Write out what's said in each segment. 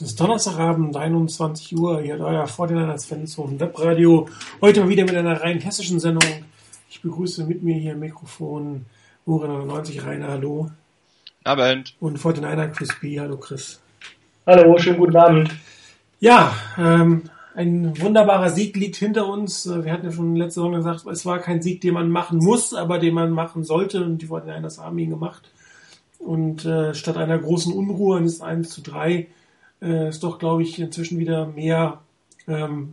Es ist Donnerstagabend, 21 Uhr. Hier hat euer Fortnite als Fanzone Webradio. Heute mal wieder mit einer rein hessischen Sendung. Ich begrüße mit mir hier im Mikrofon Ure 99 Rainer, hallo. Abend. Und Fortnite Chris B, hallo Chris. Hallo, schönen guten Abend. Ja, ähm, ein wunderbarer Sieg liegt hinter uns. Wir hatten ja schon letzte Woche gesagt, es war kein Sieg, den man machen muss, aber den man machen sollte. Und die Fortinanders haben ihn gemacht. Und äh, statt einer großen Unruhe eines 1 zu 3 äh, ist doch, glaube ich, inzwischen wieder mehr ähm,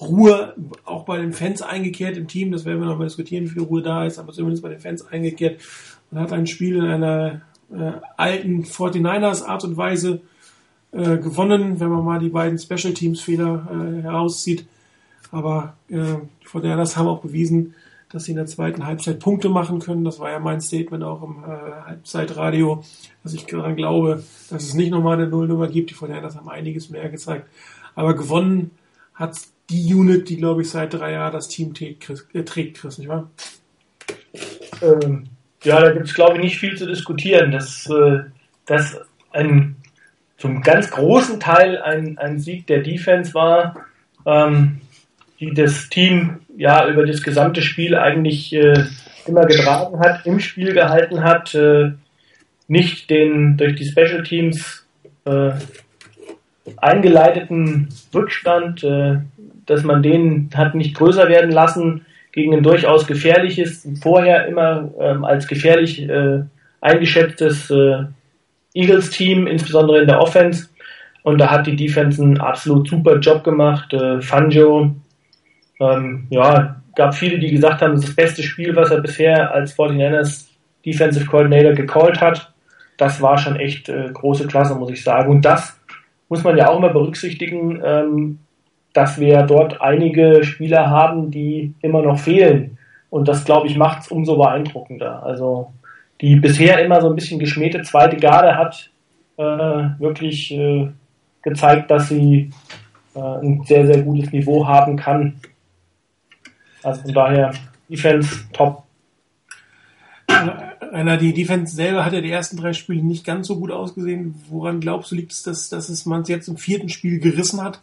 Ruhe auch bei den Fans eingekehrt im Team. Das werden wir noch mal diskutieren, wie viel Ruhe da ist, aber zumindest bei den Fans eingekehrt. Man hat ein Spiel in einer äh, alten 49ers Art und Weise äh, gewonnen, wenn man mal die beiden Special Teams Fehler äh, herauszieht. Aber äh, die 49ers haben auch bewiesen, dass sie in der zweiten Halbzeit Punkte machen können. Das war ja mein Statement auch im äh, Halbzeitradio, dass ich daran glaube, dass es nicht nochmal eine Nullnummer gibt. Die Fortinanders haben einiges mehr gezeigt. Aber gewonnen hat die Unit, die, glaube ich, seit drei Jahren das Team trägt, Chris, äh, trägt, Chris nicht wahr? Ähm, ja, da gibt es, glaube ich, nicht viel zu diskutieren. Dass äh, das ein zum ganz großen Teil ein, ein Sieg der Defense war, ähm, die das Team ja über das gesamte Spiel eigentlich äh, immer getragen hat, im Spiel gehalten hat, äh, nicht den durch die Special Teams äh, eingeleiteten Rückstand, äh, dass man den hat nicht größer werden lassen gegen ein durchaus gefährliches, vorher immer ähm, als gefährlich äh, eingeschätztes äh, Eagles-Team, insbesondere in der Offense. Und da hat die Defense einen absolut super Job gemacht. Fangio, ähm, ja, gab viele, die gesagt haben, das ist das beste Spiel, was er bisher als 49ers Defensive Coordinator gecallt hat. Das war schon echt äh, große Klasse, muss ich sagen. Und das muss man ja auch immer berücksichtigen, ähm, dass wir dort einige Spieler haben, die immer noch fehlen. Und das, glaube ich, macht es umso beeindruckender. Also die bisher immer so ein bisschen geschmähte zweite Garde hat äh, wirklich äh, gezeigt, dass sie äh, ein sehr, sehr gutes Niveau haben kann. Also von daher, Defense top. Einer, die Defense selber hat ja die ersten drei Spiele nicht ganz so gut ausgesehen. Woran glaubst du, liegt es, dass, dass es man es jetzt im vierten Spiel gerissen hat?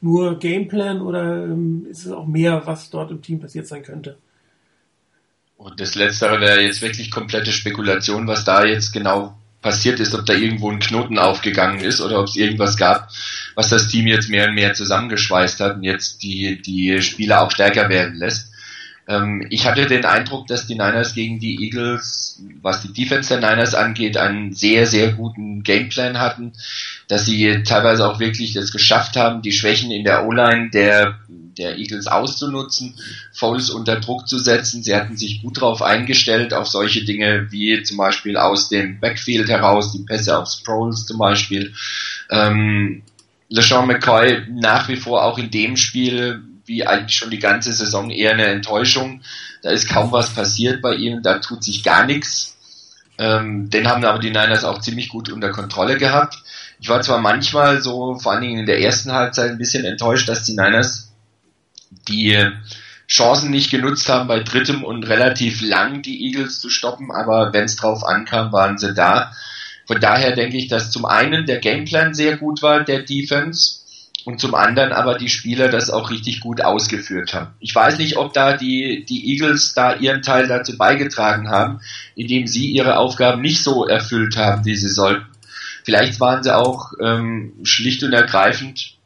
Nur Gameplan oder ähm, ist es auch mehr, was dort im Team passiert sein könnte? Und das Letztere wäre jetzt wirklich komplette Spekulation, was da jetzt genau passiert ist, ob da irgendwo ein Knoten aufgegangen ist oder ob es irgendwas gab, was das Team jetzt mehr und mehr zusammengeschweißt hat und jetzt die, die Spieler auch stärker werden lässt. Ähm, ich hatte den Eindruck, dass die Niners gegen die Eagles, was die Defense der Niners angeht, einen sehr, sehr guten Gameplan hatten, dass sie teilweise auch wirklich das geschafft haben, die Schwächen in der O-Line der, der Eagles auszunutzen, Foles unter Druck zu setzen. Sie hatten sich gut darauf eingestellt, auf solche Dinge wie zum Beispiel aus dem Backfield heraus, die Pässe auf Sproles zum Beispiel. Ähm, LeSean McCoy nach wie vor auch in dem Spiel wie eigentlich schon die ganze Saison eher eine Enttäuschung. Da ist kaum was passiert bei ihm, da tut sich gar nichts. Ähm, den haben aber die Niners auch ziemlich gut unter Kontrolle gehabt. Ich war zwar manchmal so, vor allen Dingen in der ersten Halbzeit, ein bisschen enttäuscht, dass die Niners die Chancen nicht genutzt haben, bei drittem und relativ lang die Eagles zu stoppen, aber wenn es drauf ankam, waren sie da. Von daher denke ich, dass zum einen der Gameplan sehr gut war, der Defense, und zum anderen aber die Spieler das auch richtig gut ausgeführt haben. Ich weiß nicht, ob da die, die Eagles da ihren Teil dazu beigetragen haben, indem sie ihre Aufgaben nicht so erfüllt haben, wie sie sollten. Vielleicht waren sie auch ähm, schlicht und ergreifend,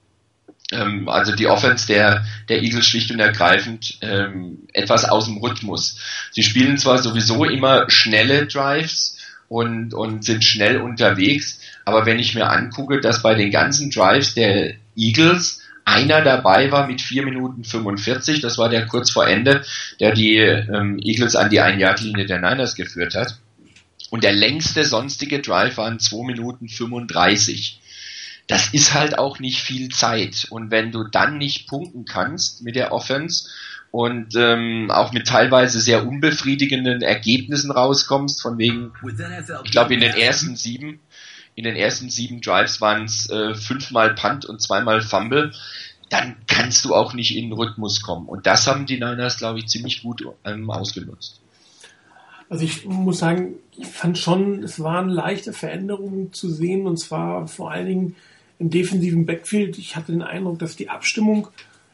ähm, also die Offense der, der Eagles schlicht und ergreifend ähm, etwas aus dem Rhythmus. Sie spielen zwar sowieso immer schnelle Drives und, und sind schnell unterwegs, aber wenn ich mir angucke, dass bei den ganzen Drives der Eagles einer dabei war mit 4 Minuten 45, das war der kurz vor Ende, der die ähm, Eagles an die Ein-Yard-Linie der Niners geführt hat. Und der längste sonstige Drive waren 2 Minuten 35. Das ist halt auch nicht viel Zeit. Und wenn du dann nicht punkten kannst mit der Offense und ähm, auch mit teilweise sehr unbefriedigenden Ergebnissen rauskommst, von wegen, ich glaube in den ersten sieben in den ersten sieben Drives waren es äh, fünfmal Punt und zweimal Fumble, dann kannst du auch nicht in den Rhythmus kommen. Und das haben die Niners, glaube ich, ziemlich gut ähm, ausgenutzt. Also ich muss sagen, ich fand schon, es waren leichte Veränderungen zu sehen und zwar vor allen Dingen im defensiven Backfield, ich hatte den Eindruck, dass die Abstimmung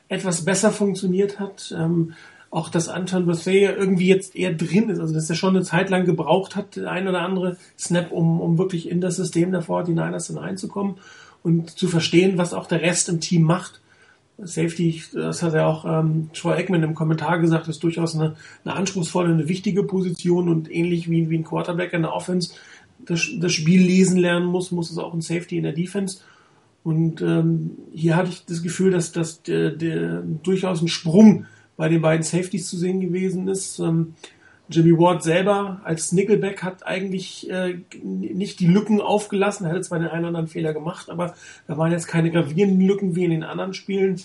etwas besser funktioniert hat. Ähm, auch dass Anton Bethea irgendwie jetzt eher drin ist, also dass er schon eine Zeit lang gebraucht hat, der ein oder andere Snap, um, um wirklich in das System der 49ers hineinzukommen und zu verstehen, was auch der Rest im Team macht. Safety, das hat ja auch ähm, Troy Eggman im Kommentar gesagt, ist durchaus eine, eine anspruchsvolle, eine wichtige Position und ähnlich wie, wie ein Quarterback in der Offense das, das Spiel lesen lernen muss, muss es auch ein Safety in der Defense. Und ähm, hier hatte ich das Gefühl, dass, der durchaus ein Sprung bei den beiden Safeties zu sehen gewesen ist. Ähm, Jimmy Ward selber als Nickelback hat eigentlich äh, nicht die Lücken aufgelassen, er hatte zwar den einen oder anderen Fehler gemacht, aber da waren jetzt keine gravierenden Lücken wie in den anderen Spielen.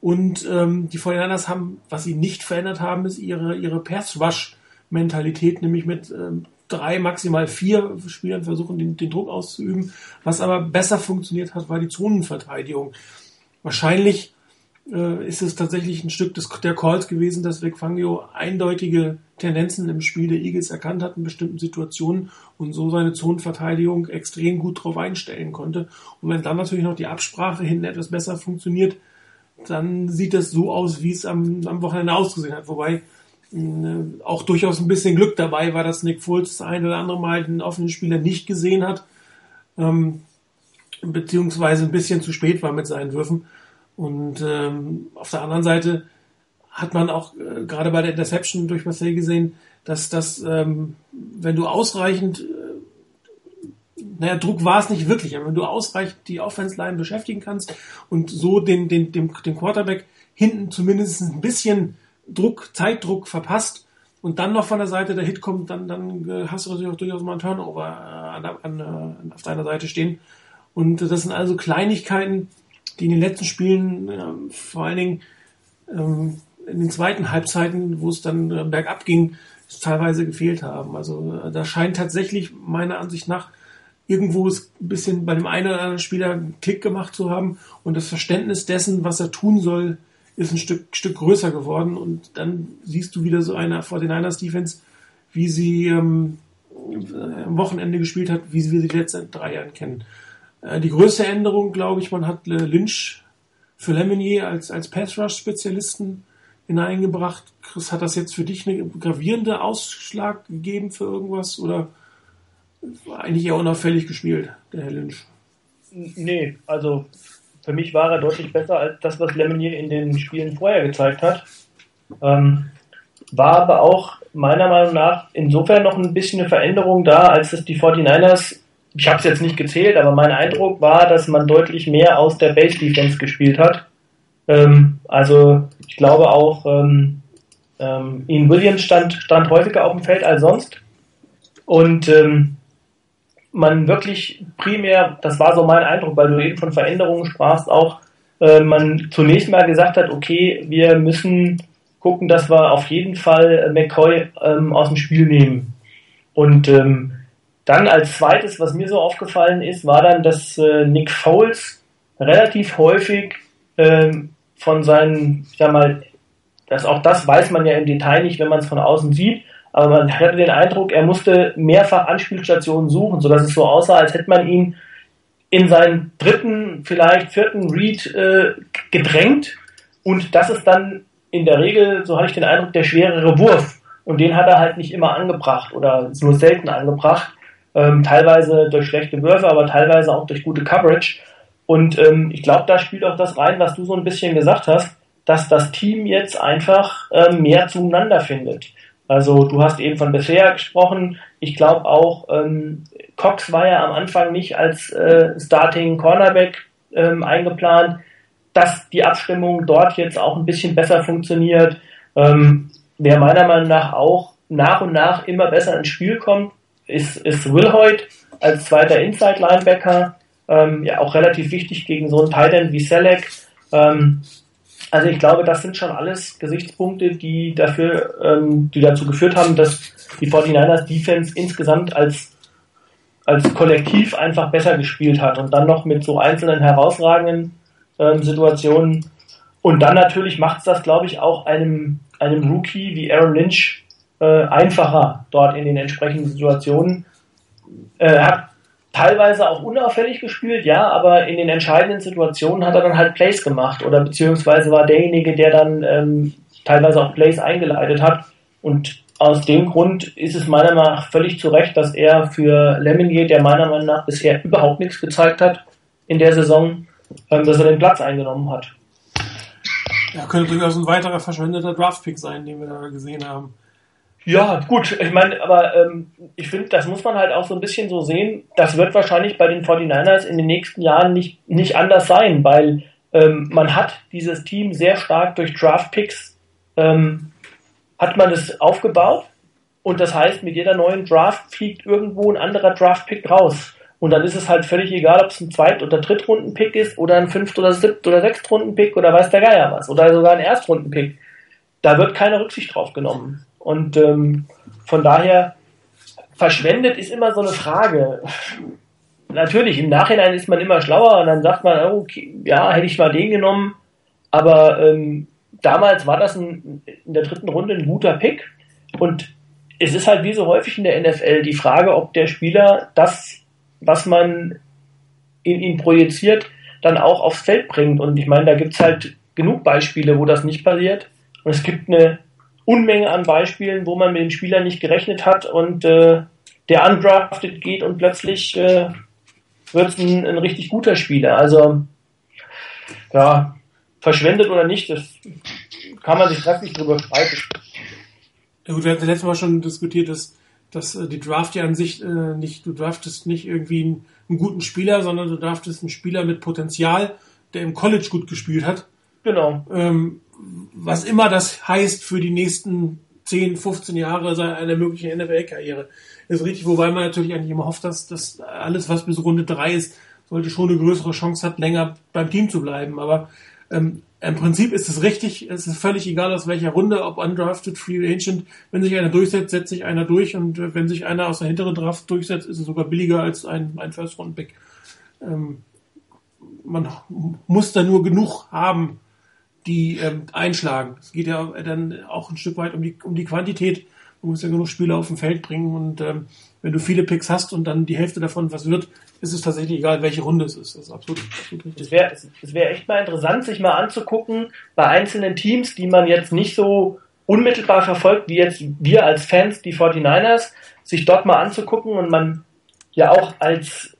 Und ähm, die 49ers haben, was sie nicht verändert haben, ist ihre, ihre Pass-Rush-Mentalität, nämlich mit ähm, drei, maximal vier Spielern versuchen, den, den Druck auszuüben. Was aber besser funktioniert hat, war die Zonenverteidigung. Wahrscheinlich äh, ist es tatsächlich ein Stück des, der Calls gewesen, dass Vic Fangio eindeutige Tendenzen im Spiel der Eagles erkannt hat in bestimmten Situationen und so seine Zonenverteidigung extrem gut drauf einstellen konnte. Und wenn dann natürlich noch die Absprache hinten etwas besser funktioniert, dann sieht das so aus, wie es am, am Wochenende ausgesehen hat. Wobei äh, auch durchaus ein bisschen Glück dabei war, dass Nick Foles das ein oder andere Mal den offenen Spieler nicht gesehen hat, ähm, beziehungsweise ein bisschen zu spät war mit seinen Würfen. Und ähm, auf der anderen Seite hat man auch äh, gerade bei der Interception durch Marcel gesehen, dass das, ähm, wenn du ausreichend, äh, naja, Druck war es nicht wirklich, aber wenn du ausreichend die Offense Line beschäftigen kannst und so den, den, dem, dem Quarterback hinten zumindest ein bisschen Druck, Zeitdruck verpasst und dann noch von der Seite der Hit kommt, dann, dann äh, hast du natürlich auch durchaus mal einen Turnover äh, an, an, äh, auf deiner Seite stehen. Und das sind also Kleinigkeiten, die in den letzten Spielen, äh, vor allen Dingen ähm, in den zweiten Halbzeiten, wo es dann äh, bergab ging, teilweise gefehlt haben. Also äh, da scheint tatsächlich meiner Ansicht nach irgendwo es ein bisschen bei dem einen oder anderen Spieler einen Klick gemacht zu haben und das Verständnis dessen, was er tun soll, ist ein Stück, Stück größer geworden und dann siehst du wieder so eine 49ers Defense, wie sie ähm, am Wochenende gespielt hat, wie sie die letzten drei Jahren kennen. Äh, die größte Änderung, glaube ich, man hat Lynch für Lemonier als, als Pass-Rush-Spezialisten hineingebracht. Chris, hat das jetzt für dich eine gravierende Ausschlag gegeben für irgendwas oder war eigentlich eher unauffällig gespielt, der Herr Lynch? Nee, also für mich war er deutlich besser als das, was Lemonier in den Spielen vorher gezeigt hat. Ähm, war aber auch meiner Meinung nach insofern noch ein bisschen eine Veränderung da, als es die 49ers ich habe es jetzt nicht gezählt, aber mein Eindruck war, dass man deutlich mehr aus der Base Defense gespielt hat. Ähm, also ich glaube auch, ähm, ähm, Ian Williams stand, stand häufiger auf dem Feld als sonst. Und ähm, man wirklich primär, das war so mein Eindruck, weil du eben von Veränderungen sprachst, auch äh, man zunächst mal gesagt hat, okay, wir müssen gucken, dass wir auf jeden Fall McCoy ähm, aus dem Spiel nehmen. Und ähm, dann als zweites, was mir so aufgefallen ist, war dann, dass äh, Nick Foles relativ häufig ähm, von seinen, ich sag mal, das, auch das weiß man ja im Detail nicht, wenn man es von außen sieht, aber man hatte den Eindruck, er musste mehrfach Anspielstationen suchen, sodass es so aussah, als hätte man ihn in seinen dritten, vielleicht vierten Read äh, gedrängt. Und das ist dann in der Regel, so hatte ich den Eindruck, der schwerere Wurf. Und den hat er halt nicht immer angebracht oder nur selten angebracht ähm, teilweise durch schlechte Würfe, aber teilweise auch durch gute Coverage. Und ähm, ich glaube, da spielt auch das rein, was du so ein bisschen gesagt hast, dass das Team jetzt einfach ähm, mehr zueinander findet. Also du hast eben von bisher gesprochen. Ich glaube auch, ähm, Cox war ja am Anfang nicht als äh, Starting Cornerback ähm, eingeplant, dass die Abstimmung dort jetzt auch ein bisschen besser funktioniert. Ähm, wer meiner Meinung nach auch nach und nach immer besser ins Spiel kommt, ist, ist Will Hoyt als zweiter Inside Linebacker, ähm, ja auch relativ wichtig gegen so einen Titan wie Selec. Ähm, also ich glaube, das sind schon alles Gesichtspunkte, die dafür, ähm, die dazu geführt haben, dass die 49ers Defense insgesamt als als Kollektiv einfach besser gespielt hat und dann noch mit so einzelnen herausragenden ähm, Situationen. Und dann natürlich macht es das, glaube ich, auch einem, einem Rookie wie Aaron Lynch äh, einfacher dort in den entsprechenden Situationen. Äh, hat teilweise auch unauffällig gespielt, ja, aber in den entscheidenden Situationen hat er dann halt Plays gemacht oder beziehungsweise war derjenige, der dann ähm, teilweise auch Plays eingeleitet hat. Und aus dem Grund ist es meiner Meinung nach völlig zu Recht, dass er für Lemonier, der meiner Meinung nach bisher überhaupt nichts gezeigt hat in der Saison, ähm, dass er den Platz eingenommen hat. Ja, könnte durchaus ein weiterer verschwendeter Draftpick sein, den wir da gesehen haben. Ja, gut, ich meine, aber ähm, ich finde, das muss man halt auch so ein bisschen so sehen. Das wird wahrscheinlich bei den 49ers in den nächsten Jahren nicht, nicht anders sein, weil ähm, man hat dieses Team sehr stark durch Draftpicks, ähm, hat man es aufgebaut und das heißt, mit jeder neuen Draft fliegt irgendwo ein anderer Draftpick raus. Und dann ist es halt völlig egal, ob es ein Zweit- oder Drittrunden-Pick ist oder ein Fünft- oder Siebt- oder Sechstrunden-Pick oder weiß der Geier was. Oder sogar ein Erstrunden-Pick. Da wird keine Rücksicht drauf genommen. Und ähm, von daher, verschwendet ist immer so eine Frage. Natürlich, im Nachhinein ist man immer schlauer und dann sagt man, oh, okay, ja, hätte ich mal den genommen. Aber ähm, damals war das ein, in der dritten Runde ein guter Pick. Und es ist halt wie so häufig in der NFL die Frage, ob der Spieler das, was man in ihn projiziert, dann auch aufs Feld bringt. Und ich meine, da gibt's halt genug Beispiele, wo das nicht passiert. Und es gibt eine Unmenge an Beispielen, wo man mit den Spielern nicht gerechnet hat und äh, der undrafted geht und plötzlich äh, wird es ein, ein richtig guter Spieler. Also ja, verschwendet oder nicht, das kann man sich trefflich drüber streiten. Ja gut, wir hatten letztes Mal schon diskutiert, dass, dass äh, die Draft ja an sich äh, nicht, du draftest nicht irgendwie einen, einen guten Spieler, sondern du draftest einen Spieler mit Potenzial, der im College gut gespielt hat. Genau. Ähm, was immer das heißt für die nächsten 10, 15 Jahre einer möglichen NFL-Karriere. Ist richtig, wobei man natürlich eigentlich immer hofft, dass das alles, was bis Runde 3 ist, sollte schon eine größere Chance hat, länger beim Team zu bleiben. Aber ähm, im Prinzip ist es richtig, es ist völlig egal aus welcher Runde, ob undrafted, free agent, wenn sich einer durchsetzt, setzt sich einer durch und äh, wenn sich einer aus der hinteren Draft durchsetzt, ist es sogar billiger als ein, ein First-Round-Pick. Ähm, man muss da nur genug haben, die ähm, einschlagen. Es geht ja dann auch ein Stück weit um die, um die Quantität. Du musst ja genug Spieler auf dem Feld bringen und ähm, wenn du viele Picks hast und dann die Hälfte davon was wird, ist es tatsächlich egal, welche Runde es ist. Das ist absolut, absolut richtig. Es wäre es wär echt mal interessant, sich mal anzugucken bei einzelnen Teams, die man jetzt nicht so unmittelbar verfolgt, wie jetzt wir als Fans, die 49ers, sich dort mal anzugucken und man ja auch als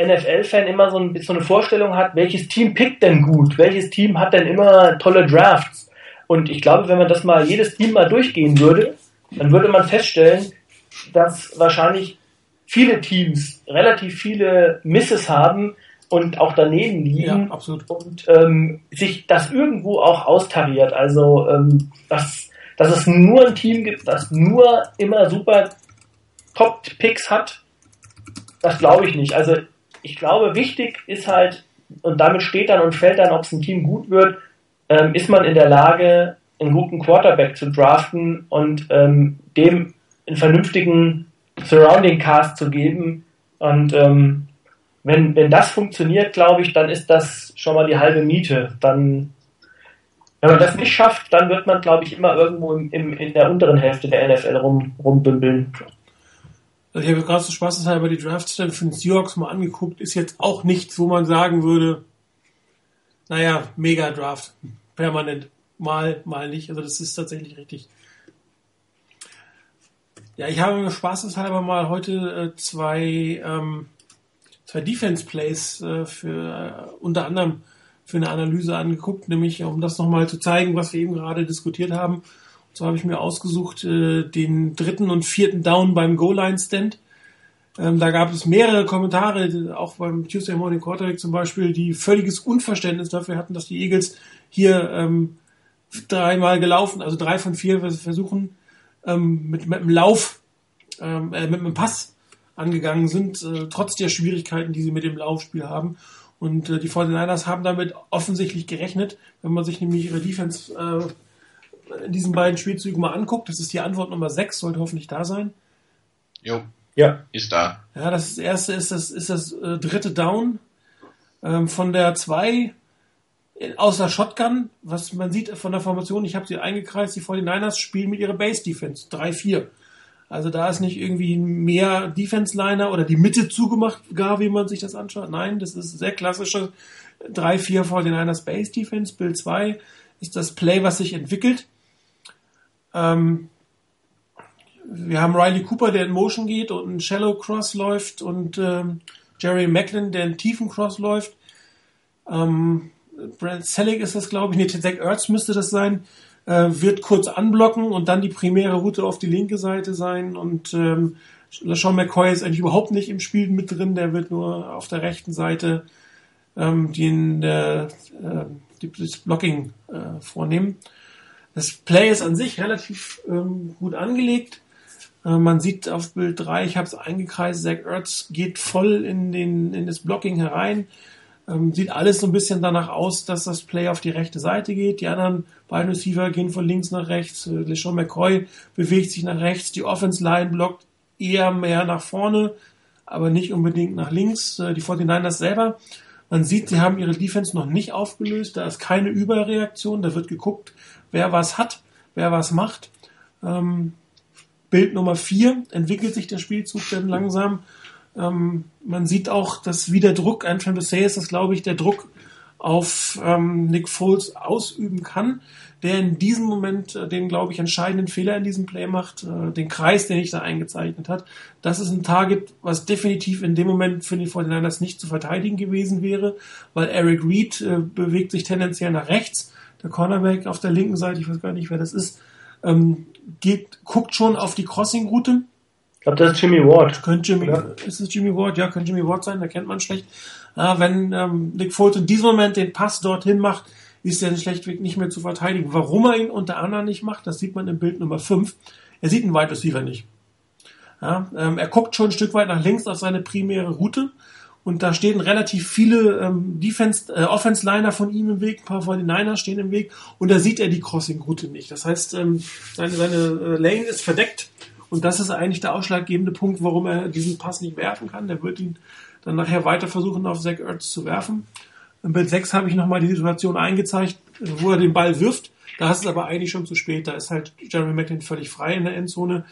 NFL-Fan immer so, ein, so eine Vorstellung hat, welches Team pickt denn gut, welches Team hat denn immer tolle Drafts. Und ich glaube, wenn man das mal jedes Team mal durchgehen würde, dann würde man feststellen, dass wahrscheinlich viele Teams relativ viele Misses haben und auch daneben liegen Ja, absolut. und ähm, sich das irgendwo auch austariert. Also ähm, dass, dass es nur ein Team gibt, das nur immer super Top-Picks hat, das glaube ich nicht. Also ich glaube, wichtig ist halt, und damit steht dann und fällt dann, ob es ein Team gut wird, ähm, ist man in der Lage, einen guten Quarterback zu draften und ähm, dem einen vernünftigen Surrounding Cast zu geben. Und ähm, wenn, wenn das funktioniert, glaube ich, dann ist das schon mal die halbe Miete. Dann, wenn man das nicht schafft, dann wird man, glaube ich, immer irgendwo im, im, in der unteren Hälfte der NFL rum, rumbümbeln. Also ich habe gerade so spaßeshalber die Draftstelle von den Seahawks mal angeguckt, ist jetzt auch nichts, wo man sagen würde, naja, mega Draft, permanent, mal, mal nicht. Also das ist tatsächlich richtig. Ja, ich habe mir spaßeshalber mal heute äh, zwei, ähm, zwei Defense Plays äh, für äh, unter anderem für eine Analyse angeguckt, nämlich um das nochmal zu zeigen, was wir eben gerade diskutiert haben. So habe ich mir ausgesucht äh, den dritten und vierten Down beim Goal-Line-Stand. Ähm, da gab es mehrere Kommentare, auch beim Tuesday Morning Quarterback zum Beispiel, die völliges Unverständnis dafür hatten, dass die Eagles hier ähm, dreimal gelaufen, also drei von vier versuchen, ähm, mit, mit einem Lauf, ähm, äh, mit einem Pass angegangen sind, äh, trotz der Schwierigkeiten, die sie mit dem Laufspiel haben. Und äh, die 49ers haben damit offensichtlich gerechnet, wenn man sich nämlich ihre Defense äh, in diesen beiden Spielzügen mal anguckt. Das ist die Antwort Nummer 6, sollte hoffentlich da sein. Jo, Ja. ist da. Ja, das erste ist das, ist das äh, dritte Down ähm, von der 2 aus der Shotgun, was man sieht von der Formation, ich habe sie eingekreist, die 49ers spielen mit ihrer Base Defense 3-4. Also da ist nicht irgendwie mehr Defense-Liner oder die Mitte zugemacht, gar wie man sich das anschaut. Nein, das ist sehr klassische 3-4 vor den einer Space Defense. Bild 2 ist das Play, was sich entwickelt. Ähm, wir haben Riley Cooper, der in Motion geht und einen Shallow Cross läuft und ähm, Jerry Macklin, der einen tiefen Cross läuft. Ähm, Brent Selig ist das, glaube ich. Nee, Zach Ertz müsste das sein. Äh, wird kurz anblocken und dann die primäre Route auf die linke Seite sein. Und ähm, Sean McCoy ist eigentlich überhaupt nicht im Spiel mit drin. Der wird nur auf der rechten Seite ähm, den, äh, die, das Blocking äh, vornehmen. Das Play ist an sich relativ ähm, gut angelegt. Äh, man sieht auf Bild 3, ich habe es eingekreist, Zach Ertz geht voll in, den, in das Blocking herein. Ähm, sieht alles so ein bisschen danach aus, dass das Play auf die rechte Seite geht. Die anderen beiden Receiver gehen von links nach rechts. Äh, LeSean McCoy bewegt sich nach rechts. Die Offense Line blockt eher mehr nach vorne, aber nicht unbedingt nach links. Äh, die 49ers selber. Man sieht, sie haben ihre Defense noch nicht aufgelöst. Da ist keine Überreaktion. Da wird geguckt, wer was hat, wer was macht. Ähm, Bild Nummer vier entwickelt sich der Spielzug dann langsam. Ähm, man sieht auch, dass wie der Druck, ein Say ist das, glaube ich, der Druck auf ähm, Nick Foles ausüben kann, der in diesem Moment äh, den, glaube ich, entscheidenden Fehler in diesem Play macht, äh, den Kreis, den ich da eingezeichnet hat. Das ist ein Target, was definitiv in dem Moment für die 49ers nicht zu verteidigen gewesen wäre, weil Eric Reed äh, bewegt sich tendenziell nach rechts, der Cornerback auf der linken Seite, ich weiß gar nicht, wer das ist, ähm, geht, guckt schon auf die Crossing-Route, ich glaube, das ist Jimmy Ward. Könnte Jimmy, oder? ist es Jimmy Ward? Ja, könnte Jimmy Ward sein, da kennt man schlecht. Ja, wenn ähm, Nick Foles in diesem Moment den Pass dorthin macht, ist er schlechtweg nicht mehr zu verteidigen. Warum er ihn unter anderem nicht macht, das sieht man im Bild Nummer 5. Er sieht einen Wide Receiver nicht. Ja, ähm, er guckt schon ein Stück weit nach links auf seine primäre Route und da stehen relativ viele ähm, Defense, äh, Offense-Liner von ihm im Weg, ein paar von den Niners stehen im Weg und da sieht er die Crossing-Route nicht. Das heißt, ähm, seine, seine äh, Lane ist verdeckt und das ist eigentlich der ausschlaggebende Punkt, warum er diesen Pass nicht werfen kann. Der wird ihn dann nachher weiter versuchen, auf Zach Ertz zu werfen. Im Bild 6 habe ich nochmal die Situation eingezeigt, wo er den Ball wirft. Da ist es aber eigentlich schon zu spät. Da ist halt Jeremy Macklin völlig frei in der Endzone.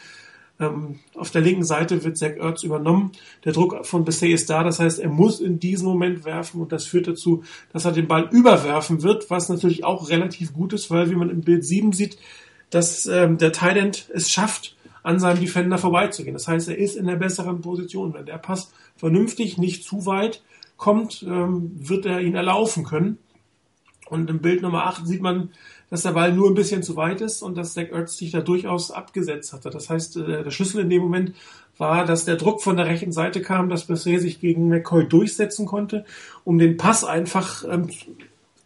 Ähm, auf der linken Seite wird Zach Ertz übernommen. Der Druck von Bessay ist da. Das heißt, er muss in diesem Moment werfen und das führt dazu, dass er den Ball überwerfen wird, was natürlich auch relativ gut ist, weil wie man im Bild 7 sieht, dass ähm, der Thailand es schafft, an seinem Defender vorbeizugehen. Das heißt, er ist in der besseren Position. Wenn der Pass vernünftig nicht zu weit kommt, ähm, wird er ihn erlaufen können. Und im Bild Nummer 8 sieht man, dass der Ball nur ein bisschen zu weit ist und dass Zach Ertz sich da durchaus abgesetzt hatte. Das heißt, äh, der Schlüssel in dem Moment war, dass der Druck von der rechten Seite kam, dass Besser sich gegen McCoy durchsetzen konnte, um den Pass einfach ähm,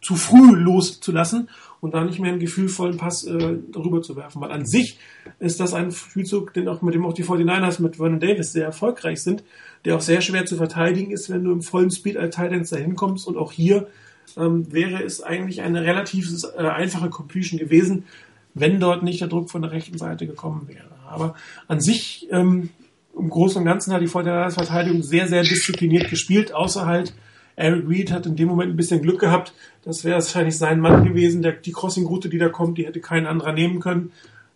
zu früh loszulassen und da nicht mehr einen gefühlvollen Pass äh, rüber zu werfen. Weil an sich ist das ein Spielzug, den auch mit dem auch die 49ers mit Vernon Davis sehr erfolgreich sind, der auch sehr schwer zu verteidigen ist, wenn du im vollen Speed als Titans dahin kommst. Und auch hier ähm, wäre es eigentlich eine relativ äh, einfache Completion gewesen, wenn dort nicht der Druck von der rechten Seite gekommen wäre. Aber an sich ähm, im Großen und Ganzen hat die 49ers Verteidigung sehr, sehr diszipliniert gespielt, außer halt Eric Reed hat in dem Moment ein bisschen Glück gehabt. Das wäre wahrscheinlich sein Mann gewesen. Der, die Crossing-Route, die da kommt, die hätte kein anderer nehmen können.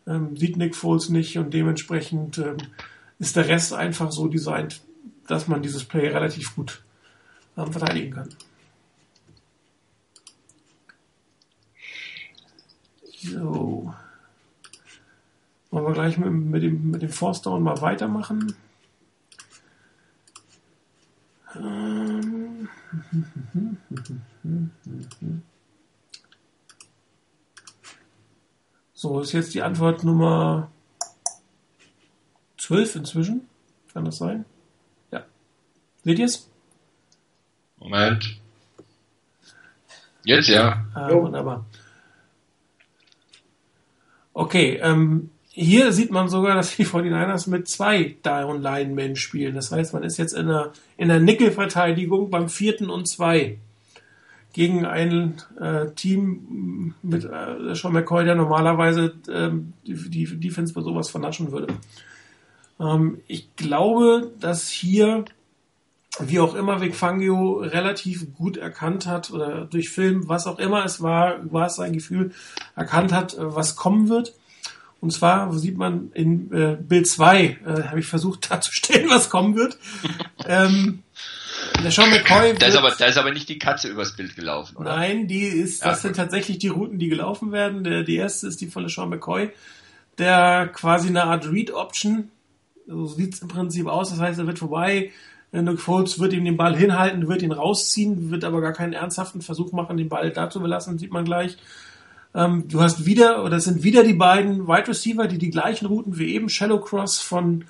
Ähm, sieht Nick Foles nicht und dementsprechend ähm, ist der Rest einfach so designt, dass man dieses Play relativ gut ähm, verteidigen kann. So. Wollen wir gleich mit, mit, dem, mit dem Force Down mal weitermachen? Ähm. So, ist jetzt die Antwort Nummer 12 inzwischen. Kann das sein? Ja. Seht ihr es? Moment. Jetzt ja. Ah, wunderbar. Okay, ähm, hier sieht man sogar, dass die 49ers mit zwei Down-Line-Men spielen. Das heißt, man ist jetzt in der, in der Nickel-Verteidigung beim vierten und zwei gegen ein äh, Team mit äh, Sean McCoy, der normalerweise ähm, die, die Defense bei sowas vernaschen würde. Ähm, ich glaube, dass hier, wie auch immer, Vic Fangio relativ gut erkannt hat oder durch Film, was auch immer es war, war es sein Gefühl, erkannt hat, was kommen wird Und zwar sieht man in äh, Bild 2, äh, habe ich versucht darzustellen, was kommen wird. ähm, der Sean McCoy da ist, aber, da ist aber nicht die Katze übers Bild gelaufen, oder? Nein, die ist, das ja, sind tatsächlich die Routen, die gelaufen werden. Der, die erste ist die von Sean McCoy, der quasi eine Art Read-Option, so sieht es im Prinzip aus, das heißt, er wird vorbei, Nick Foles wird ihm den Ball hinhalten, wird ihn rausziehen, wird aber gar keinen ernsthaften Versuch machen, den Ball da zu belassen, sieht man gleich. Ähm, du hast wieder, oder es sind wieder die beiden Wide Receiver, die die gleichen Routen wie eben, Shallow Cross von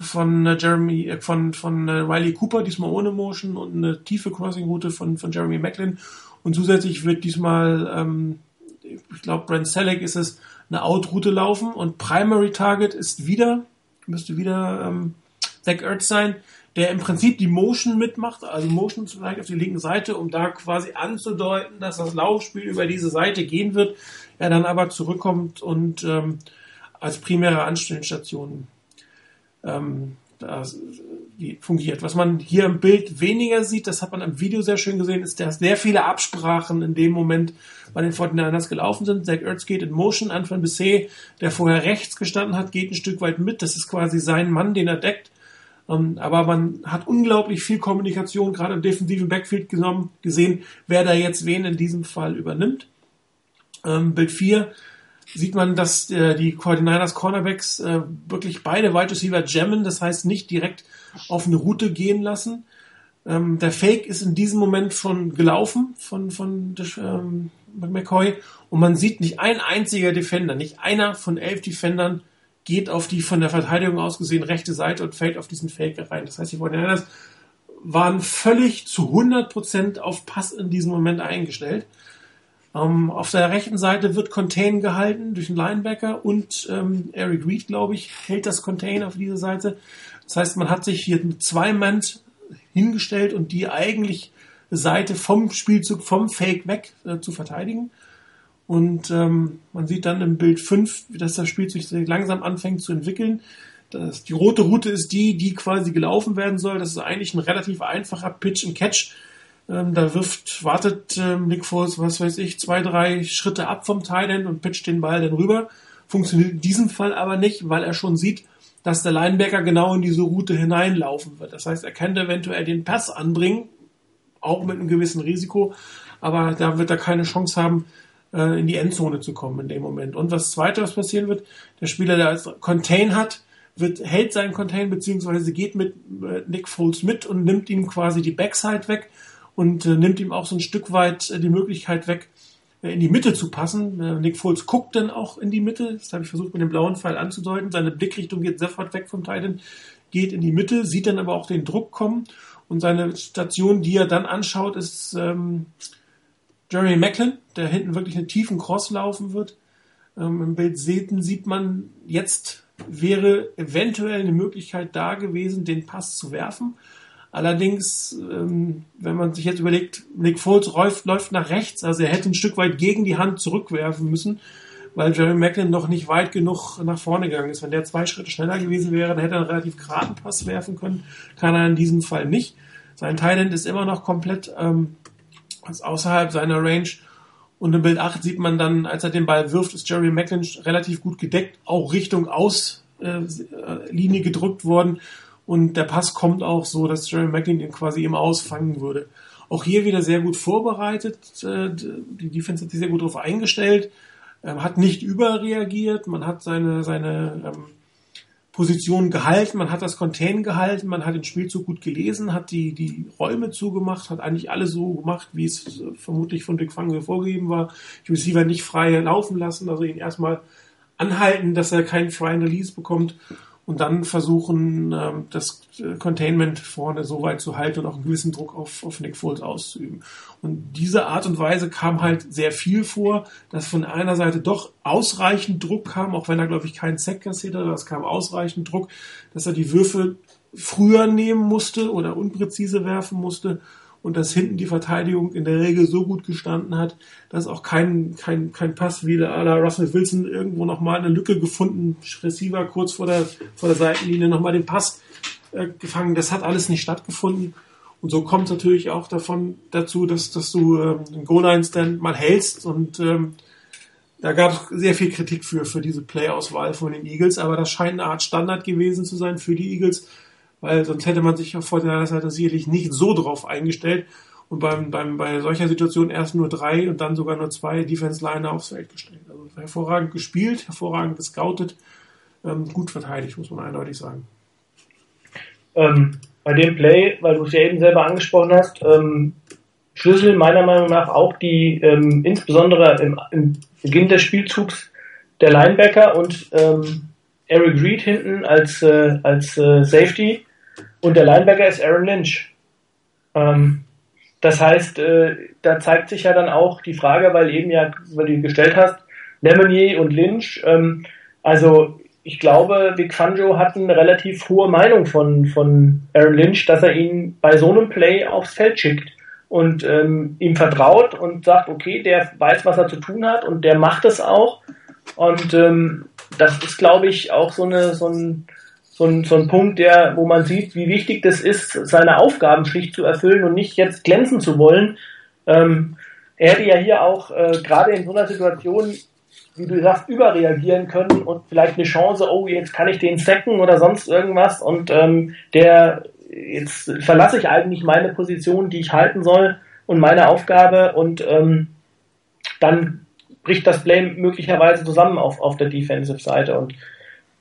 von äh, Jeremy, äh, von, von äh, Riley Cooper, diesmal ohne Motion und eine tiefe Crossing-Route von, von Jeremy Macklin. Und zusätzlich wird diesmal, ähm, ich glaube, Brent Selleck ist es, eine Out-Route laufen. Und Primary Target ist wieder, müsste wieder ähm, Zach Ertz sein, der im Prinzip die Motion mitmacht, also Motion vielleicht auf die linke Seite, um da quasi anzudeuten, dass das Laufspiel über diese Seite gehen wird, er dann aber zurückkommt und ähm, als primäre Anstellungsstation ähm, das, die fungiert. Was man hier im Bild weniger sieht, das hat man im Video sehr schön gesehen, ist, dass sehr viele Absprachen in dem Moment bei den 49ers gelaufen sind. Zach Ertz geht in Motion, Antoine Bisset, der vorher rechts gestanden hat, geht ein Stück weit mit. Das ist quasi sein Mann, den er deckt. Ähm, aber man hat unglaublich viel Kommunikation, gerade im defensiven Backfield genommen, gesehen, wer da jetzt wen in diesem Fall übernimmt. Ähm, Bild 4 sieht man, dass äh, die 49ers Cornerbacks äh, wirklich beide Wide Receiver jammen, das heißt nicht direkt auf eine Route gehen lassen. Ähm, der Fake ist in diesem Moment schon gelaufen von, von McCoy und man sieht nicht ein einziger Defender, nicht einer von elf Defendern geht auf die von der Verteidigung aus gesehen rechte Seite und fällt auf diesen Fake rein. Das heißt, die 49ers waren völlig zu 100% auf Pass in diesem Moment eingestellt. Ähm, auf der rechten Seite wird Contain gehalten durch einen Linebacker und ähm, Eric Reed, glaube ich, hält das Contain auf dieser Seite. Das heißt, man hat sich hier mit zwei Mann hingestellt und die eigentlich Seite vom Spielzug, vom Fake weg äh, zu verteidigen. Und ähm, man sieht dann im Bild 5, dass das Spiel sich langsam anfängt zu entwickeln. Das, die rote Route ist die, die quasi gelaufen werden soll. Das ist eigentlich ein relativ einfacher Pitch and Catch ähm, da wirft, wartet ähm, Nick Foles, was weiß ich, zwei, drei Schritte ab vom Tight und pitcht den Ball dann rüber. Funktioniert in diesem Fall aber nicht, weil er schon sieht, dass der Linebacker genau in diese Route hineinlaufen wird. Das heißt, er könnte eventuell den Pass anbringen, auch mit einem gewissen Risiko, aber da wird er keine Chance haben, äh, in die Endzone zu kommen in dem Moment. Und was zweite, was passieren wird, der Spieler, der als Contain hat, wird, hält seinen Contain, beziehungsweise geht mit äh, Nick Foles mit und nimmt ihm quasi die Backside weg und äh, nimmt ihm auch so ein Stück weit äh, die Möglichkeit weg, äh, in die Mitte zu passen. Äh, Nick Foles guckt dann auch in die Mitte. Das habe ich versucht mit dem blauen Pfeil anzudeuten. Seine Blickrichtung geht sofort weg vom Titan, geht in die Mitte, sieht dann aber auch den Druck kommen. Und seine Station, die er dann anschaut, ist ähm, Jeremy Macklin, der hinten wirklich einen tiefen Cross laufen wird. Ähm, Im Bild sehen, sieht man, jetzt wäre eventuell eine Möglichkeit da gewesen, den Pass zu werfen. Allerdings, ähm, wenn man sich jetzt überlegt, Nick Foles läuft, läuft nach rechts, also er hätte ein Stück weit gegen die Hand zurückwerfen müssen, weil Jerry Macklin noch nicht weit genug nach vorne gegangen ist. Wenn der zwei Schritte schneller gewesen wäre, dann hätte er einen relativ geraden Pass werfen können. Kann er in diesem Fall nicht. Sein Thailand ist immer noch komplett ähm, außerhalb seiner Range. Und im Bild 8 sieht man dann, als er den Ball wirft, ist Jerry Macklin relativ gut gedeckt, auch Richtung Auslinie äh, gedrückt worden und der Pass kommt auch so, dass Jerry Macklin ihn quasi im Ausfangen würde. Auch hier wieder sehr gut vorbereitet. Äh, die Defense hat sich sehr gut darauf eingestellt, ähm, hat nicht überreagiert, man hat seine, seine ähm, Position gehalten, man hat das Contain gehalten, man hat den Spielzug gut gelesen, hat die, die Räume zugemacht, hat eigentlich alles so gemacht, wie es vermutlich von Dick Fangel vorgegeben war. Die Receiver nicht frei laufen lassen, also ihn erstmal anhalten, dass er keinen freien Release bekommt und dann versuchen, ähm, das Containment vorne so weit zu halten und auch einen gewissen Druck auf, auf Nick Foles auszuüben. Und diese Art und Weise kam halt sehr viel vor, dass von einer Seite doch ausreichend Druck kam, auch wenn er, glaube ich, keinen Sack kassiert hat, aber es kam ausreichend Druck, dass er die Würfe früher nehmen musste oder unpräzise werfen musste und dass hinten die Verteidigung in der Regel so gut gestanden hat, dass auch kein, kein, kein Pass wie der la Russell Wilson irgendwo nochmal eine Lücke gefunden, Receiver kurz vor der, vor der Seitenlinie nochmal den Pass äh, gefangen. Das hat alles nicht stattgefunden. Und so kommt es natürlich auch davon dazu, dass, dass du ähm, einen Goal-Line-Stand mal hältst und ähm, da gab es sehr viel Kritik für, für diese Play-Auswahl von den Eagles, aber das scheint eine Art Standard gewesen zu sein für die Eagles, weil sonst hätte man sich auf der Seite sicherlich nicht so drauf eingestellt und beim, beim, bei solcher Situation erst nur drei und dann sogar nur zwei Defense-Liner aufs Feld gestellt. Also hervorragend gespielt, hervorragend gescoutet, ähm, gut verteidigt, muss man eindeutig sagen. Ähm, bei dem Play, weil du es ja eben selber angesprochen hast, ähm, Schlüssel meiner Meinung nach auch die, ähm, insbesondere im, im, Beginn des Spielzugs der Linebacker und ähm, Eric Reed hinten als, äh, als äh, Safety und der Linebacker ist Aaron Lynch. Ähm, das heißt, äh, da zeigt sich ja dann auch die Frage, weil eben ja, weil du gestellt hast, Lemonnier und Lynch, ähm, also ich glaube, Vic Fangio hat eine relativ hohe Meinung von, von Aaron Lynch, dass er ihn bei so einem Play aufs Feld schickt und ähm, ihm vertraut und sagt, okay, der weiß, was er zu tun hat und der macht es auch. Und ähm, das ist, glaube ich, auch so, eine, so, ein, so, ein, so ein Punkt, der, wo man sieht, wie wichtig das ist, seine Aufgaben schlicht zu erfüllen und nicht jetzt glänzen zu wollen. Ähm, er hätte ja hier auch äh, gerade in so einer Situation wie du sagst, überreagieren können und vielleicht eine Chance, oh, jetzt kann ich den sacken oder sonst irgendwas und ähm, der jetzt verlasse ich eigentlich meine Position, die ich halten soll und meine Aufgabe und ähm, dann bricht das Blame möglicherweise zusammen auf, auf der Defensive-Seite und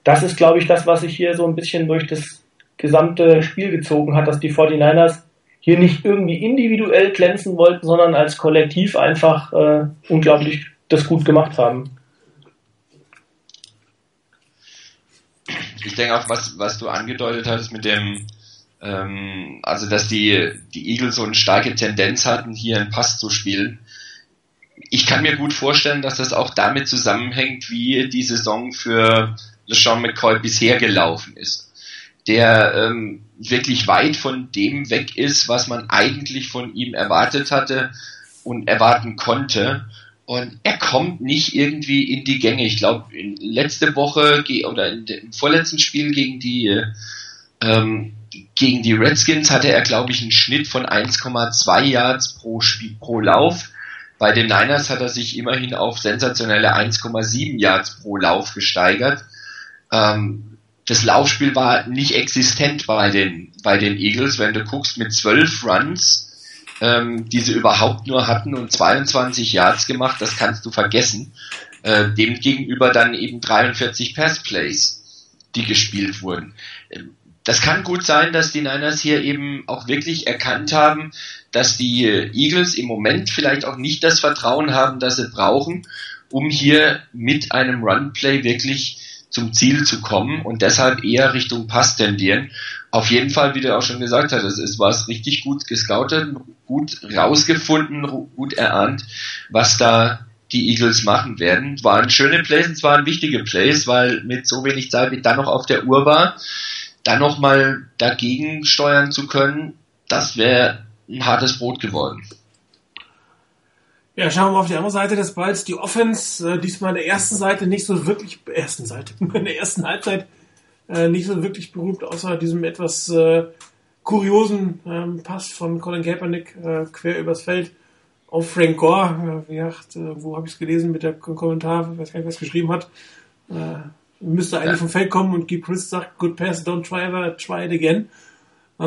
das ist, glaube ich, das, was sich hier so ein bisschen durch das gesamte Spiel gezogen hat, dass die 49ers hier nicht irgendwie individuell glänzen wollten, sondern als Kollektiv einfach äh, unglaublich das gut gemacht haben. ich denke auch, was, was du angedeutet hattest mit dem, ähm, also dass die, die Eagles so eine starke Tendenz hatten, hier einen Pass zu spielen. Ich kann mir gut vorstellen, dass das auch damit zusammenhängt, wie die Saison für LeSean McCoy bisher gelaufen ist. Der ähm, wirklich weit von dem weg ist, was man eigentlich von ihm erwartet hatte und erwarten konnte. Und er kommt nicht irgendwie in die Gänge. Ich glaube, letzte Woche oder im vorletzten Spiel gegen die ähm, gegen die Redskins hatte er, glaube ich, einen Schnitt von 1,2 Yards pro Spiel, pro Lauf. Bei den Niners hat er sich immerhin auf sensationelle 1,7 Yards pro Lauf gesteigert. Ähm, das Laufspiel war nicht existent bei den, bei den Eagles. Wenn du guckst, mit 12 Runs ähm, die sie überhaupt nur hatten und 22 Yards gemacht, das kannst du vergessen. Äh, dem gegenüber dann eben 43 Passplays, die gespielt wurden. Ähm, das kann gut sein, dass die Niners hier eben auch wirklich erkannt haben, dass die Eagles im Moment vielleicht auch nicht das Vertrauen haben, das sie brauchen, um hier mit einem Runplay wirklich zum Ziel zu kommen und deshalb eher Richtung Pass tendieren. Auf jeden Fall, wie du auch schon gesagt hast, es war es richtig gut gescoutet, gut rausgefunden, gut erahnt, was da die Eagles machen werden. Es waren schöne Plays und es waren wichtige Plays, weil mit so wenig Zeit wie dann noch auf der Uhr war, dann nochmal dagegen steuern zu können, das wäre ein hartes Brot geworden. Ja, schauen wir auf die andere Seite des Balls. Die Offense, äh, diesmal in der ersten Seite nicht so wirklich, ersten Seite, in der ersten Halbzeit äh, nicht so wirklich berühmt, außer diesem etwas äh, kuriosen ähm, Pass von Colin Kaepernick äh, quer übers Feld auf Frank Gore. Äh, wie gesagt, äh, wo habe ich es gelesen mit der Kommentar, ich weiß gar nicht, wer es geschrieben hat. Äh, müsste eigentlich vom Feld kommen und Guy Chris sagt, good pass, don't try ever, try it again.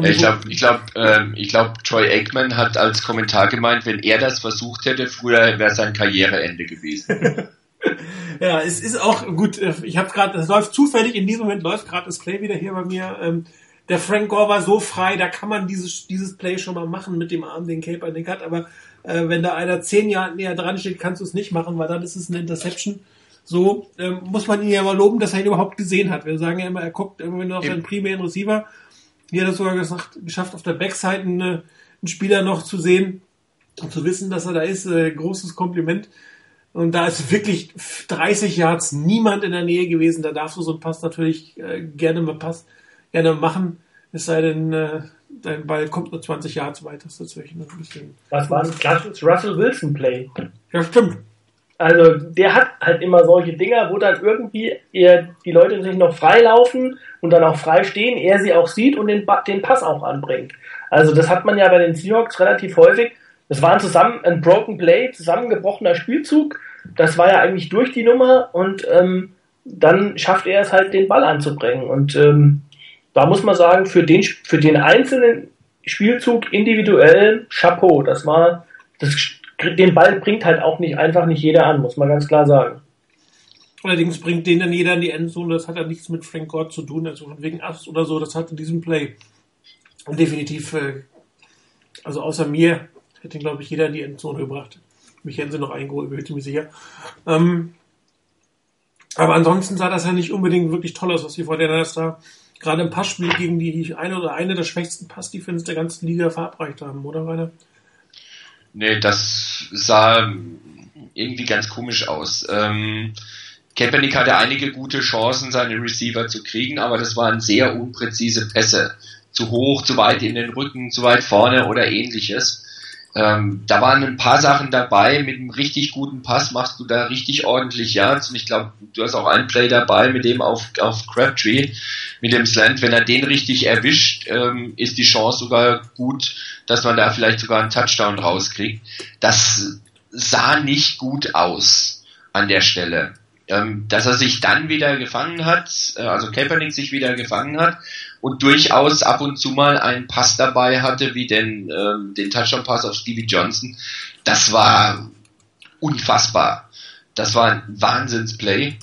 Ich glaube, ich glaube, ähm, ich glaube, Troy Aikman hat als Kommentar gemeint, wenn er das versucht hätte, früher wäre sein Karriereende gewesen. ja, es ist auch gut. Äh, ich habe gerade, es läuft zufällig in diesem Moment läuft gerade das Play wieder hier bei mir. Ähm, der Frank Gore war so frei, da kann man dieses dieses Play schon mal machen mit dem Arm, den Cape an den hat. Aber äh, wenn da einer zehn Jahre näher dran steht, kannst du es nicht machen, weil dann ist es eine Interception. So ähm, muss man ihn ja mal loben, dass er ihn überhaupt gesehen hat. Wir sagen ja immer, er guckt immer nur auf seinen primären Receiver hier hat es sogar gesagt, geschafft, auf der Backseite einen, einen Spieler noch zu sehen und zu wissen, dass er da ist. Äh, großes Kompliment. Und da ist wirklich 30 Yards niemand in der Nähe gewesen. Da darfst du so einen Pass natürlich äh, gerne mal Pass, gerne machen. Es sei denn, äh, dein Ball kommt nur 20 Yards weiter dazwischen. Ein bisschen. Das war ein klassisches Russell Wilson Play. Ja, stimmt. Also der hat halt immer solche Dinger, wo dann irgendwie er, die Leute sich noch freilaufen und dann auch frei stehen, er sie auch sieht und den, den Pass auch anbringt. Also das hat man ja bei den Seahawks relativ häufig. Es war ein zusammen ein Broken Play, zusammengebrochener Spielzug. das war ja eigentlich durch die Nummer und ähm, dann schafft er es halt, den Ball anzubringen. Und ähm, da muss man sagen, für den, für den einzelnen Spielzug individuell Chapeau. Das war, das, den Ball bringt halt auch nicht einfach nicht jeder an, muss man ganz klar sagen. Allerdings bringt den dann jeder in die Endzone. Das hat ja nichts mit Frank Gott zu tun, also wegen Ass oder so. Das hat in diesem Play definitiv, äh, also außer mir, hätte ihn, glaube ich, jeder in die Endzone gebracht. Mich hätten sie noch eingeholt, bin ich mir sicher. Ähm, aber ansonsten sah das ja nicht unbedingt wirklich toll aus, was die Fortinanders da gerade im Passspiel gegen die eine oder eine der schwächsten Pass-Defense der ganzen Liga verabreicht haben, oder Rainer? Nee, das sah irgendwie ganz komisch aus. Ähm, Kaepernick hatte einige gute Chancen, seine Receiver zu kriegen, aber das waren sehr unpräzise Pässe. Zu hoch, zu weit in den Rücken, zu weit vorne oder ähnliches. Ähm, da waren ein paar Sachen dabei. Mit einem richtig guten Pass machst du da richtig ordentlich Yards. Und ich glaube, du hast auch einen Play dabei mit dem auf, auf Crabtree, mit dem Slant. Wenn er den richtig erwischt, ähm, ist die Chance sogar gut, dass man da vielleicht sogar einen Touchdown rauskriegt. Das sah nicht gut aus an der Stelle. Ähm, dass er sich dann wieder gefangen hat, äh, also Kaepernick sich wieder gefangen hat und durchaus ab und zu mal einen Pass dabei hatte, wie den, ähm, den Touchdown-Pass auf Stevie Johnson. Das war unfassbar. Das war ein Wahnsinnsplay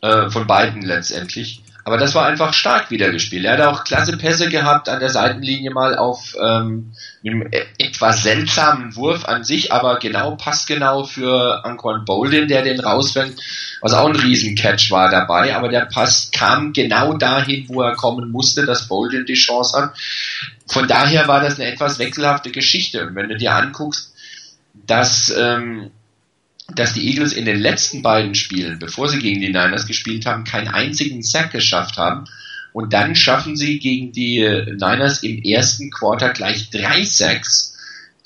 äh, von beiden letztendlich. Aber das war einfach stark wieder gespielt. Er hat auch klasse Pässe gehabt an der Seitenlinie mal auf ähm, einem e-, etwas seltsamen Wurf an sich, aber genau passgenau für Anquan Bolden, der den rausfängt, was auch ein Riesencatch war dabei. Aber der Pass kam genau dahin, wo er kommen musste, dass Bolden die Chance hat. Von daher war das eine etwas wechselhafte Geschichte. Und wenn du dir anguckst, dass ähm, dass die Eagles in den letzten beiden Spielen, bevor sie gegen die Niners gespielt haben, keinen einzigen Sack geschafft haben. Und dann schaffen sie gegen die Niners im ersten Quarter gleich drei Sacks.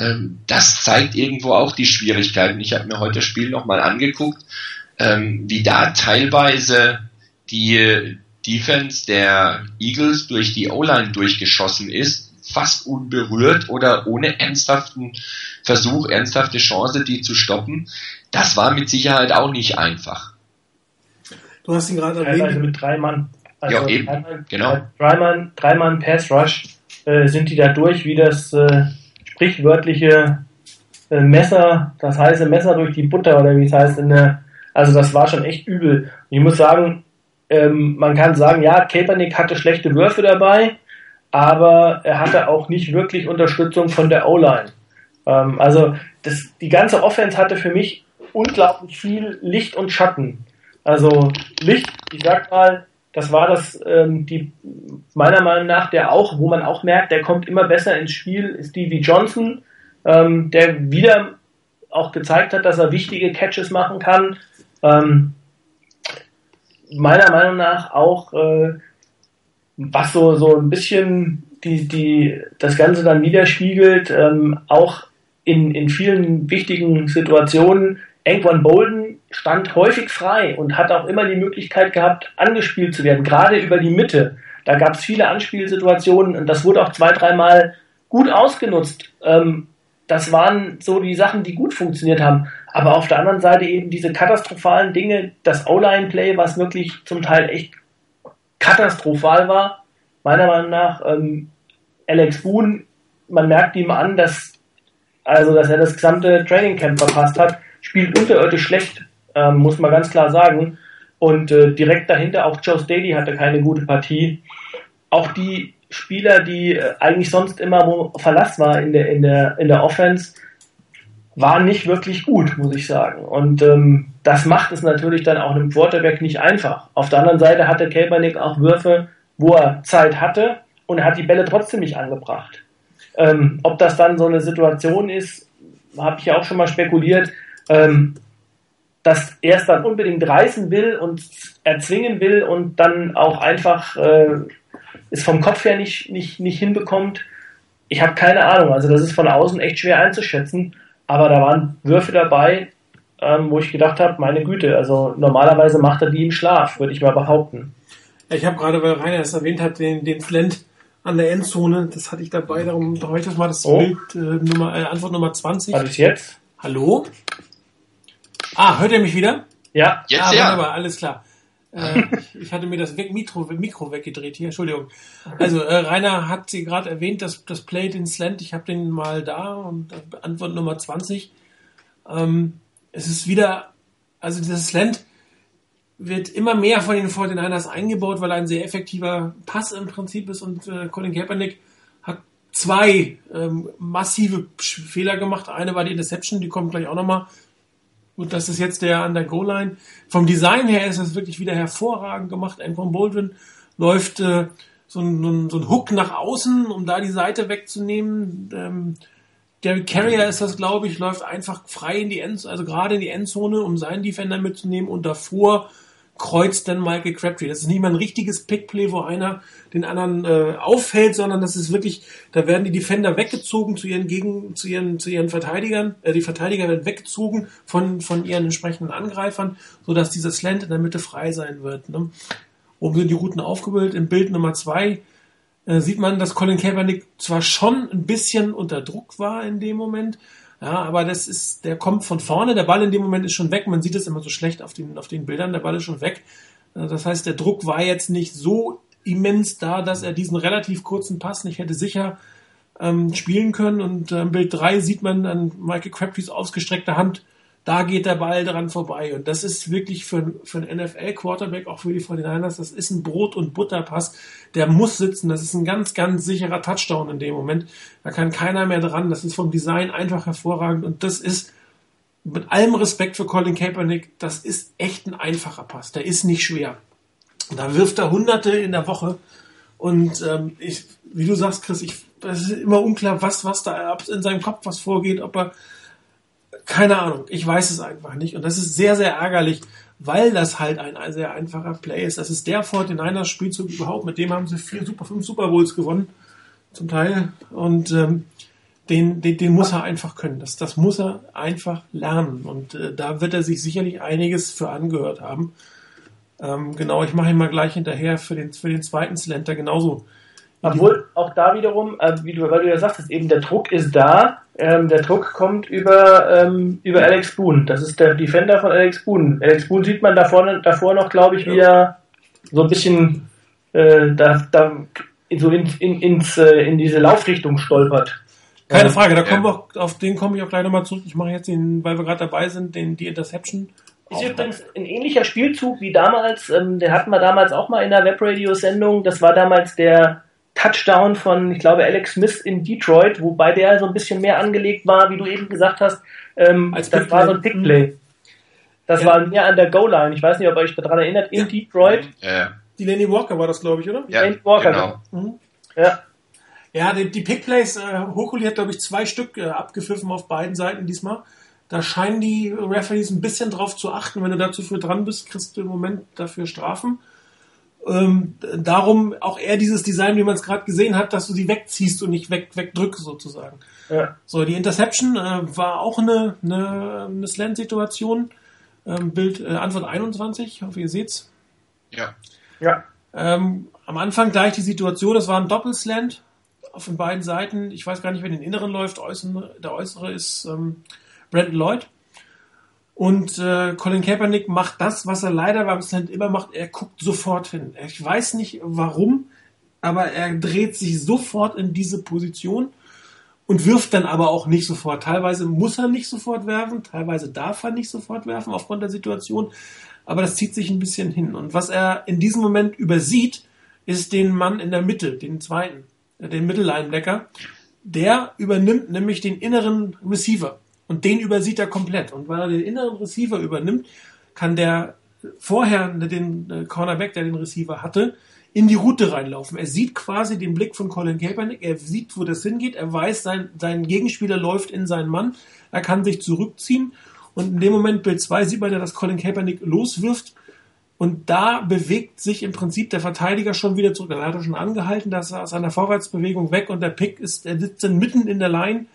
Ähm, das zeigt irgendwo auch die Schwierigkeiten. Ich habe mir heute das Spiel nochmal angeguckt, ähm, wie da teilweise die Defense der Eagles durch die O-Line durchgeschossen ist, fast unberührt oder ohne ernsthaften Versuch, ernsthafte Chance, die zu stoppen. Das war mit Sicherheit auch nicht einfach. Du hast ihn gerade erwähnt. Also mit drei Mann. Also ja, eben. Mann, genau. Drei Mann, drei Mann Pass Rush äh, sind die da durch, wie das äh, sprichwörtliche äh, Messer, das heiße Messer durch die Butter oder wie es heißt in der, also das war schon echt übel. Und ich muss sagen, ähm, man kann sagen, ja, Kaepernick hatte schlechte Würfe dabei, aber er hatte auch nicht wirklich Unterstützung von der O-Line. Ähm, also das, die ganze Offense hatte für mich unglaublich viel Licht und Schatten. Also Licht, ich sag mal, das war das, ähm, die meiner Meinung nach, der auch, wo man auch merkt, der kommt immer besser ins Spiel, ist Stevie Johnson, ähm, der wieder auch gezeigt hat, dass er wichtige Catches machen kann. Ähm, meiner Meinung nach auch, äh, was so, so ein bisschen die, die, das Ganze dann widerspiegelt, ähm, auch in, in vielen wichtigen Situationen Anquan Bolden stand häufig frei und hat auch immer die Möglichkeit gehabt, angespielt zu werden, gerade über die Mitte. Da gab es viele Anspielsituationen und das wurde auch zwei, dreimal gut ausgenutzt. Ähm, das waren so die Sachen, die gut funktioniert haben. Aber auf der anderen Seite eben diese katastrophalen Dinge, das O-Line-Play, was wirklich zum Teil echt katastrophal war, meiner Meinung nach. Ähm, Alex Boone, man merkt ihm an, dass, also, dass er das gesamte Training Camp verpasst hat spielt unterirdisch schlecht, ähm, muss man ganz klar sagen. Und äh, direkt dahinter auch Joe Staley hatte keine gute Partie. Auch die Spieler, die äh, eigentlich sonst immer wo Verlass war in der, in der, in der Offense, waren nicht wirklich gut, muss ich sagen. Und ähm, das macht es natürlich dann auch einem Quarterback nicht einfach. Auf der anderen Seite hatte Kaepernick auch Würfe, wo er Zeit hatte und hat die Bälle trotzdem nicht angebracht. Ähm, ob das dann so eine Situation ist, habe ich ja auch schon mal spekuliert, ähm, dass er es dann unbedingt reißen will und erzwingen will und dann auch einfach äh, es vom Kopf her nicht, nicht, nicht hinbekommt. Ich habe keine Ahnung. Also das ist von außen echt schwer einzuschätzen. Aber da waren Würfe dabei, ähm, wo ich gedacht habe, meine Güte, also normalerweise macht er die im Schlaf, würde ich mal behaupten. Ich habe gerade, weil Rainer es erwähnt hat, den, den Flint an der Endzone, das hatte ich dabei, darum brauche ich das mal das oh. Bild, äh, Nummer, äh, Antwort Nummer 20. Was ist jetzt? Hallo? Ah, hört ihr mich wieder? Ja. Jetzt ah, ja. wunderbar, alles klar. Äh, ich hatte mir das weg, Mikro, Mikro weggedreht hier, Entschuldigung. Also äh, Rainer hat sie gerade erwähnt, das, das Play den Slant, ich habe den mal da und äh, Antwort Nummer 20. Ähm, es ist wieder, also dieses Slant wird immer mehr von den 49ers eingebaut, weil er ein sehr effektiver Pass im Prinzip ist und äh, Colin Kaepernick hat zwei ähm, massive Fehler gemacht. Eine war die Interception, die kommt gleich auch nochmal. Und das ist jetzt der an der Goal-Line. Vom Design her ist das wirklich wieder hervorragend gemacht. Anquan Baldwin läuft äh, so, ein, so ein Hook nach außen, um da die Seite wegzunehmen. Ähm, der Carrier ist das, glaube ich, läuft einfach frei in die Endzone, also gerade in die Endzone, um seinen Defender mitzunehmen und davor kreuzt dann Michael Crabtree. Das ist nicht mal ein richtiges Pickplay, wo einer den anderen äh, auffällt, sondern das ist wirklich, da werden die Defender weggezogen zu ihren Gegen, zu ihren, zu ihren Verteidigern, äh, die Verteidiger werden weggezogen von, von ihren entsprechenden Angreifern, sodass dieser Slant in der Mitte frei sein wird. Ne? Oben sind die Routen aufgebildet. Im Bild Nummer zwei äh, sieht man, dass Colin Kaepernick zwar schon ein bisschen unter Druck war in dem Moment, ja, aber das ist, der kommt von vorne, der Ball in dem Moment ist schon weg. Man sieht es immer so schlecht auf den, auf den Bildern, der Ball ist schon weg. Äh, Das heißt, der Druck war jetzt nicht so immens da, dass er diesen relativ kurzen Pass nicht hätte sicher ähm, spielen können. Und äh, im Bild 3 sieht man an Michael Crabtrees ausgestreckte Hand, da geht der Ball dran vorbei. Und das ist wirklich für, für einen NFL-Quarterback, auch für die 49ers, das ist ein Brot- und Butterpass. Der muss sitzen. Das ist ein ganz, ganz sicherer Touchdown in dem Moment. Da kann keiner mehr dran. Das ist vom Design einfach hervorragend. Und das ist mit allem Respekt für Colin Kaepernick, das ist echt ein einfacher Pass. Der ist nicht schwer. Da wirft er Hunderte in der Woche. Und ähm, ich, wie du sagst, Chris, ich, es ist immer unklar, was, was da in seinem Kopf was vorgeht, ob er keine Ahnung, ich weiß es einfach nicht. Und das ist sehr, sehr ärgerlich, weil das halt ein, sehr einfacher Play ist. Das ist der 49ers Spielzug überhaupt. Mit dem haben sie vier Super, fünf Super Bowls gewonnen, zum Teil. Und ähm, den, den, den muss er einfach können. Das, das muss er einfach lernen. Und äh, da wird er sich sicherlich einiges für angehört haben. Ähm, genau, ich mache ihn mal gleich hinterher für den, für den zweiten Slender genauso. Obwohl auch da wiederum, äh, wie du, weil du ja sagtest, eben der Druck ist da. Ähm, der Druck kommt über, ähm, über Alex Boone. Das ist der Defender von Alex Boone. Alex Boone sieht man davor, davor noch, glaube ich, wie er so ein bisschen äh, da, da so in, in, ins, äh, in diese Laufrichtung stolpert. Keine Frage, da Ja. kommen wir auch, auf den komme ich auch gleich nochmal zurück. Ich mache jetzt den, weil wir gerade dabei sind, den, die Interception. Ist übrigens ein ähnlicher Spielzug wie damals, ähm, den hatten wir damals auch mal in der Webradio-Sendung. Das war damals der Touchdown von, ich glaube, Alex Smith in Detroit, wobei der so ein bisschen mehr angelegt war, wie du eben gesagt hast. Ähm, Als das war so ein Pickplay. Das Ja. war mehr an der Goal-Line. Ich weiß nicht, ob ihr euch daran erinnert, in Ja. Detroit. Ja, Die Lenny Walker war das, glaube ich, oder? ja, Lane Walker. genau. Mhm. Ja. Ja, die, die Pickplays, äh, Hokuli hat, glaube ich, zwei Stück äh, abgepfiffen auf beiden Seiten diesmal. Da scheinen die Referees ein bisschen drauf zu achten. Wenn du da zu früh dran bist, kriegst du im Moment dafür Strafen. Ähm, darum auch eher dieses Design, wie man es gerade gesehen hat, dass du sie wegziehst und nicht weg, wegdrückst sozusagen. ja. So, die Interception äh, war auch eine, eine, eine Slant-Situation. Ähm, Bild äh, Antwort 21, ich hoffe, ihr seht's. Ja. Ja. Ähm, am Anfang gleich die Situation, es war ein Doppelslant auf den beiden Seiten. Ich weiß gar nicht, wer den inneren läuft. Äußeren, der äußere ist ähm, Brandon Lloyd. Und äh, Colin Kaepernick macht das, was er leider beim Slant immer macht. Er guckt sofort hin. Ich weiß nicht warum, aber er dreht sich sofort in diese Position und wirft dann aber auch nicht sofort. Teilweise muss er nicht sofort werfen, teilweise darf er nicht sofort werfen aufgrund der Situation. Aber das zieht sich ein bisschen hin. Und was er in diesem Moment übersieht, ist den Mann in der Mitte, den zweiten, äh, den Mittellinebacker. Der übernimmt nämlich den inneren Receiver. Und den übersieht er komplett. Und weil er den inneren Receiver übernimmt, kann der vorher den äh, Cornerback, der den Receiver hatte, in die Route reinlaufen. Er sieht quasi den Blick von Colin Kaepernick, er sieht, wo das hingeht, er weiß, sein, sein Gegenspieler läuft in seinen Mann, er kann sich zurückziehen und in dem Moment, Bild 2, sieht man ja, dass Colin Kaepernick loswirft und da bewegt sich im Prinzip der Verteidiger schon wieder zurück. Da hat er schon angehalten, dass er aus seiner Vorwärtsbewegung weg und der Pick ist, er sitzt dann mitten in der Line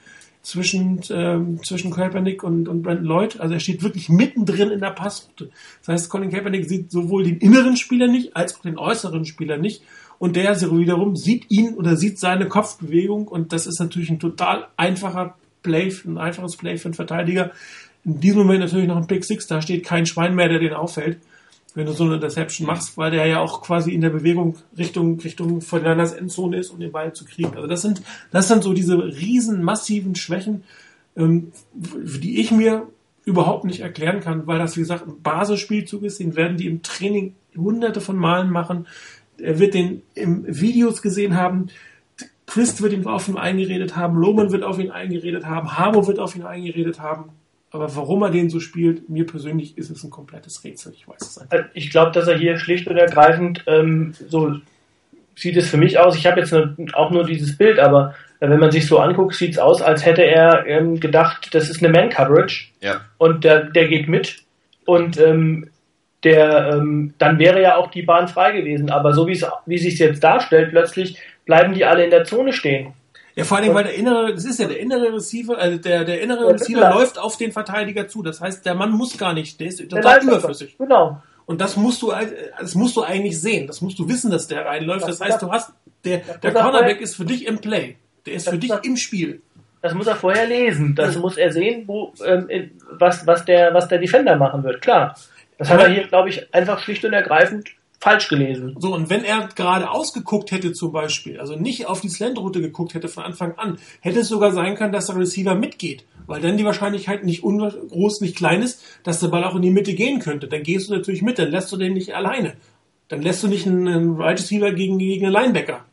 zwischen, ähm, zwischen Kaepernick und, und Brandon Lloyd. Also er steht wirklich mittendrin in der Passroute. Das heißt, Colin Kaepernick sieht sowohl den inneren Spieler nicht, als auch den äußeren Spieler nicht. Und der wiederum sieht ihn oder sieht seine Kopfbewegung. Und das ist natürlich ein total einfacher Play, ein einfaches Play für einen Verteidiger. in diesem Moment natürlich noch ein Pick Six, da steht kein Schwein mehr, der den auffällt, wenn du so eine Interception machst, weil der ja auch quasi in der Bewegung Richtung, Richtung Fernandes Endzone ist, um den Ball zu kriegen. Also das sind, das sind so diese riesen massiven Schwächen, ähm, die ich mir überhaupt nicht erklären kann, weil das, wie gesagt, ein Basisspielzug ist, den werden die im Training hunderte von Malen machen. Er wird den im Videos gesehen haben. Christ wird ihn auf ihn eingeredet haben, Lohmann wird auf ihn eingeredet haben, Harmo wird auf ihn eingeredet haben. Aber warum er den so spielt, mir persönlich ist es ein komplettes Rätsel. Ich weiß es einfach. Ich glaube, dass er hier schlicht und ergreifend ähm, so sieht es für mich aus. Ich habe jetzt auch nur dieses Bild, aber äh, wenn man sich so anguckt, sieht es aus, als hätte er ähm, gedacht, das ist eine Man-Coverage. Ja. Und der, der geht mit. Und ähm, der, ähm, dann wäre ja auch die Bahn frei gewesen. Aber so wie es wie sich jetzt darstellt, plötzlich bleiben die alle in der Zone stehen. Ja, vor allem, weil der innere, das ist ja der innere Receiver, also der, der innere Receiver läuft auf den Verteidiger zu. Das heißt, der Mann muss gar nicht, der ist total überflüssig. Genau. Und das musst du, das musst du eigentlich sehen. Das musst du wissen, dass der reinläuft. Das heißt, du hast, der, der Cornerback ist für dich im Play. Der ist für dich im Spiel. Das muss er vorher lesen. Das muss er sehen, wo, ähm, was, was der, was der Defender machen wird. Klar. Das hat er hier, glaube ich, einfach schlicht und ergreifend falsch gelesen. So, und wenn er gerade ausgeguckt hätte zum Beispiel, also nicht auf die Slant-Route geguckt hätte von Anfang an, hätte es sogar sein können, dass der Receiver mitgeht, weil dann die Wahrscheinlichkeit nicht groß, nicht klein ist, dass der Ball auch in die Mitte gehen könnte. Dann gehst du natürlich mit, dann lässt du den nicht alleine. Dann lässt du nicht einen, einen Right Receiver gegen, gegen einen Linebacker.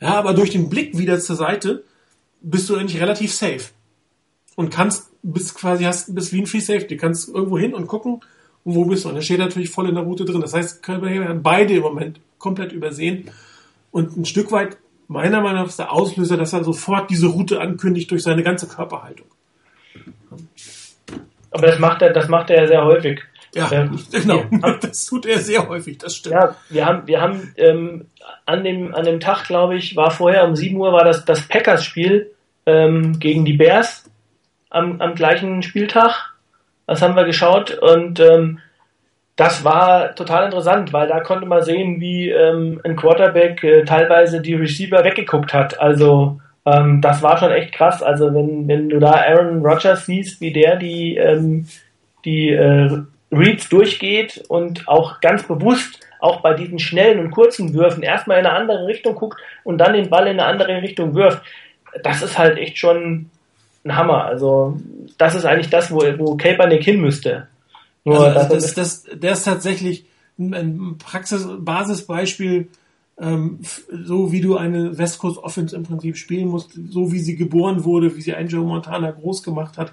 Ja, aber durch den Blick wieder zur Seite bist du eigentlich relativ safe. Und kannst, bist quasi, hast, bist wie ein Free Safety, kannst irgendwo hin und gucken, und wo bist du? Und er steht natürlich voll in der Route drin. Das heißt, Copenhagen hat beide im Moment komplett übersehen. Und ein Stück weit, meiner Meinung nach, ist der Auslöser, dass er sofort diese Route ankündigt durch seine ganze Körperhaltung. Aber das macht er, das macht er sehr häufig. Ja, ähm, genau. Haben, das tut er sehr häufig, das stimmt. Ja, wir haben, wir haben ähm, an dem an dem Tag, glaube ich, war vorher um 7 Uhr war das das Packers-Spiel ähm, gegen die Bears am, am gleichen Spieltag. Das haben wir geschaut und ähm, das war total interessant, weil da konnte man sehen, wie ähm, ein Quarterback äh, teilweise die Receiver weggeguckt hat. Also ähm, das war schon echt krass. Also wenn, wenn du da Aaron Rodgers siehst, wie der die, ähm, die äh, Reads durchgeht und auch ganz bewusst auch bei diesen schnellen und kurzen Würfen erstmal in eine andere Richtung guckt und dann den Ball in eine andere Richtung wirft, das ist halt echt schon ein Hammer. Also das ist eigentlich das, wo, wo Kaepernick hin müsste. Nur also das, das, das, der ist tatsächlich ein Praxis Basisbeispiel, ähm, so wie du eine West Coast Offense im Prinzip spielen musst, so wie sie geboren wurde, wie sie ein Joe Montana groß gemacht hat,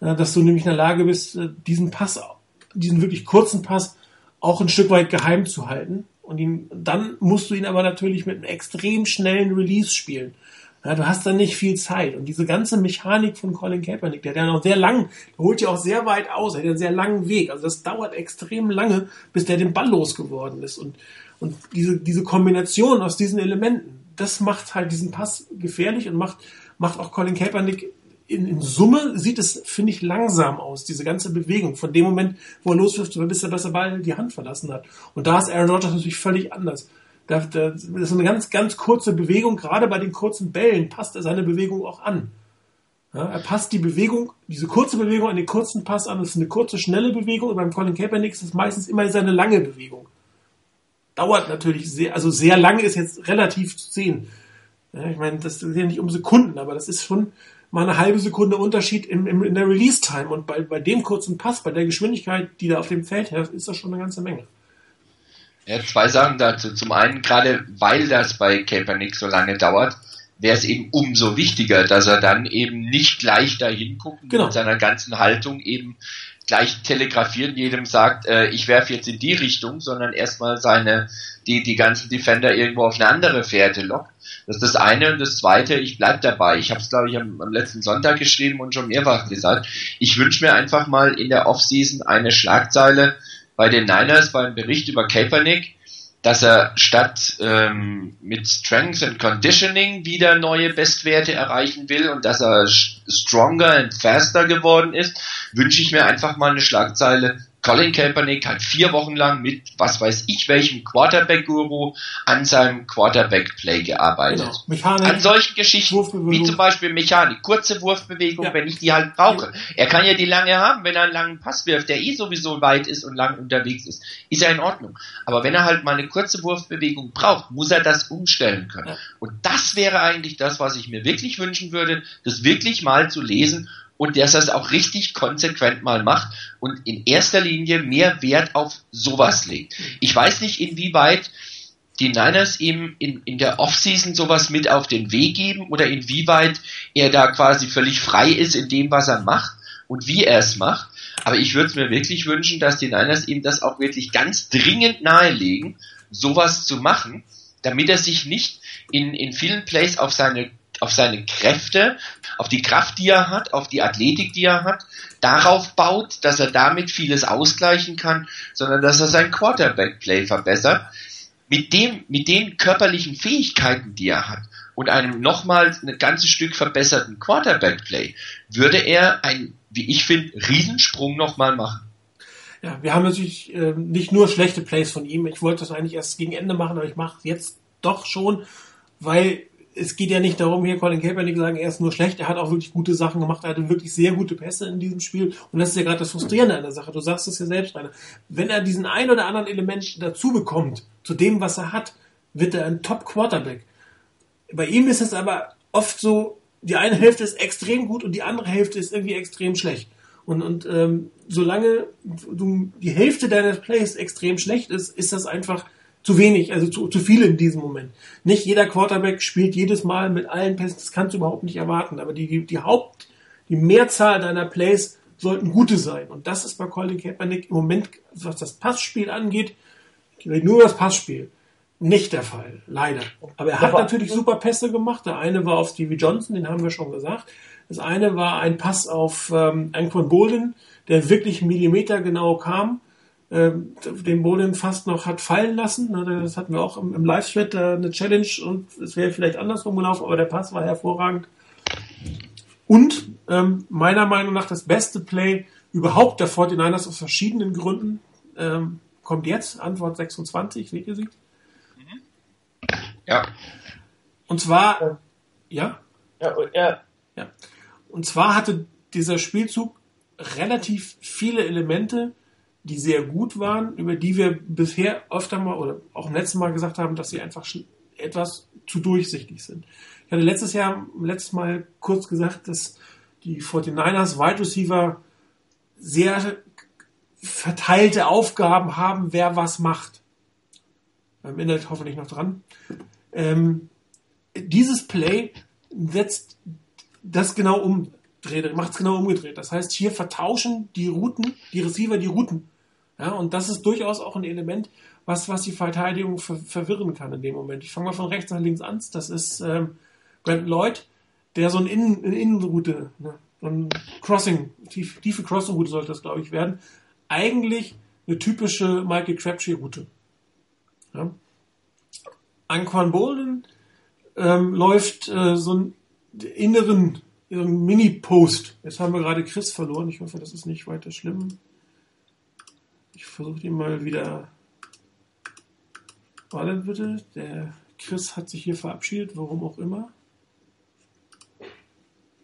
äh, dass du nämlich in der Lage bist, äh, diesen Pass, diesen wirklich kurzen Pass auch ein Stück weit geheim zu halten. Und ihn, dann musst du ihn aber natürlich mit einem extrem schnellen Release spielen. Ja, du hast dann nicht viel Zeit. Und diese ganze Mechanik von Colin Kaepernick, der, der noch sehr lang, der holt ja auch sehr weit aus, er hat einen sehr langen Weg. Also das dauert extrem lange, bis der den Ball losgeworden ist. Und, und diese, diese Kombination aus diesen Elementen, das macht halt diesen Pass gefährlich und macht, macht auch Colin Kaepernick in, in Summe sieht es, finde ich, langsam aus, diese ganze Bewegung. Von dem Moment, wo er loswirft, bis er, bis der Ball die Hand verlassen hat. Und da ist Aaron Rodgers natürlich völlig anders. Das ist eine ganz, ganz kurze Bewegung. Gerade bei den kurzen Bällen passt er seine Bewegung auch an. Ja, er passt die Bewegung, diese kurze Bewegung an den kurzen Pass an. Das ist eine kurze, schnelle Bewegung. Und beim Colin Kaepernick ist es meistens immer seine lange Bewegung. Dauert natürlich sehr, also sehr lange ist jetzt relativ zu sehen. Ja, ich meine, das ist ja nicht um Sekunden, aber das ist schon mal eine halbe Sekunde Unterschied im, im, in der Release-Time. Und bei, bei dem kurzen Pass, bei der Geschwindigkeit, die da auf dem Feld herrscht, ist das schon eine ganze Menge. Ja, zwei Sachen dazu. Zum einen, gerade weil das bei Kaepernick so lange dauert, wäre es eben umso wichtiger, dass er dann eben nicht gleich dahin guckt genau. mit seiner ganzen Haltung eben gleich telegrafieren, jedem sagt, äh, ich werfe jetzt in die Richtung, sondern erstmal seine, die, die ganzen Defender irgendwo auf eine andere Fährte lockt. Das ist das eine. Und das zweite, ich bleib dabei. Ich habe es, glaube ich, am, am, letzten Sonntag geschrieben und schon mehrfach gesagt. Ich wünsche mir einfach mal in der Offseason eine Schlagzeile, bei den Niners beim Bericht über Kaepernick, dass er statt ähm, mit Strength and Conditioning wieder neue Bestwerte erreichen will und dass er stronger and faster geworden ist, wünsche ich mir einfach mal eine Schlagzeile Colin Kaepernick hat vier Wochen lang mit was weiß ich welchem Quarterback-Guru an seinem Quarterback-Play gearbeitet. Genau. Mechanik, an solchen Geschichten, wie zum Beispiel Mechanik, kurze Wurfbewegung, ja. wenn ich die halt brauche. Ja. Er kann ja die lange haben, wenn er einen langen Pass wirft, der eh sowieso weit ist und lang unterwegs ist. Ist ja in Ordnung. Aber wenn er halt mal eine kurze Wurfbewegung braucht, muss er das umstellen können. Ja. Und das wäre eigentlich das, was ich mir wirklich wünschen würde, das wirklich mal zu lesen und dass er es auch richtig konsequent mal macht und in erster Linie mehr Wert auf sowas legt. Ich weiß nicht, inwieweit die Niners ihm in, in der Offseason sowas mit auf den Weg geben oder inwieweit er da quasi völlig frei ist in dem, was er macht und wie er es macht. Aber ich würde es mir wirklich wünschen, dass die Niners ihm das auch wirklich ganz dringend nahelegen, sowas zu machen, damit er sich nicht in, in vielen Plays auf seine auf seine Kräfte, auf die Kraft, die er hat, auf die Athletik, die er hat, darauf baut, dass er damit vieles ausgleichen kann, sondern dass er sein Quarterback-Play verbessert, mit dem, mit den körperlichen Fähigkeiten, die er hat und einem nochmal ein ganzes Stück verbesserten Quarterback-Play, würde er ein, wie ich finde, Riesensprung nochmal machen. Ja, wir haben natürlich äh, nicht nur schlechte Plays von ihm. Ich wollte das eigentlich erst gegen Ende machen, aber ich mache es jetzt doch schon, weil es geht ja nicht darum, hier Colin Kaepernick sagen, er ist nur schlecht, er hat auch wirklich gute Sachen gemacht, er hatte wirklich sehr gute Pässe in diesem Spiel und das ist ja gerade das Frustrierende an der Sache. Du sagst es ja selbst, Rainer. Wenn er diesen ein oder anderen Element dazu bekommt, zu dem, was er hat, wird er ein Top-Quarterback. Bei ihm ist es aber oft so, die eine Hälfte ist extrem gut und die andere Hälfte ist irgendwie extrem schlecht. Und, und ähm, solange du die Hälfte deines Plays extrem schlecht ist, ist das einfach zu wenig, also zu, zu viel in diesem Moment. Nicht jeder Quarterback spielt jedes Mal mit allen Pässen, das kannst du überhaupt nicht erwarten. Aber die, die, die Haupt, die Mehrzahl deiner Plays sollten gute sein. Und das ist bei Colin Kaepernick im Moment, was das Passspiel angeht, nur das Passspiel, nicht der Fall, leider. Aber er hat natürlich super Pässe gemacht. Der eine war auf Stevie Johnson, den haben wir schon gesagt. Das eine war ein Pass auf ähm, Anquan Bolden, der wirklich millimetergenau kam den Boden fast noch hat fallen lassen. Ne, das hatten wir auch im, im Live-Thread eine Challenge und es wäre vielleicht andersrum gelaufen, aber der Pass war hervorragend. Und ähm, meiner Meinung nach das beste Play überhaupt der 49ers aus verschiedenen Gründen ähm, kommt jetzt, Antwort 26, seht ihr sie? Ja. Und zwar, ja? Ja, ja. ja. Und zwar hatte dieser Spielzug relativ viele Elemente, die sehr gut waren, über die wir bisher öfter mal oder auch im letzten Mal gesagt haben, dass sie einfach etwas zu durchsichtig sind. Ich hatte letztes Jahr, letztes Mal kurz gesagt, dass die 49ers Wide Receiver sehr verteilte Aufgaben haben, wer was macht. Beim Internet hoffentlich noch dran. Ähm, dieses Play setzt das genau umdreht, macht es genau umgedreht. Das heißt, hier vertauschen die Routen, die Receiver die Routen. Ja, und das ist durchaus auch ein Element, was, was die Verteidigung ver verwirren kann in dem Moment. Ich fange mal von rechts nach links an. Das ist ähm, Brandon Lloyd, der so ein Innen, eine Innenroute, ne, so ein Crossing, tief, tiefe Crossing-Route sollte das, glaube ich, werden. Eigentlich eine typische Michael Crabtree-Route. Ja. Anquan Bolden ähm, läuft äh, so einen inneren Mini-Post. Jetzt haben wir gerade Chris verloren. Ich hoffe, das ist nicht weiter schlimm. Ich versuche ihn mal wieder. Warte bitte, der Chris hat sich hier verabschiedet, warum auch immer.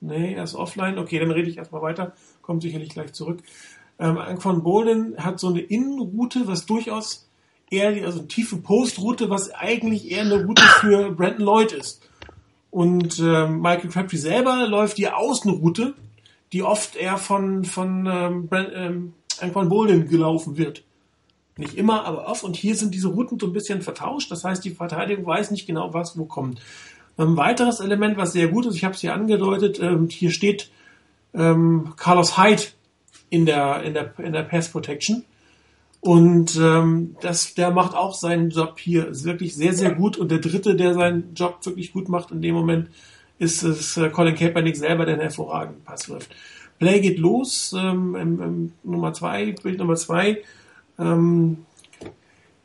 Nee, er ist offline. Okay, dann rede ich erstmal weiter. Kommt sicherlich gleich zurück. Ähm, von Bolden hat so eine Innenroute, was durchaus eher, also eine tiefe Postroute, was eigentlich eher eine Route für Brandon Lloyd ist. Und ähm, Michael Crabtree selber läuft die Außenroute, die oft eher von, von ähm, Brand, ähm, Anquan Bolden gelaufen wird. Nicht immer, aber oft. Und hier sind diese Routen so ein bisschen vertauscht. Das heißt, die Verteidigung weiß nicht genau, was wo kommt. Ein weiteres Element, was sehr gut ist, ich habe es hier angedeutet, ähm, hier steht ähm, Carlos Hyde in der, in der, in der Pass Protection. Und ähm, das, der macht auch seinen Job hier ist wirklich sehr, sehr gut. Und der dritte, der seinen Job wirklich gut macht in dem Moment, ist, ist äh, Colin Kaepernick selber, der einen hervorragenden Pass wirft. Play geht los, ähm, ähm, Nummer zwei, Bild Nummer zwei. Ähm,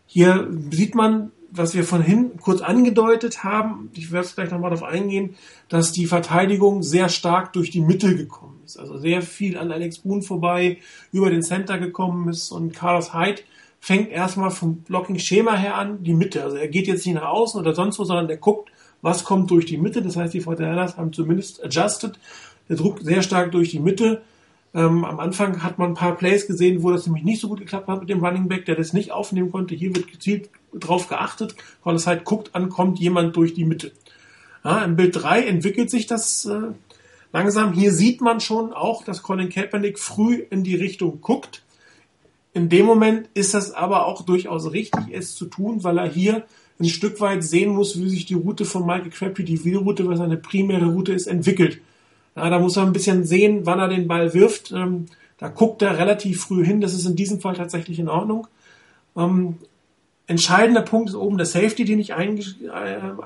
hier sieht man was wir von hinten kurz angedeutet haben, ich werde gleich nochmal darauf eingehen, dass die Verteidigung sehr stark durch die Mitte gekommen ist. Also sehr viel an Alex Boone vorbei, über den Center gekommen ist und Carlos Hyde fängt erstmal vom Blocking-Schema her an, die Mitte. Also er geht jetzt nicht nach außen oder sonst wo, sondern der guckt, was kommt durch die Mitte. Das heißt, die Fortinanders haben zumindest adjusted. Der Druck sehr stark durch die Mitte. Ähm, am Anfang hat man ein paar Plays gesehen, wo das nämlich nicht so gut geklappt hat mit dem Running Back, der das nicht aufnehmen konnte. Hier wird gezielt drauf geachtet, weil es halt guckt an, kommt jemand durch die Mitte. Ja, Im Bild 3 entwickelt sich das äh, langsam. Hier sieht man schon auch, dass Colin Kaepernick früh in die Richtung guckt. In dem Moment ist das aber auch durchaus richtig, es zu tun, weil er hier ein Stück weit sehen muss, wie sich die Route von Michael Crabtree, die Wheelroute, was seine primäre Route ist, entwickelt. Ja, da muss er ein bisschen sehen, wann er den Ball wirft. Ähm, da guckt er relativ früh hin. Das ist in diesem Fall tatsächlich in Ordnung. Ähm, entscheidender Punkt ist oben der Safety, den ich äh,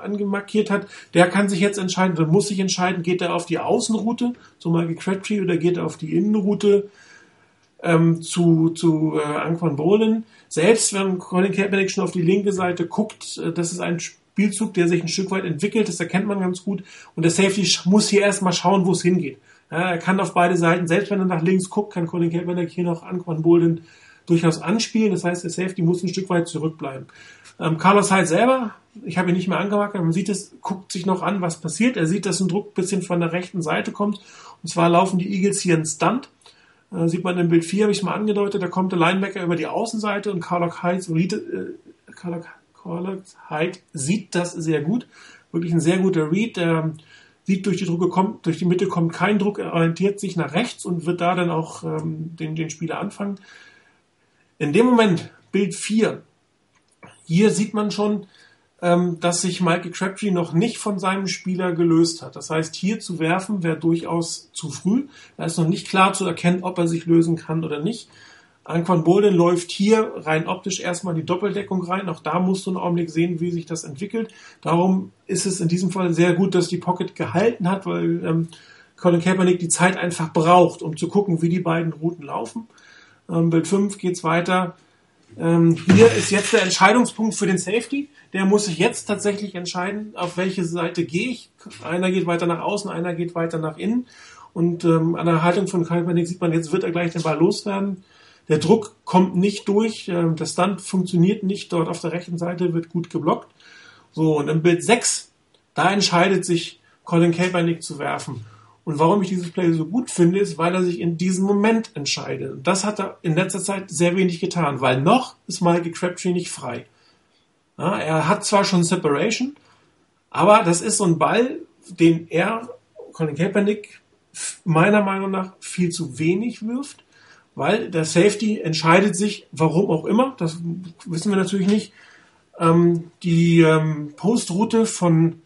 angemarkiert hat. Der kann sich jetzt entscheiden, oder muss sich entscheiden, geht er auf die Außenroute, zum Beispiel Crabtree, oder geht er auf die Innenroute ähm, zu, zu äh, Anquan Bolin. Selbst wenn Colin Kaepernick schon auf die linke Seite guckt, äh, das ist ein Spielzug, der sich ein Stück weit entwickelt, das erkennt man ganz gut. Und der Safety muss hier erstmal schauen, wo es hingeht. Ja, er kann auf beide Seiten, selbst wenn er nach links guckt, kann Colin Kaepernick hier noch Anquan Bolden durchaus anspielen. Das heißt, der Safety muss ein Stück weit zurückbleiben. Ähm, Carlos Hyde selber, ich habe ihn nicht mehr angemacht, man sieht es, guckt sich noch an, was passiert. Er sieht, dass ein Druck ein bisschen von der rechten Seite kommt. Und zwar laufen die Eagles hier in Stunt. Äh, sieht man im Bild 4, habe ich mal angedeutet, da kommt der Linebacker über die Außenseite und Carlos Hyde, äh, Carlos Corlex Hyde sieht das sehr gut. Wirklich ein sehr guter Read. Der sieht durch die Drucke kommt, durch die Mitte kommt kein Druck, er orientiert sich nach rechts und wird da dann auch ähm, den, den Spieler anfangen. In dem Moment, Bild 4, hier sieht man schon, ähm, dass sich Michael Crabtree noch nicht von seinem Spieler gelöst hat. Das heißt, hier zu werfen wäre durchaus zu früh. Da ist noch nicht klar zu erkennen, ob er sich lösen kann oder nicht. Anquan Bolden läuft hier rein optisch erstmal die Doppeldeckung rein. Auch da musst du einen Augenblick sehen, wie sich das entwickelt. Darum ist es in diesem Fall sehr gut, dass die Pocket gehalten hat, weil ähm, Colin Kaepernick die Zeit einfach braucht, um zu gucken, wie die beiden Routen laufen. Ähm, Bild 5 geht's weiter. Ähm, hier ist jetzt der Entscheidungspunkt für den Safety. Der muss sich jetzt tatsächlich entscheiden, auf welche Seite gehe ich. Einer geht weiter nach außen, einer geht weiter nach innen. Und ähm, an der Haltung von Kaepernick sieht man, jetzt wird er gleich den Ball loswerden. Der Druck kommt nicht durch, äh, der Stunt funktioniert nicht, dort auf der rechten Seite wird gut geblockt. So, und im Bild 6, da entscheidet sich Colin Kaepernick zu werfen. Und warum ich dieses Play so gut finde, ist, weil er sich in diesem Moment entscheidet. Und das hat er in letzter Zeit sehr wenig getan, weil noch ist Michael Crabtree nicht frei. Ja, er hat zwar schon Separation, aber das ist so ein Ball, den er, Colin Kaepernick, meiner Meinung nach viel zu wenig wirft weil der Safety entscheidet sich, warum auch immer, das wissen wir natürlich nicht, ähm, die ähm, Postroute von,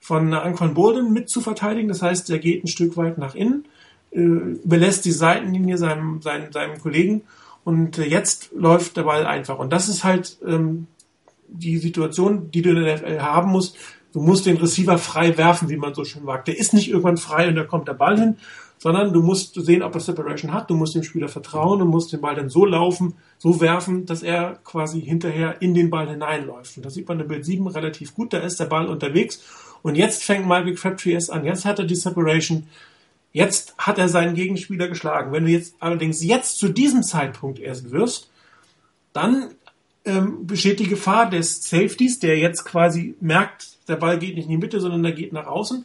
von Anquan Bolden mit zu verteidigen. Das heißt, er geht ein Stück weit nach innen, äh, überlässt die Seitenlinie seinem, seinem, seinem Kollegen und äh, jetzt läuft der Ball einfach. Und das ist halt ähm, die Situation, die du in der NFL haben musst. Du musst den Receiver frei werfen, wie man so schön wagt. Der ist nicht irgendwann frei und da kommt der Ball hin, sondern du musst sehen, ob er Separation hat, du musst dem Spieler vertrauen und musst den Ball dann so laufen, so werfen, dass er quasi hinterher in den Ball hineinläuft. Und das sieht man in Bild 7 relativ gut, da ist der Ball unterwegs. Und jetzt fängt Michael Crabtree erst an, jetzt hat er die Separation, jetzt hat er seinen Gegenspieler geschlagen. Wenn du jetzt allerdings jetzt zu diesem Zeitpunkt erst wirst, dann ähm, besteht die Gefahr des Safeties, der jetzt quasi merkt, der Ball geht nicht in die Mitte, sondern er geht nach außen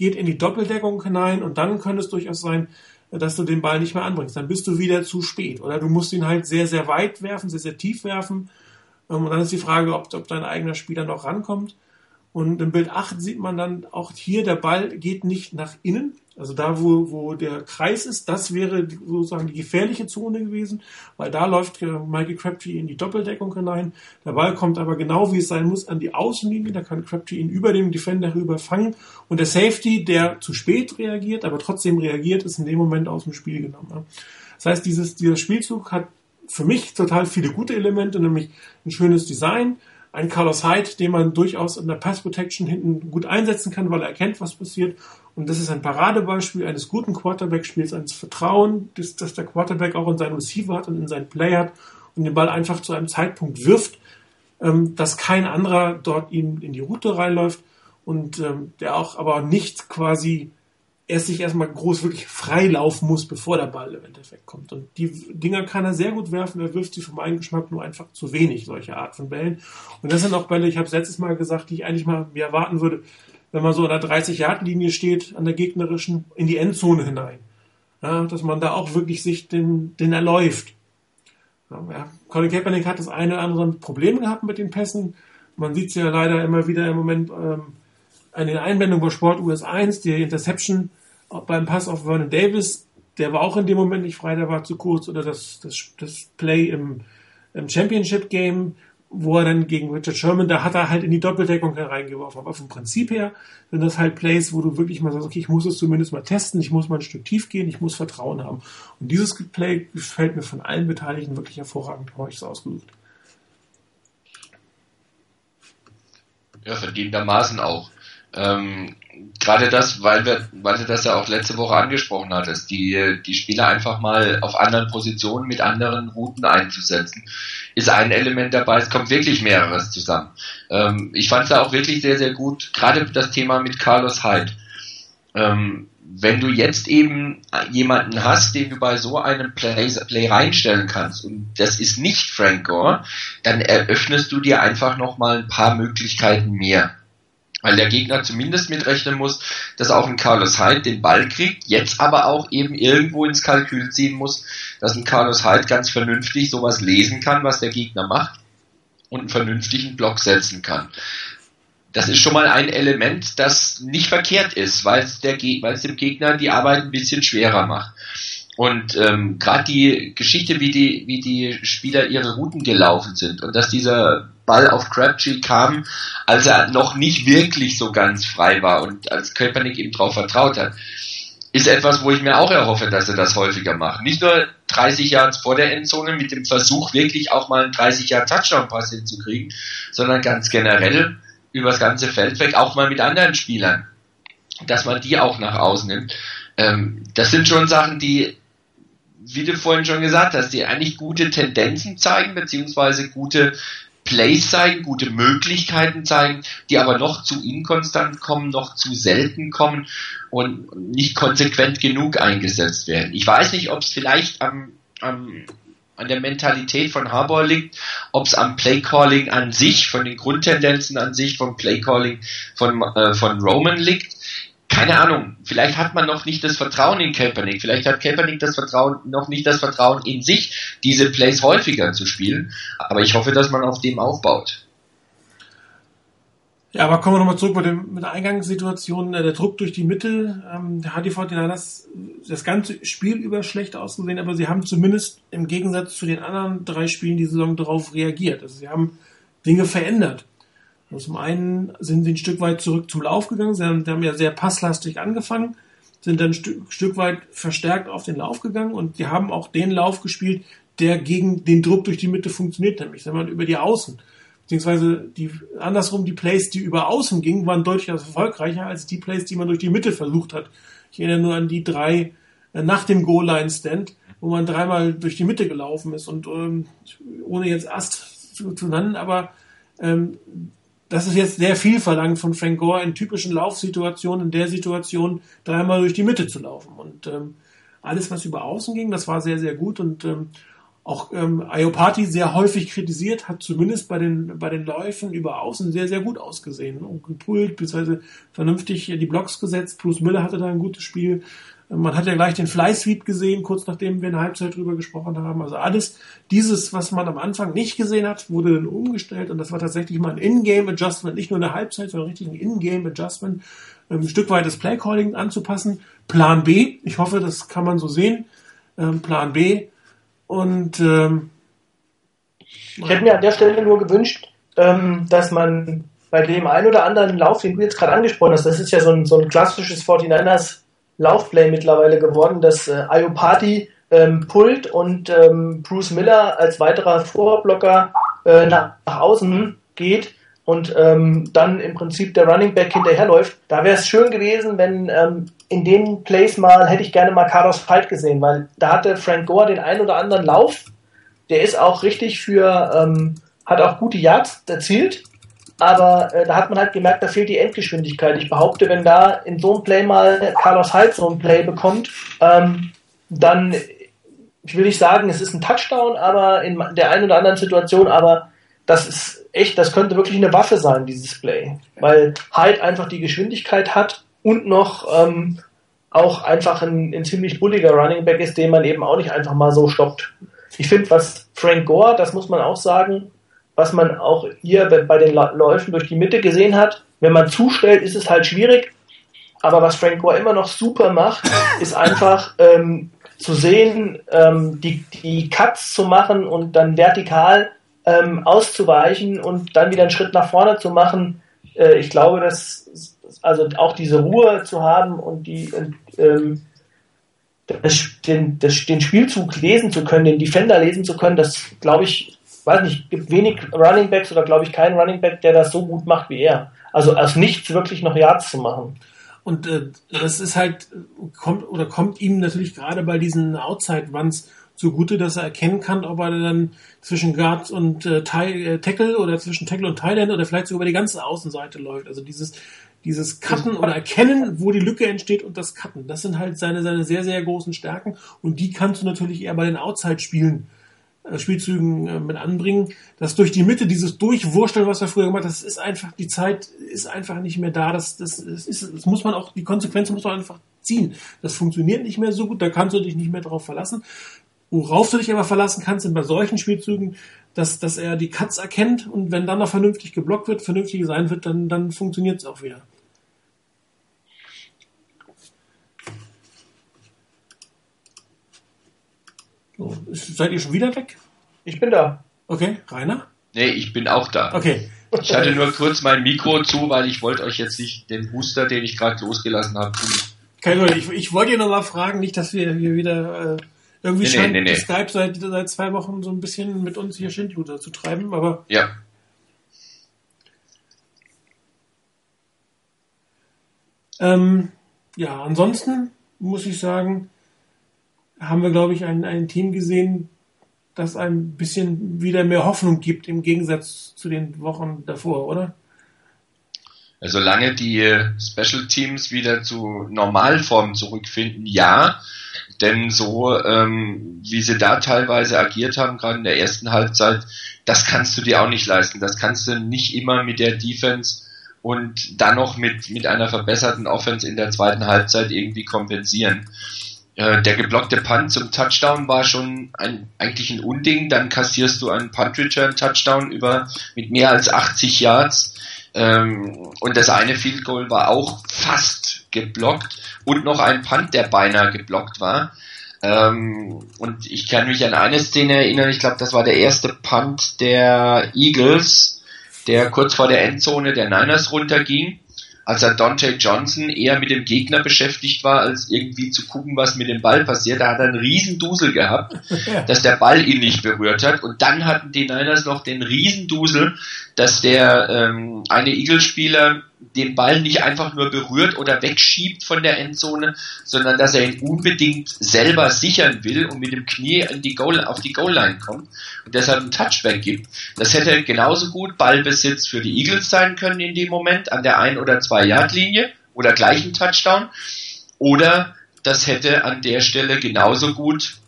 geht in die Doppeldeckung hinein und dann könnte es durchaus sein, dass du den Ball nicht mehr anbringst. Dann bist du wieder zu spät. Oder du musst ihn halt sehr, sehr weit werfen, sehr, sehr tief werfen. Ähm, und dann ist die Frage, ob, ob dein eigener Spieler noch rankommt. Und im Bild 8 sieht man dann auch hier, der Ball geht nicht nach innen, also da, wo, wo der Kreis ist, das wäre sozusagen die gefährliche Zone gewesen, weil da läuft Michael Crabtree in die Doppeldeckung hinein. Der Ball kommt aber genau, wie es sein muss, an die Außenlinie. Da kann Crabtree ihn über dem Defender rüber fangen. Und der Safety, der zu spät reagiert, aber trotzdem reagiert, ist in dem Moment aus dem Spiel genommen. Das heißt, dieses, dieser Spielzug hat für mich total viele gute Elemente, nämlich ein schönes Design, ein Carlos Hyde, den man durchaus in der Pass Protection hinten gut einsetzen kann, weil er erkennt, was passiert. Und das ist ein Paradebeispiel eines guten Quarterback-Spiels, eines Vertrauen, das, das der Quarterback auch in seinen Receiver hat und in seinen Play hat und den Ball einfach zu einem Zeitpunkt wirft, ähm, dass kein anderer dort ihm in die Route reinläuft und ähm, der auch aber nicht quasi erst sich erstmal groß wirklich frei laufen muss, bevor der Ball im Endeffekt kommt. Und die Dinger kann er sehr gut werfen, er wirft sie für meinen Geschmack nur einfach zu wenig, solche Art von Bällen. Und das sind auch Bälle, ich habe es letztes Mal gesagt, die ich eigentlich mal mir erwarten würde, wenn man so an der 30-Yard-Linie steht, an der gegnerischen, in die Endzone hinein. Ja, dass man da auch wirklich sich den, den erläuft. Ja, Colin Kaepernick hat das eine oder andere Problem gehabt mit den Pässen. Man sieht es ja leider immer wieder im Moment ähm, an den Einblendungen bei Sport US 1, die Interception beim Pass auf Vernon Davis, der war auch in dem Moment nicht frei, der war zu kurz, oder das, das, das Play im, im Championship Game, wo er dann gegen Richard Sherman, da hat er halt in die Doppeldeckung hereingeworfen. Aber vom Prinzip her sind das halt Plays, wo du wirklich mal sagst, okay, ich muss es zumindest mal testen, ich muss mal ein Stück tief gehen, ich muss Vertrauen haben. Und dieses Play gefällt mir von allen Beteiligten wirklich hervorragend, habe ich es ausgesucht. Ja, verdientermaßen auch. Ähm, Gerade das, weil wir, weil du das ja auch letzte Woche angesprochen hattest, die, die Spieler einfach mal auf anderen Positionen mit anderen Routen einzusetzen, ist ein Element dabei. Es kommt wirklich mehreres zusammen. Ähm, ich fand es auch wirklich sehr, sehr gut, gerade das Thema mit Carlos Hyde. Ähm, wenn du jetzt eben jemanden hast, den du bei so einem Play, Play reinstellen kannst und das ist nicht Frank Gore, dann eröffnest du dir einfach nochmal ein paar Möglichkeiten mehr weil der Gegner zumindest mitrechnen muss, dass auch ein Carlos Hyde den Ball kriegt, jetzt aber auch eben irgendwo ins Kalkül ziehen muss, dass ein Carlos Hyde ganz vernünftig sowas lesen kann, was der Gegner macht und einen vernünftigen Block setzen kann. Das ist schon mal ein Element, das nicht verkehrt ist, weil es dem Gegner die Arbeit ein bisschen schwerer macht. Und ähm, gerade die Geschichte, wie die, wie die Spieler ihre Routen gelaufen sind und dass dieser Ball auf Crabtree kam, als er noch nicht wirklich so ganz frei war und als Köpernick ihm drauf vertraut hat, ist etwas, wo ich mir auch erhoffe, dass er das häufiger macht. Nicht nur 30 Jahre vor der Endzone mit dem Versuch, wirklich auch mal einen 30 Jahre Touchdown-Pass hinzukriegen, sondern ganz generell übers ganze Feld weg, auch mal mit anderen Spielern, dass man die auch nach außen nimmt. Ähm, das sind schon Sachen, die wie du vorhin schon gesagt hast, die eigentlich gute Tendenzen zeigen, beziehungsweise gute Plays zeigen, gute Möglichkeiten zeigen, die aber noch zu inkonstant kommen, noch zu selten kommen und nicht konsequent genug eingesetzt werden. Ich weiß nicht, ob es vielleicht am, am an der Mentalität von Harbour liegt, ob es am Playcalling an sich, von den Grundtendenzen an sich, vom Playcalling von, äh, von Roman liegt keine Ahnung, vielleicht hat man noch nicht das Vertrauen in Kaepernick, vielleicht hat Kaepernick das Vertrauen, noch nicht das Vertrauen in sich, diese Plays häufiger zu spielen, aber ich hoffe, dass man auf dem aufbaut. Ja, aber kommen wir nochmal zurück mit, dem, mit der Eingangssituation, äh, der Druck durch die Mitte, ähm, da hat die 49ers das ganze Spiel über schlecht ausgesehen, aber sie haben zumindest im Gegensatz zu den anderen drei Spielen die Saison darauf reagiert. Also sie haben Dinge verändert. Zum einen sind sie ein Stück weit zurück zum Lauf gegangen. Sie haben, haben ja sehr passlastig angefangen, sind dann ein Stück, Stück weit verstärkt auf den Lauf gegangen und die haben auch den Lauf gespielt, der gegen den Druck durch die Mitte funktioniert, nämlich sagen wir, über die Außen. Beziehungsweise die, andersrum, die Plays, die über Außen gingen, waren deutlich erfolgreicher als die Plays, die man durch die Mitte versucht hat. Ich erinnere nur an die drei äh, nach dem Goal-Line-Stand, wo man dreimal durch die Mitte gelaufen ist und ähm, ohne jetzt Ast zu, zu nennen, aber ähm, das ist jetzt sehr viel verlangt von Frank Gore in typischen Laufsituationen, in der Situation dreimal durch die Mitte zu laufen. Und ähm, alles, was über Außen ging, das war sehr, sehr gut. Und ähm, auch ähm, Iopati sehr häufig kritisiert, hat zumindest bei den, bei den Läufen über Außen sehr, sehr gut ausgesehen und gepult, beziehungsweise vernünftig die Blocks gesetzt. Bruce Miller hatte da ein gutes Spiel. Man hat ja gleich den Fly Sweep gesehen, kurz nachdem wir in Halbzeit drüber gesprochen haben. Also alles dieses, was man am Anfang nicht gesehen hat, wurde dann umgestellt und das war tatsächlich mal ein In-Game Adjustment, nicht nur eine Halbzeit, sondern richtig ein In-Game Adjustment, ähm, ein Stück weit das Play Calling anzupassen. Plan B, ich hoffe, das kann man so sehen. Ähm, Plan B und ähm, ich hätte mir an der Stelle nur gewünscht, ähm, dass man bei dem einen oder anderen Lauf, den du jetzt gerade angesprochen hast, das ist ja so ein, so ein klassisches 49ers Laufplay mittlerweile geworden, dass äh, Iopati ähm, pullt und ähm, Bruce Miller als weiterer Vorblocker äh, nach, nach außen geht und ähm, dann im Prinzip der Running Back hinterherläuft. Da wäre es schön gewesen, wenn ähm, in den Plays mal, hätte ich gerne mal Carlos Fight gesehen, weil da hatte Frank Gore den einen oder anderen Lauf, der ist auch richtig für ähm, hat auch gute Yards erzielt, aber äh, da hat man halt gemerkt, da fehlt die Endgeschwindigkeit. Ich behaupte, wenn da in so einem Play mal Carlos Hyde so ein Play bekommt, ähm, dann, ich will nicht sagen, es ist ein Touchdown, aber in der einen oder anderen Situation, aber das ist echt, das könnte wirklich eine Waffe sein, dieses Play. Weil Hyde einfach die Geschwindigkeit hat und noch ähm, auch einfach ein, ein ziemlich bulliger Running Back ist, den man eben auch nicht einfach mal so stoppt. Ich finde, was Frank Gore, das muss man auch sagen, was man auch hier bei den Läufen durch die Mitte gesehen hat, wenn man zustellt, ist es halt schwierig. Aber was Frank Gore immer noch super macht, ist einfach ähm, zu sehen, ähm, die, die Cuts zu machen und dann vertikal ähm, auszuweichen und dann wieder einen Schritt nach vorne zu machen. Äh, ich glaube, dass also auch diese Ruhe zu haben und die ähm, das, den, das, den Spielzug lesen zu können, den Defender lesen zu können, das glaube ich, weiß nicht, gibt wenig Running Backs oder glaube ich keinen Running Back, der das so gut macht wie er. Also aus nichts wirklich noch Yards zu machen. Und äh, das ist halt, kommt oder kommt ihm natürlich gerade bei diesen Outside Runs zugute, dass er erkennen kann, ob er dann zwischen Guard und äh, äh, Tackle oder zwischen Tackle und Thailand oder vielleicht sogar über die ganze Außenseite läuft. Also dieses, dieses Cutten oder Erkennen, wo die Lücke entsteht und das Cutten. Das sind halt seine, seine sehr, sehr großen Stärken und die kannst du natürlich eher bei den Outside-Spielen äh, Spielzügen äh, mit anbringen. Das durch die Mitte, dieses Durchwursteln, was er früher gemacht hat, das ist einfach, die Zeit ist einfach nicht mehr da. Das, das, das, ist, das muss man auch, die Konsequenzen muss man einfach ziehen. Das funktioniert nicht mehr so gut, da kannst du dich nicht mehr darauf verlassen. Worauf du dich aber verlassen kannst, sind bei solchen Spielzügen, dass, dass er die Cuts erkennt und wenn dann noch vernünftig geblockt wird, vernünftig sein wird, dann, dann funktioniert es auch wieder. So, seid ihr schon wieder weg? Ich bin da. Okay, Rainer? Nee, ich bin auch da. Okay. Ich hatte nur kurz mein Mikro zu, weil ich wollte euch jetzt nicht den Booster, den ich gerade losgelassen habe, tun. Kein Problem. Ich, ich wollte ihr noch mal fragen, nicht, dass wir hier wieder äh, irgendwie nee, scheint nee, nee, Skype seit, seit zwei Wochen so ein bisschen mit uns hier Schindluder zu treiben, aber. Ja. Ähm, ja, ansonsten muss ich sagen, haben wir, glaube ich, ein, ein Team gesehen, das ein bisschen wieder mehr Hoffnung gibt im Gegensatz zu den Wochen davor, oder? Solange die Special Teams wieder zu Normalform zurückfinden, ja. Denn so, ähm, wie sie da teilweise agiert haben, gerade in der ersten Halbzeit, das kannst du dir auch nicht leisten. Das kannst du nicht immer mit der Defense und dann noch mit, mit einer verbesserten Offense in der zweiten Halbzeit irgendwie kompensieren. Äh, der geblockte Punt zum Touchdown war schon ein, eigentlich ein Unding. Dann kassierst du einen Punt-Return-Touchdown über mit mehr als 80 Yards. Ähm, und das eine Field Goal war auch fast geblockt und noch ein Punt, der beinahe geblockt war. Ähm, und ich kann mich an eine Szene erinnern, ich glaube, das war der erste Punt der Eagles, der kurz vor der Endzone der Niners runterging als er Dante Johnson eher mit dem Gegner beschäftigt war, als irgendwie zu gucken, was mit dem Ball passiert. Da hat er einen riesen Dusel gehabt, ja. dass der Ball ihn nicht berührt hat. Und dann hatten die Niners noch den riesen Dusel, dass der ähm, eine Eagles-Spieler den Ball nicht einfach nur berührt oder wegschiebt von der Endzone, sondern dass er ihn unbedingt selber sichern will und mit dem Knie in die Goal, auf die Goal-Line kommt und deshalb einen Touchback gibt. Das hätte genauso gut Ballbesitz für die Eagles sein können in dem Moment an der ein- oder zwei Yard-Linie oder gleichen Touchdown oder das hätte an der Stelle genauso gut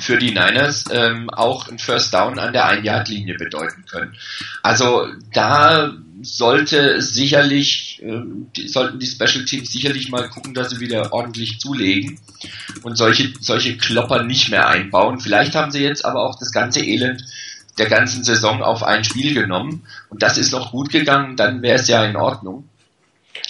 für die Niners ähm, auch ein First Down an der Ein-Yard-Linie bedeuten können. Also da sollte sicherlich, äh, die, sollten die Special Teams sicherlich mal gucken, dass sie wieder ordentlich zulegen und solche, solche Klopper nicht mehr einbauen. Vielleicht haben sie jetzt aber auch das ganze Elend der ganzen Saison auf ein Spiel genommen und das ist noch gut gegangen, dann wäre es ja in Ordnung.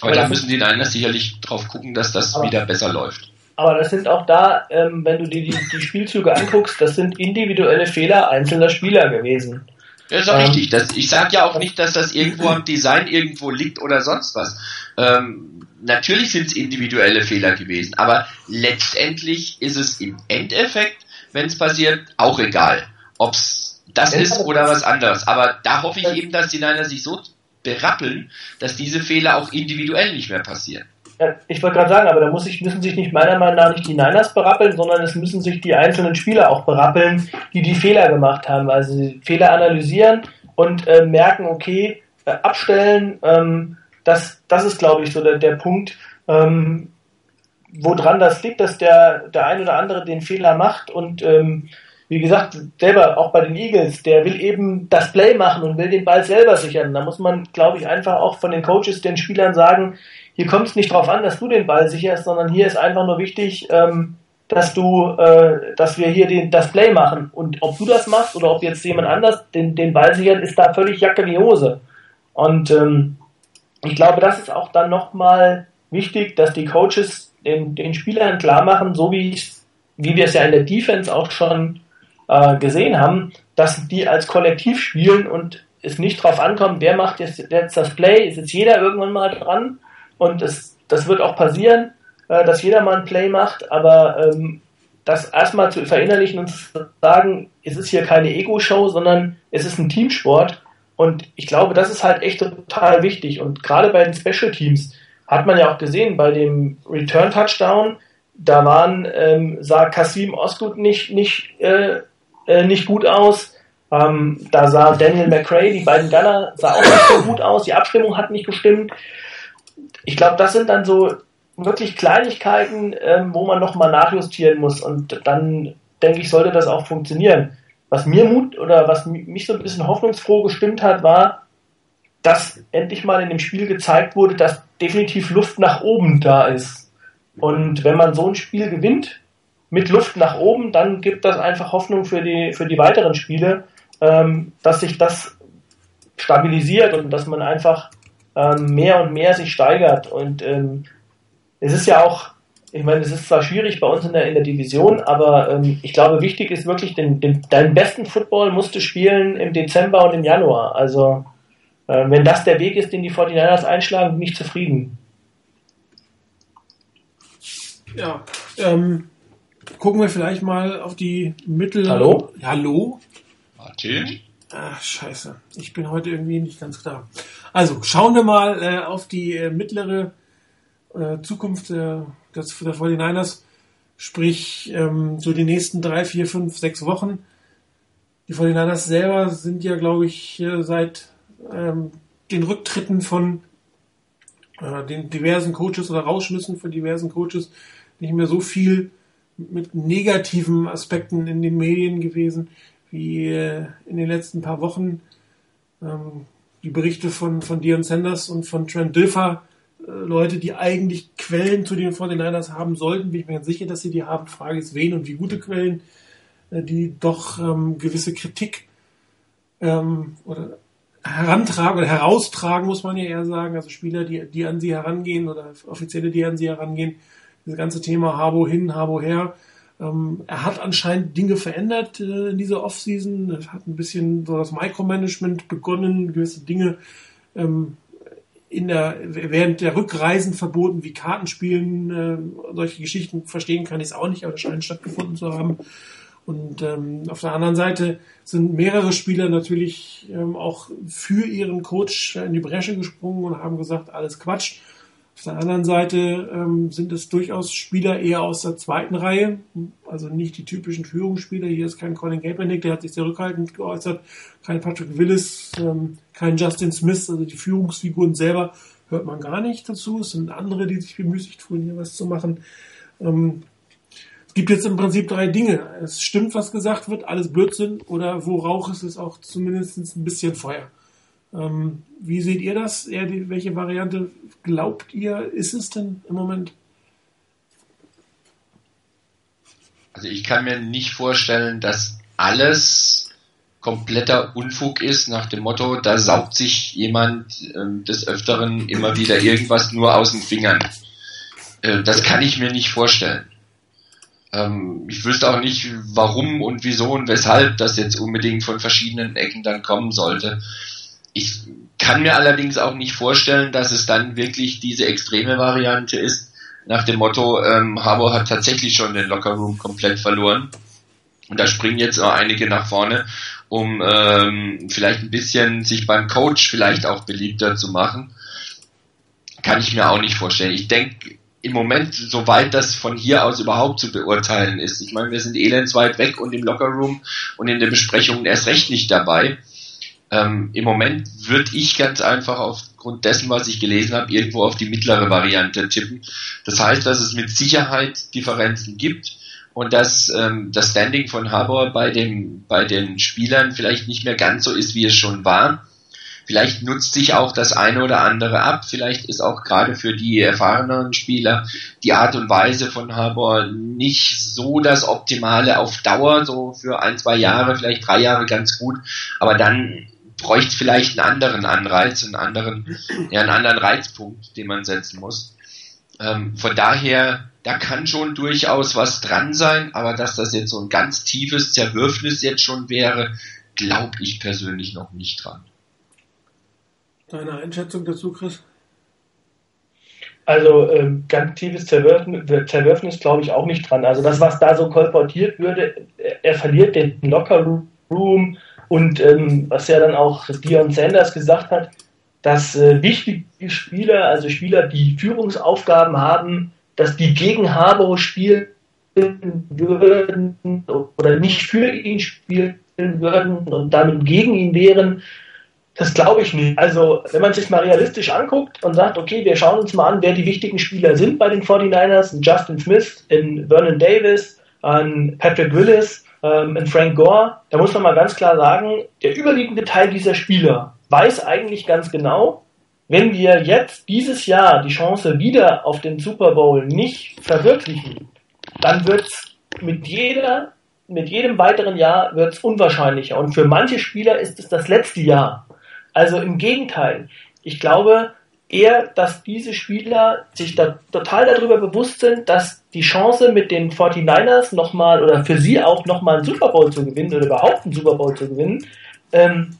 Aber, aber da müssen die Niners sicherlich drauf gucken, dass das wieder besser läuft. Aber das sind auch da, ähm, wenn du dir die, die Spielzüge anguckst, das sind individuelle Fehler einzelner Spieler gewesen. Ja, ist auch ähm, richtig. Das, ich sage ja auch nicht, dass das irgendwo am Design irgendwo liegt oder sonst was. Ähm, natürlich sind es individuelle Fehler gewesen, aber letztendlich ist es im Endeffekt, wenn es passiert, auch egal, ob es das ist oder was anderes. Aber da hoffe ich eben, dass die Niner sich so berappeln, dass diese Fehler auch individuell nicht mehr passieren. Ich wollte gerade sagen, aber da muss ich, müssen sich nicht meiner Meinung nach nicht die Niners berappeln, sondern es müssen sich die einzelnen Spieler auch berappeln, die die Fehler gemacht haben. Also Fehler analysieren, und äh, merken, okay, äh, abstellen, ähm, das, das ist, glaube ich, so der, der Punkt, ähm, woran das liegt, dass der, der ein oder andere den Fehler macht und ähm, wie gesagt, selber auch bei den Eagles, der will eben das Play machen und will den Ball selber sichern. Da muss man, glaube ich, einfach auch von den Coaches den Spielern sagen, hier kommt es nicht drauf an, dass du den Ball sicherst, sondern hier ist einfach nur wichtig, ähm, dass du, äh, dass wir hier den, das Play machen. Und ob du das machst oder ob jetzt jemand anders den, den Ball sichert, ist da völlig Jacke wie Hose. Und ähm, ich glaube, das ist auch dann nochmal wichtig, dass die Coaches den, den Spielern klar machen, so wie, wie wir es ja in der Defense auch schon äh, gesehen haben, dass die als Kollektiv spielen und es nicht drauf ankommt, wer macht jetzt, jetzt das Play, ist jetzt jeder irgendwann mal dran und es, das wird auch passieren, äh, dass jeder mal ein Play macht, aber ähm, das erstmal zu verinnerlichen und zu sagen, es ist hier keine Ego-Show, sondern es ist ein Teamsport und ich glaube, das ist halt echt total wichtig und gerade bei den Special Teams hat man ja auch gesehen, bei dem Return Touchdown, da waren, ähm, sah Kasim Osgood nicht, nicht äh, äh, nicht gut aus. Ähm, da sah Daniel McRae, die beiden Gunner, sah auch nicht so gut aus. Die Abstimmung hat nicht gestimmt. Ich glaube, das sind dann so wirklich Kleinigkeiten, ähm, wo man nochmal nachjustieren muss. Und dann denke ich, sollte das auch funktionieren. Was mir Mut oder was mich so ein bisschen hoffnungsfroh gestimmt hat, war, dass endlich mal in dem Spiel gezeigt wurde, dass definitiv Luft nach oben da ist. Und wenn man so ein Spiel gewinnt, mit Luft nach oben, dann gibt das einfach Hoffnung für die, für die weiteren Spiele, ähm, dass sich das stabilisiert und dass man einfach ähm, mehr und mehr sich steigert. Und ähm, es ist ja auch, ich meine, es ist zwar schwierig bei uns in der, in der Division, aber ähm, ich glaube, wichtig ist wirklich, den, den, deinen besten Football musst du spielen im Dezember und im Januar. Also äh, wenn das der Weg ist, den die 49ers einschlagen, bin ich zufrieden. Ja, ähm, gucken wir vielleicht mal auf die Mittel. Hallo? Hallo? Martin? Ach, scheiße. Ich bin heute irgendwie nicht ganz klar. Also, schauen wir mal äh, auf die äh, mittlere äh, Zukunft der, des, der 49ers. Sprich, ähm, so die nächsten drei, vier, fünf, sechs Wochen. Die 49ers selber sind ja, glaube ich, seit ähm, den Rücktritten von äh, den diversen Coaches oder Rausschmissen von diversen Coaches nicht mehr so viel mit negativen Aspekten in den Medien gewesen, wie äh, in den letzten paar Wochen. Ähm, die Berichte von, von Dion Sanders und von Trent Dilfer, äh, Leute, die eigentlich Quellen zu den 49ers haben sollten, bin ich mir ganz sicher, dass sie die haben. Frage ist, wen und wie gute Quellen, äh, die doch ähm, gewisse Kritik ähm, oder herantragen oder heraustragen, muss man ja eher sagen. Also Spieler, die, die an sie herangehen oder Offizielle, die an sie herangehen, dieses ganze Thema Habo hin, Habo her. Ähm, er hat anscheinend Dinge verändert äh, in dieser Offseason. Er hat ein bisschen so das Micromanagement begonnen, gewisse Dinge ähm, in der, während der Rückreisen verboten, wie Kartenspielen, äh, solche Geschichten verstehen kann ich es auch nicht, aber das scheint stattgefunden zu haben. Und ähm, auf der anderen Seite sind mehrere Spieler natürlich ähm, auch für ihren Coach in die Bresche gesprungen und haben gesagt, alles Quatsch. Auf der anderen Seite ähm, sind es durchaus Spieler eher aus der zweiten Reihe, also nicht die typischen Führungsspieler. Hier ist kein Colin Kaepernick, der hat sich sehr rückhaltend geäußert, kein Patrick Willis, ähm, kein Justin Smith, also die Führungsfiguren selber hört man gar nicht dazu. Es sind andere, die sich bemüßigt fühlen, hier was zu machen. Ähm, es gibt jetzt im Prinzip drei Dinge. Es stimmt, was gesagt wird, alles Blödsinn oder wo Rauch ist, ist auch zumindest ein bisschen Feuer. Ähm, wie seht ihr das? Eher die, welche Variante glaubt ihr, ist es denn im Moment? Also ich kann mir nicht vorstellen, dass alles kompletter Unfug ist, nach dem Motto, da saugt sich jemand äh, des Öfteren immer wieder irgendwas nur aus den Fingern. Äh, das kann ich mir nicht vorstellen. Ähm, ich wüsste auch nicht, warum und wieso und weshalb das jetzt unbedingt von verschiedenen Ecken dann kommen sollte. Ich kann mir allerdings auch nicht vorstellen, dass es dann wirklich diese extreme Variante ist, nach dem Motto, ähm, Harbour hat tatsächlich schon den Lockerroom komplett verloren. Und da springen jetzt auch einige nach vorne, um ähm, vielleicht ein bisschen sich beim Coach vielleicht auch beliebter zu machen. Kann ich mir auch nicht vorstellen. Ich denke im Moment, soweit das von hier aus überhaupt zu beurteilen ist. Ich meine, wir sind elendsweit weg und im Lockerroom und in der Besprechung erst recht nicht dabei Ähm, Im Moment würde ich ganz einfach aufgrund dessen, was ich gelesen habe, irgendwo auf die mittlere Variante tippen. Das heißt, dass es mit Sicherheit Differenzen gibt und dass ähm, das Standing von Harbour bei, dem, bei den Spielern vielleicht nicht mehr ganz so ist, wie es schon war. Vielleicht nutzt sich auch das eine oder andere ab. Vielleicht ist auch gerade für die erfahreneren Spieler die Art und Weise von Harbour nicht so das Optimale auf Dauer, so für ein, zwei Jahre, vielleicht drei Jahre ganz gut. Aber dann bräuchte vielleicht einen anderen Anreiz, einen anderen, ja, einen anderen Reizpunkt, den man setzen muss. Ähm, von daher, da kann schon durchaus was dran sein, aber dass das jetzt so ein ganz tiefes Zerwürfnis jetzt schon wäre, glaube ich persönlich noch nicht dran. Deine Einschätzung dazu, Chris? Also ähm, ganz tiefes Zerwürfnis, Zerwürfnis glaube ich auch nicht dran. Also das, was da so kolportiert würde, er verliert den Locker Room und ähm, was ja dann auch Dion Sanders gesagt hat, dass äh, wichtige Spieler, also Spieler, die Führungsaufgaben haben, dass die gegen Harbour spielen würden oder nicht für ihn spielen würden und damit gegen ihn wären, das glaube ich nicht. Also, wenn man sich mal realistisch anguckt und sagt, okay, wir schauen uns mal an, wer die wichtigen Spieler sind bei den 49ers, Justin Smith, in Vernon Davis, an Patrick Willis, ähm, in Frank Gore, da muss man mal ganz klar sagen, der überwiegende Teil dieser Spieler weiß eigentlich ganz genau, wenn wir jetzt dieses Jahr die Chance wieder auf den Super Bowl nicht verwirklichen, dann wird es mit mit jedem weiteren Jahr wird unwahrscheinlicher. Und für manche Spieler ist es das letzte Jahr. Also im Gegenteil. Ich glaube eher, dass diese Spieler sich da total darüber bewusst sind, dass die Chance mit den 49ers nochmal oder für sie auch nochmal einen Super Bowl zu gewinnen oder überhaupt einen Super Bowl zu gewinnen, ähm,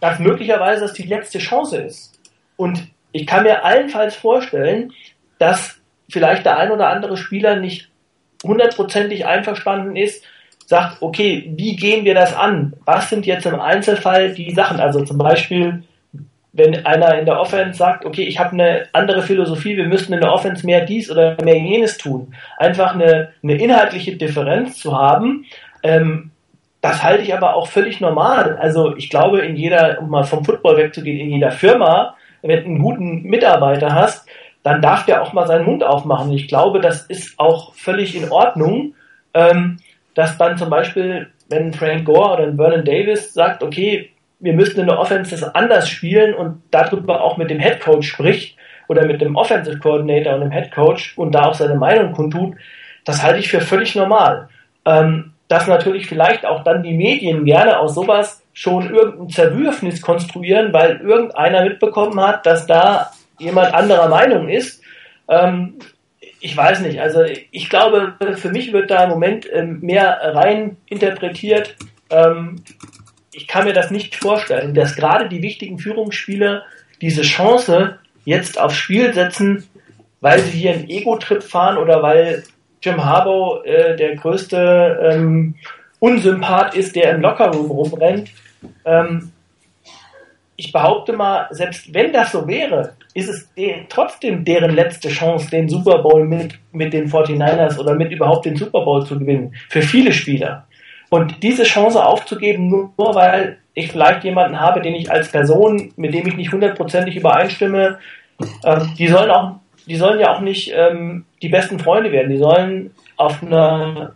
dass möglicherweise das die letzte Chance ist. Und ich kann mir allenfalls vorstellen, dass vielleicht der ein oder andere Spieler nicht hundertprozentig einverstanden ist, sagt, okay, wie gehen wir das an? Was sind jetzt im Einzelfall die Sachen? Also zum Beispiel, wenn einer in der Offense sagt, okay, ich habe eine andere Philosophie, wir müssen in der Offense mehr dies oder mehr jenes tun. Einfach eine, eine inhaltliche Differenz zu haben, ähm, das halte ich aber auch völlig normal. Also ich glaube, in jeder, um mal vom Football wegzugehen, in jeder Firma, wenn du einen guten Mitarbeiter hast, dann darf der auch mal seinen Mund aufmachen. Ich glaube, das ist auch völlig in Ordnung. Ähm, dass dann zum Beispiel, wenn Frank Gore oder Vernon Davis sagt, okay, wir müssen in der Offense das anders spielen und darüber auch mit dem Head Coach spricht oder mit dem Offensive Coordinator und dem Head Coach und da auch seine Meinung kundtut, das halte ich für völlig normal. Ähm, dass natürlich vielleicht auch dann die Medien gerne aus sowas schon irgendein Zerwürfnis konstruieren, weil irgendeiner mitbekommen hat, dass da jemand anderer Meinung ist. Ähm, ich weiß nicht, also ich glaube, für mich wird da im Moment ähm, mehr rein interpretiert. Ähm, ich kann mir das nicht vorstellen, dass gerade die wichtigen Führungsspieler diese Chance jetzt aufs Spiel setzen, weil sie hier einen Ego-Trip fahren oder weil Jim Harbaugh äh, der größte ähm, Unsympath ist, der im Lockerroom rumrennt. Ähm, ich behaupte mal, selbst wenn das so wäre, ist es den, trotzdem deren letzte Chance, den Super Bowl mit, mit den 49ers oder mit überhaupt den Super Bowl zu gewinnen. Für viele Spieler. Und diese Chance aufzugeben, nur, weil ich vielleicht jemanden habe, den ich als Person, mit dem ich nicht hundertprozentig übereinstimme, äh, die sollen auch, die sollen ja auch nicht ähm, die besten Freunde werden. Die sollen auf einer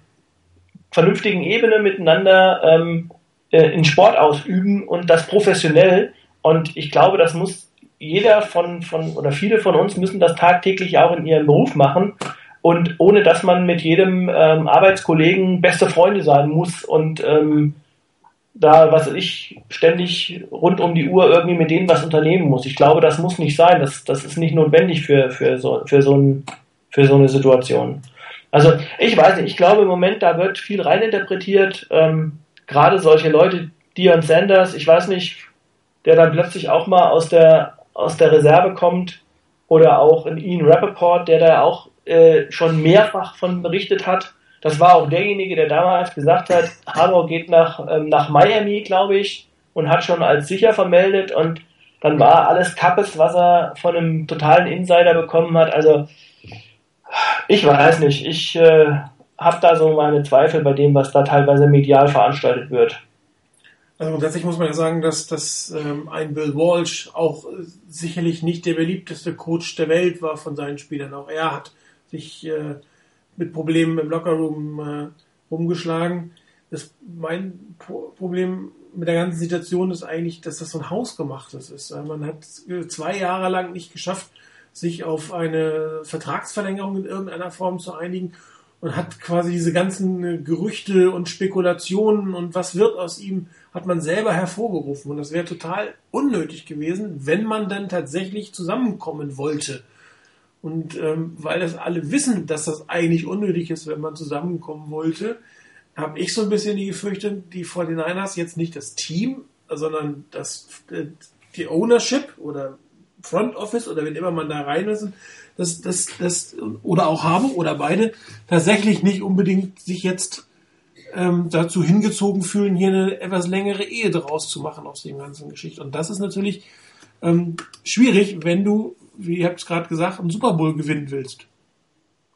vernünftigen Ebene miteinander ähm, äh, in Sport ausüben und das professionell. Und ich glaube, das muss jeder von, von oder viele von uns müssen das tagtäglich auch in ihrem Beruf machen und ohne dass man mit jedem ähm, Arbeitskollegen beste Freunde sein muss und ähm, da, was ich, ständig rund um die Uhr irgendwie mit denen was unternehmen muss. Ich glaube, das muss nicht sein. Das, das ist nicht notwendig für, für, so, für, so ein, für so eine Situation. Also ich weiß nicht, ich glaube im Moment, da wird viel reininterpretiert. Ähm, gerade solche Leute, Dion Sanders, ich weiß nicht, der dann plötzlich auch mal aus der aus der Reserve kommt oder auch in Ian Rappaport, der da auch äh, schon mehrfach von berichtet hat. Das war auch derjenige, der damals gesagt hat, Harbour geht nach, ähm, nach Miami, glaube ich, und hat schon als sicher vermeldet und dann war alles Kappes, was er von einem totalen Insider bekommen hat. Also ich weiß nicht, ich äh, habe da so meine Zweifel bei dem, was da teilweise medial veranstaltet wird. Also grundsätzlich muss man ja sagen, dass, dass ähm, ein Bill Walsh auch äh, sicherlich nicht der beliebteste Coach der Welt war von seinen Spielern. Auch er hat sich äh, mit Problemen im Lockerroom äh, rumgeschlagen. Das, mein Problem mit der ganzen Situation ist eigentlich, dass das so ein Hausgemachtes ist. Man hat zwei Jahre lang nicht geschafft, sich auf eine Vertragsverlängerung in irgendeiner Form zu einigen und hat quasi diese ganzen Gerüchte und Spekulationen und was wird aus ihm, hat man selber hervorgerufen. Und das wäre total unnötig gewesen, wenn man dann tatsächlich zusammenkommen wollte. Und ähm, weil das alle wissen, dass das eigentlich unnötig ist, wenn man zusammenkommen wollte, habe ich so ein bisschen die Gefürchtung, die 49ers jetzt nicht das Team, sondern das, äh, die Ownership oder Front Office oder wenn immer man da rein ist, das, das, das, oder auch habe oder beide tatsächlich nicht unbedingt sich jetzt ähm, dazu hingezogen fühlen, hier eine etwas längere Ehe draus zu machen aus dem ganzen Geschichte. Und das ist natürlich ähm, schwierig, wenn du, wie ihr habt es gerade gesagt, einen Super Bowl gewinnen willst.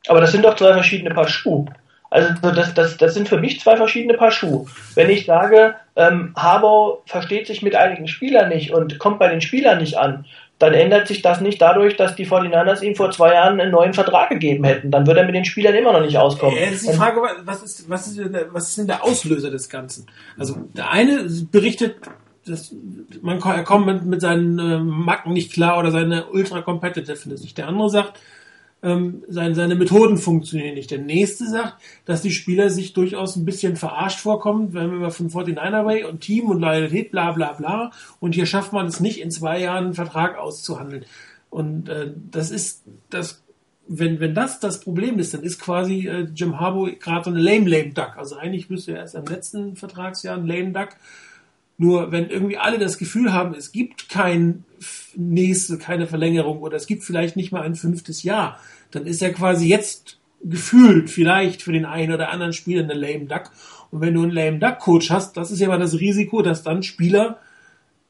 Aber das sind doch zwei verschiedene Paar Schuhe. Also das, das, das sind für mich zwei verschiedene Paar Schuhe. Wenn ich sage, ähm, Harbour versteht sich mit einigen Spielern nicht und kommt bei den Spielern nicht an, dann ändert sich das nicht dadurch, dass die 49ers ihm vor zwei Jahren einen neuen Vertrag gegeben hätten. Dann würde er mit den Spielern immer noch nicht auskommen. Ja, ist die Frage, was ist, was ist, was ist denn der Auslöser des Ganzen? Also der eine berichtet, dass man er kommt mit, mit seinen äh, Macken nicht klar oder seine ultra competitiveness nicht. Der andere sagt, ähm, seine, seine Methoden funktionieren nicht. Der nächste sagt, dass die Spieler sich durchaus ein bisschen verarscht vorkommen, wenn wir von 49er Way und Team und Loyalität, bla bla bla. Und hier schafft man es nicht, in zwei Jahren einen Vertrag auszuhandeln. Und äh, das ist das, wenn, wenn das das Problem ist, dann ist quasi äh, Jim Harbour gerade so eine lame lame duck. Also eigentlich müsste er erst im letzten Vertragsjahr ein lame duck. Nur wenn irgendwie alle das Gefühl haben, es gibt kein nächste, keine Verlängerung oder es gibt vielleicht nicht mal ein fünftes Jahr, dann ist er quasi jetzt gefühlt vielleicht für den einen oder anderen Spieler eine lame Duck. Und wenn du einen lame Duck Coach hast, das ist ja mal das Risiko, dass dann Spieler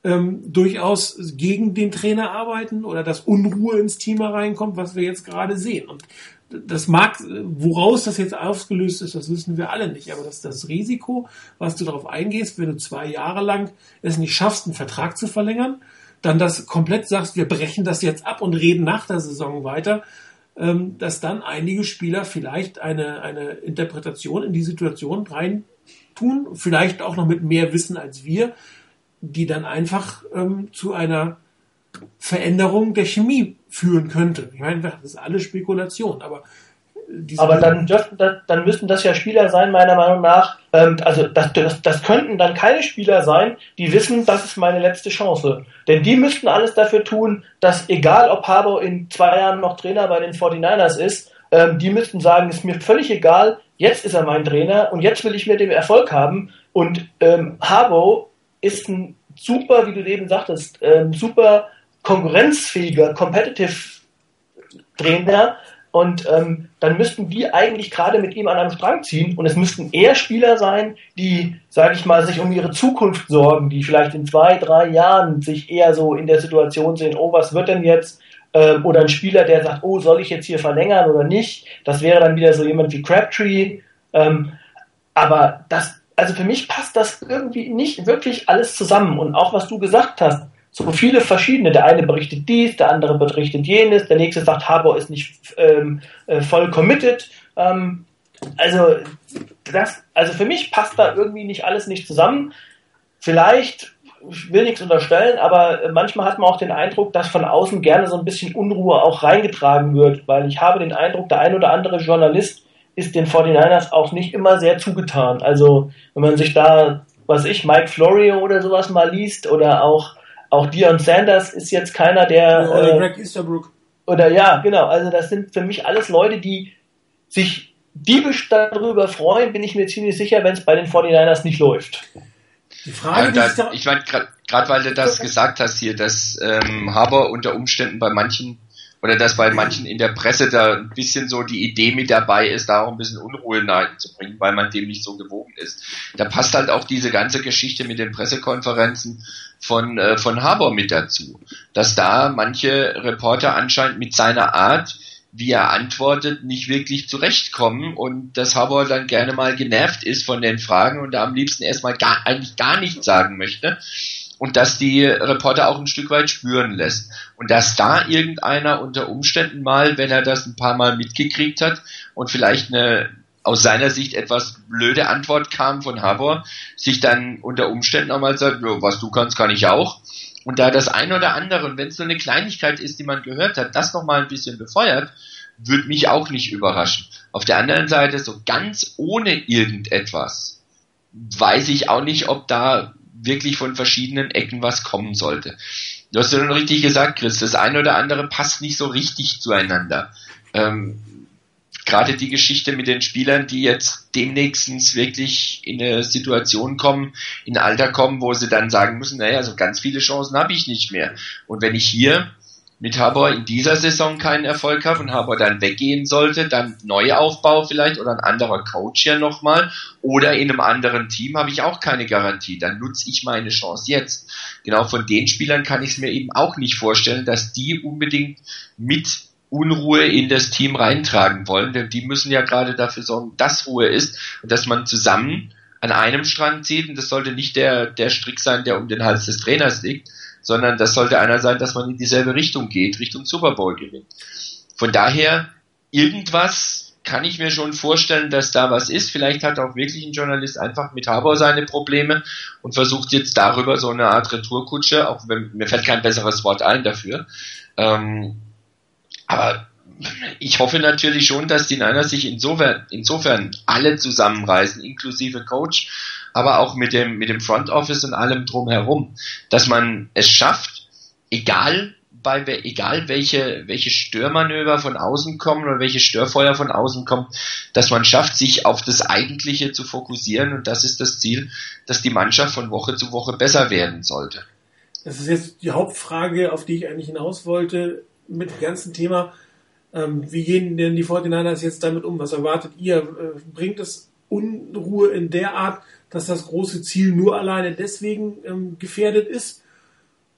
ähm, durchaus gegen den Trainer arbeiten oder dass Unruhe ins Team reinkommt, was wir jetzt gerade sehen. Und das mag, woraus das jetzt ausgelöst ist, das wissen wir alle nicht. Aber das das Risiko, was du darauf eingehst, wenn du zwei Jahre lang es nicht schaffst, einen Vertrag zu verlängern, dann das komplett sagst, wir brechen das jetzt ab und reden nach der Saison weiter, ähm, dass dann einige Spieler vielleicht eine, eine Interpretation in die Situation rein tun, vielleicht auch noch mit mehr Wissen als wir, die dann einfach ähm, zu einer Veränderung der Chemie führen könnte. Ich meine, das ist alles Spekulation, aber aber dann dürften dann müssten das ja Spieler sein, meiner Meinung nach. Ähm, also das, das, das könnten dann keine Spieler sein, die wissen, das ist meine letzte Chance. Denn die müssten alles dafür tun, dass egal ob Harbour in zwei Jahren noch Trainer bei den 49ers ist, ähm, die müssten sagen, ist mir völlig egal, jetzt ist er mein Trainer und jetzt will ich mit dem Erfolg haben. Und ähm, Harbour ist ein super, wie du eben sagtest, ähm, super konkurrenzfähiger, competitive Trainer, und ähm, dann müssten die eigentlich gerade mit ihm an einem Strang ziehen. Und es müssten eher Spieler sein, die, sage ich mal, sich um ihre Zukunft sorgen, die vielleicht in zwei, drei Jahren sich eher so in der Situation sehen, oh, was wird denn jetzt? Ähm, oder ein Spieler, der sagt, oh, soll ich jetzt hier verlängern oder nicht? Das wäre dann wieder so jemand wie Crabtree. Ähm, aber das, also für mich passt das irgendwie nicht wirklich alles zusammen. Und auch was du gesagt hast, so viele verschiedene. Der eine berichtet dies, der andere berichtet jenes, der nächste sagt, Harbour ist nicht ähm, äh, voll committed. Ähm, also, das, also für mich passt da irgendwie nicht alles nicht zusammen. Vielleicht, ich will nichts unterstellen, aber manchmal hat man auch den Eindruck, dass von außen gerne so ein bisschen Unruhe auch reingetragen wird, weil ich habe den Eindruck, der ein oder andere Journalist ist den 49ers auch nicht immer sehr zugetan. Also, wenn man sich da, was ich, Mike Florio oder sowas mal liest oder auch auch Dion Sanders ist jetzt keiner, der. Oder äh, Greg Easterbrook. Oder ja, genau. Also das sind für mich alles Leute, die sich diebisch darüber freuen, bin ich mir ziemlich sicher, wenn es bei den 49ers nicht läuft. Die Frage, ja, da, ich meine, gerade weil du das gesagt hast hier, dass ähm, Haber unter Umständen bei manchen oder dass bei manchen in der Presse da ein bisschen so die Idee mit dabei ist, da auch ein bisschen Unruhe bringen, weil man dem nicht so gewogen ist. Da passt halt auch diese ganze Geschichte mit den Pressekonferenzen von, äh, von Haber mit dazu. Dass da manche Reporter anscheinend mit seiner Art wie er antwortet, nicht wirklich zurechtkommen und dass Harbour dann gerne mal genervt ist von den Fragen und da am liebsten erstmal gar, eigentlich gar nichts sagen möchte und dass die Reporter auch ein Stück weit spüren lässt. Und dass da irgendeiner unter Umständen mal, wenn er das ein paar Mal mitgekriegt hat und vielleicht eine aus seiner Sicht etwas blöde Antwort kam von Harbour, sich dann unter Umständen auch mal sagt, was du kannst, kann ich auch. Und da das ein oder andere, und wenn es nur eine Kleinigkeit ist, die man gehört hat, das nochmal ein bisschen befeuert, würde mich auch nicht überraschen. Auf der anderen Seite, so ganz ohne irgendetwas, weiß ich auch nicht, ob da wirklich von verschiedenen Ecken was kommen sollte. Du hast ja schon richtig gesagt, Chris, das eine oder andere passt nicht so richtig zueinander. Ähm, Gerade die Geschichte mit den Spielern, die jetzt demnächst wirklich in eine Situation kommen, in ein Alter kommen, wo sie dann sagen müssen, naja, so ganz viele Chancen habe ich nicht mehr. Und wenn ich hier mit Harbour in dieser Saison keinen Erfolg habe und Harbour dann weggehen sollte, dann Neuaufbau vielleicht oder ein anderer Coach ja nochmal oder in einem anderen Team habe ich auch keine Garantie. Dann nutze ich meine Chance jetzt. Genau von den Spielern kann ich es mir eben auch nicht vorstellen, dass die unbedingt mit Unruhe in das Team reintragen wollen, denn die müssen ja gerade dafür sorgen, dass Ruhe ist und dass man zusammen an einem Strang zieht und das sollte nicht der, der Strick sein, der um den Hals des Trainers liegt, sondern das sollte einer sein, dass man in dieselbe Richtung geht, Richtung Super Bowl gewinnt. Von daher, irgendwas kann ich mir schon vorstellen, dass da was ist. Vielleicht hat auch wirklich ein Journalist einfach mit Harbour seine Probleme und versucht jetzt darüber so eine Art Retourkutsche, auch wenn mir fällt kein besseres Wort ein dafür. Ähm, aber ich hoffe natürlich schon, dass die Niners sich insofern, insofern alle zusammenreißen, inklusive Coach, aber auch mit dem, mit dem Front Office und allem drumherum, dass man es schafft, egal bei, egal welche, welche Störmanöver von außen kommen oder welche Störfeuer von außen kommen, dass man schafft, sich auf das Eigentliche zu fokussieren und das ist das Ziel, dass die Mannschaft von Woche zu Woche besser werden sollte. Das ist jetzt die Hauptfrage, auf die ich eigentlich hinaus wollte, mit dem ganzen Thema. Ähm, wie gehen denn die 49ers jetzt damit um? Was erwartet ihr? Äh, bringt es Unruhe in der Art, dass das große Ziel nur alleine deswegen ähm, gefährdet ist?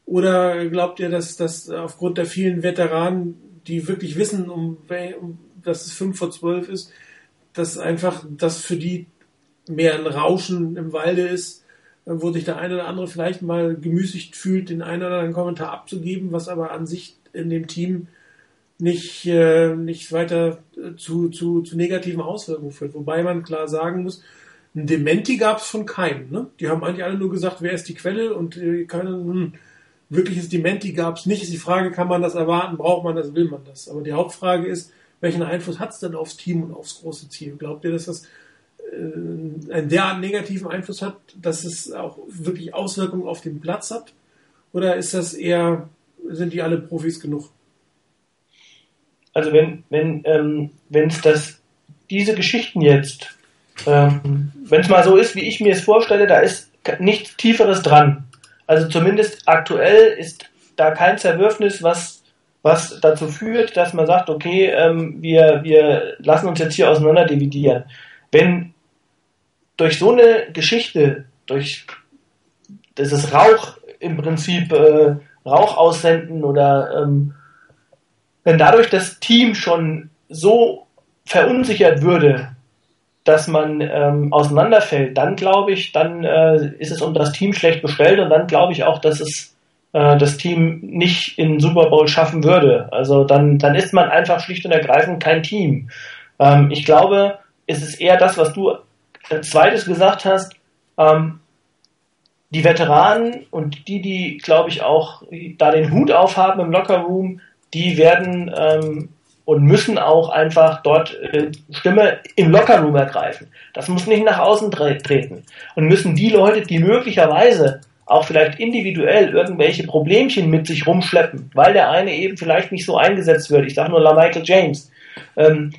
Oder glaubt ihr, dass das aufgrund der vielen Veteranen, die wirklich wissen, um, um dass es 5 vor 12 ist, dass einfach das für die mehr ein Rauschen im Walde ist, äh, wo sich der eine oder andere vielleicht mal gemüßigt fühlt, den einen oder anderen Kommentar abzugeben, was aber an sich in dem Team nicht, äh, nicht weiter äh, zu, zu, zu negativen Auswirkungen führt. Wobei man klar sagen muss, ein Dementi gab es von keinem. Ne? Die haben eigentlich alle nur gesagt, wer ist die Quelle und äh, keine, hm, wirkliches Dementi gab es nicht. Ist die Frage, kann man das erwarten, braucht man das, will man das? Aber die Hauptfrage ist, welchen Einfluss hat es denn aufs Team und aufs große Ziel? Glaubt ihr, dass das äh, einen derart negativen Einfluss hat, dass es auch wirklich Auswirkungen auf den Platz hat? Oder ist das eher, sind die alle Profis genug? Also wenn, wenn, ähm, es das, diese Geschichten jetzt ähm, Wenn es mal so ist, wie ich mir es vorstelle, da ist nichts Tieferes dran. Also zumindest aktuell ist da kein Zerwürfnis, was, was dazu führt, dass man sagt, okay, ähm, wir, wir lassen uns jetzt hier auseinander dividieren. Wenn durch so eine Geschichte, durch dieses Rauch im Prinzip, äh, Rauch aussenden oder ähm, wenn dadurch das Team schon so verunsichert würde, dass man ähm, auseinanderfällt, dann glaube ich, dann äh, ist es um das Team schlecht bestellt und dann glaube ich auch, dass es äh, das Team nicht in Super Bowl schaffen würde. Also dann, dann ist man einfach schlicht und ergreifend kein Team. Ähm, ich glaube, es ist eher das, was du als zweites gesagt hast. Ähm, die Veteranen und die, die, glaube ich, auch da den Hut aufhaben im Lockerroom, die werden ähm, und müssen auch einfach dort äh, Stimme im Lockerroom ergreifen. Das muss nicht nach außen tre treten. Und müssen die Leute, die möglicherweise auch vielleicht individuell irgendwelche Problemchen mit sich rumschleppen, weil der eine eben vielleicht nicht so eingesetzt wird, ich sage nur La Michael James, ähm,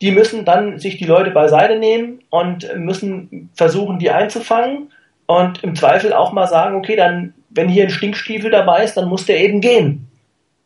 die müssen dann sich die Leute beiseite nehmen und müssen versuchen, die einzufangen und im Zweifel auch mal sagen, okay, dann, wenn hier ein Stinkstiefel dabei ist, dann muss der eben gehen.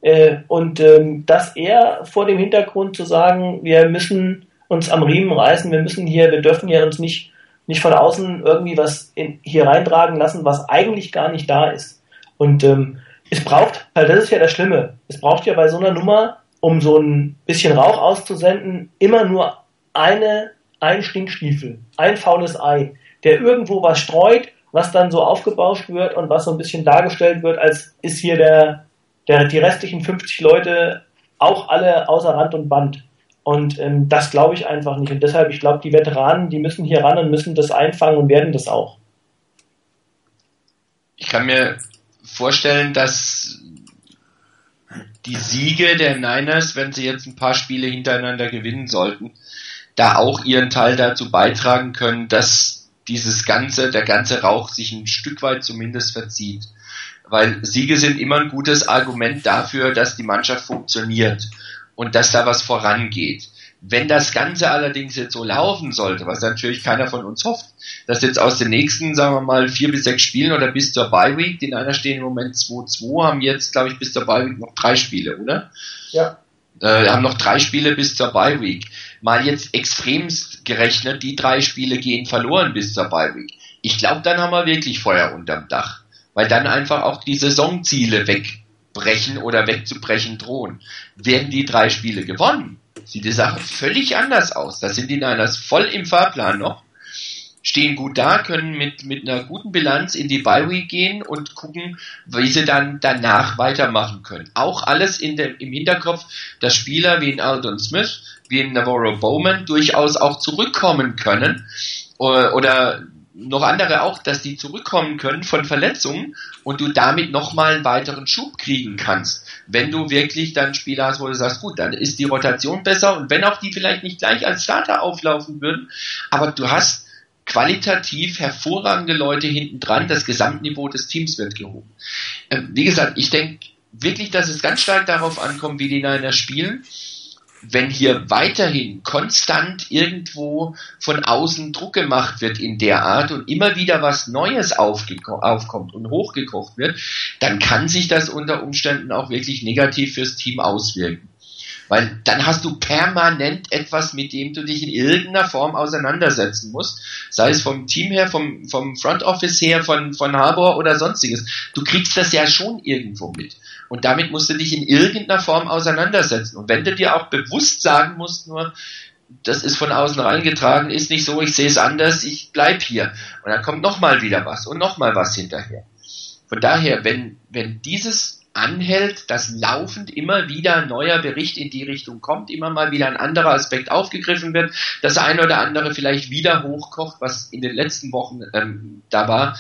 Äh, und ähm, das eher vor dem Hintergrund zu sagen, wir müssen uns am Riemen reißen, wir müssen hier, wir dürfen ja uns nicht, nicht von außen irgendwie was in, hier reintragen lassen, was eigentlich gar nicht da ist. Und ähm, es braucht, weil das ist ja das Schlimme, es braucht ja bei so einer Nummer, um so ein bisschen Rauch auszusenden, immer nur eine, ein Stinkstiefel, ein faules Ei, der irgendwo was streut, was dann so aufgebauscht wird und was so ein bisschen dargestellt wird, als ist hier der, der die restlichen 50 Leute auch alle außer Rand und Band. Und ähm, das glaube ich einfach nicht. Und deshalb, ich glaube, die Veteranen, die müssen hier ran und müssen das einfangen und werden das auch. Ich kann mir vorstellen, dass die Siege der Niners, wenn sie jetzt ein paar Spiele hintereinander gewinnen sollten, da auch ihren Teil dazu beitragen können, dass dieses ganze, der ganze Rauch sich ein Stück weit zumindest verzieht. Weil Siege sind immer ein gutes Argument dafür, dass die Mannschaft funktioniert und dass da was vorangeht. Wenn das Ganze allerdings jetzt so laufen sollte, was natürlich keiner von uns hofft, dass jetzt aus den nächsten, sagen wir mal, vier bis sechs Spielen oder bis zur Bye Week, die in einer stehen im Moment 2-2, haben jetzt, glaube ich, bis zur Bye Week noch drei Spiele, oder? Ja. Äh, haben noch drei Spiele bis zur Bye Week. Mal jetzt extremst gerechnet, die drei Spiele gehen verloren bis zur Bye Week. Ich glaube, dann haben wir wirklich Feuer unterm Dach. Weil dann einfach auch die Saisonziele wegbrechen oder wegzubrechen drohen. Werden die drei Spiele gewonnen, sieht die Sache völlig anders aus. Da sind die Niners voll im Fahrplan noch, stehen gut da, können mit, mit einer guten Bilanz in die Bye gehen und gucken, wie sie dann danach weitermachen können. Auch alles in dem, im Hinterkopf, dass Spieler wie in Aldon Smith, wie in Navarro Bowman durchaus auch zurückkommen können oder, oder noch andere auch, dass die zurückkommen können von Verletzungen und du damit nochmal einen weiteren Schub kriegen kannst. Wenn du wirklich dann Spieler hast, wo du sagst, gut, dann ist die Rotation besser und wenn auch die vielleicht nicht gleich als Starter auflaufen würden, aber du hast qualitativ hervorragende Leute hinten dran, das Gesamtniveau des Teams wird gehoben. Ähm, wie gesagt, ich denke wirklich, dass es ganz stark darauf ankommt, wie die Niners spielen wenn hier weiterhin konstant irgendwo von außen Druck gemacht wird in der Art und immer wieder was Neues aufkommt und hochgekocht wird, dann kann sich das unter Umständen auch wirklich negativ fürs Team auswirken. Weil dann hast du permanent etwas, mit dem du dich in irgendeiner Form auseinandersetzen musst. Sei es vom Team her, vom, vom Front Office her, von, von Harbor oder sonstiges. Du kriegst das ja schon irgendwo mit. Und damit musst du dich in irgendeiner Form auseinandersetzen. Und wenn du dir auch bewusst sagen musst, nur, das ist von außen reingetragen, ist nicht so, ich sehe es anders, ich bleib hier. Und dann kommt nochmal wieder was und nochmal was hinterher. Von daher, wenn, wenn dieses anhält, dass laufend immer wieder ein neuer Bericht in die Richtung kommt, immer mal wieder ein anderer Aspekt aufgegriffen wird, das eine oder andere vielleicht wieder hochkocht, was in den letzten Wochen ähm, da war,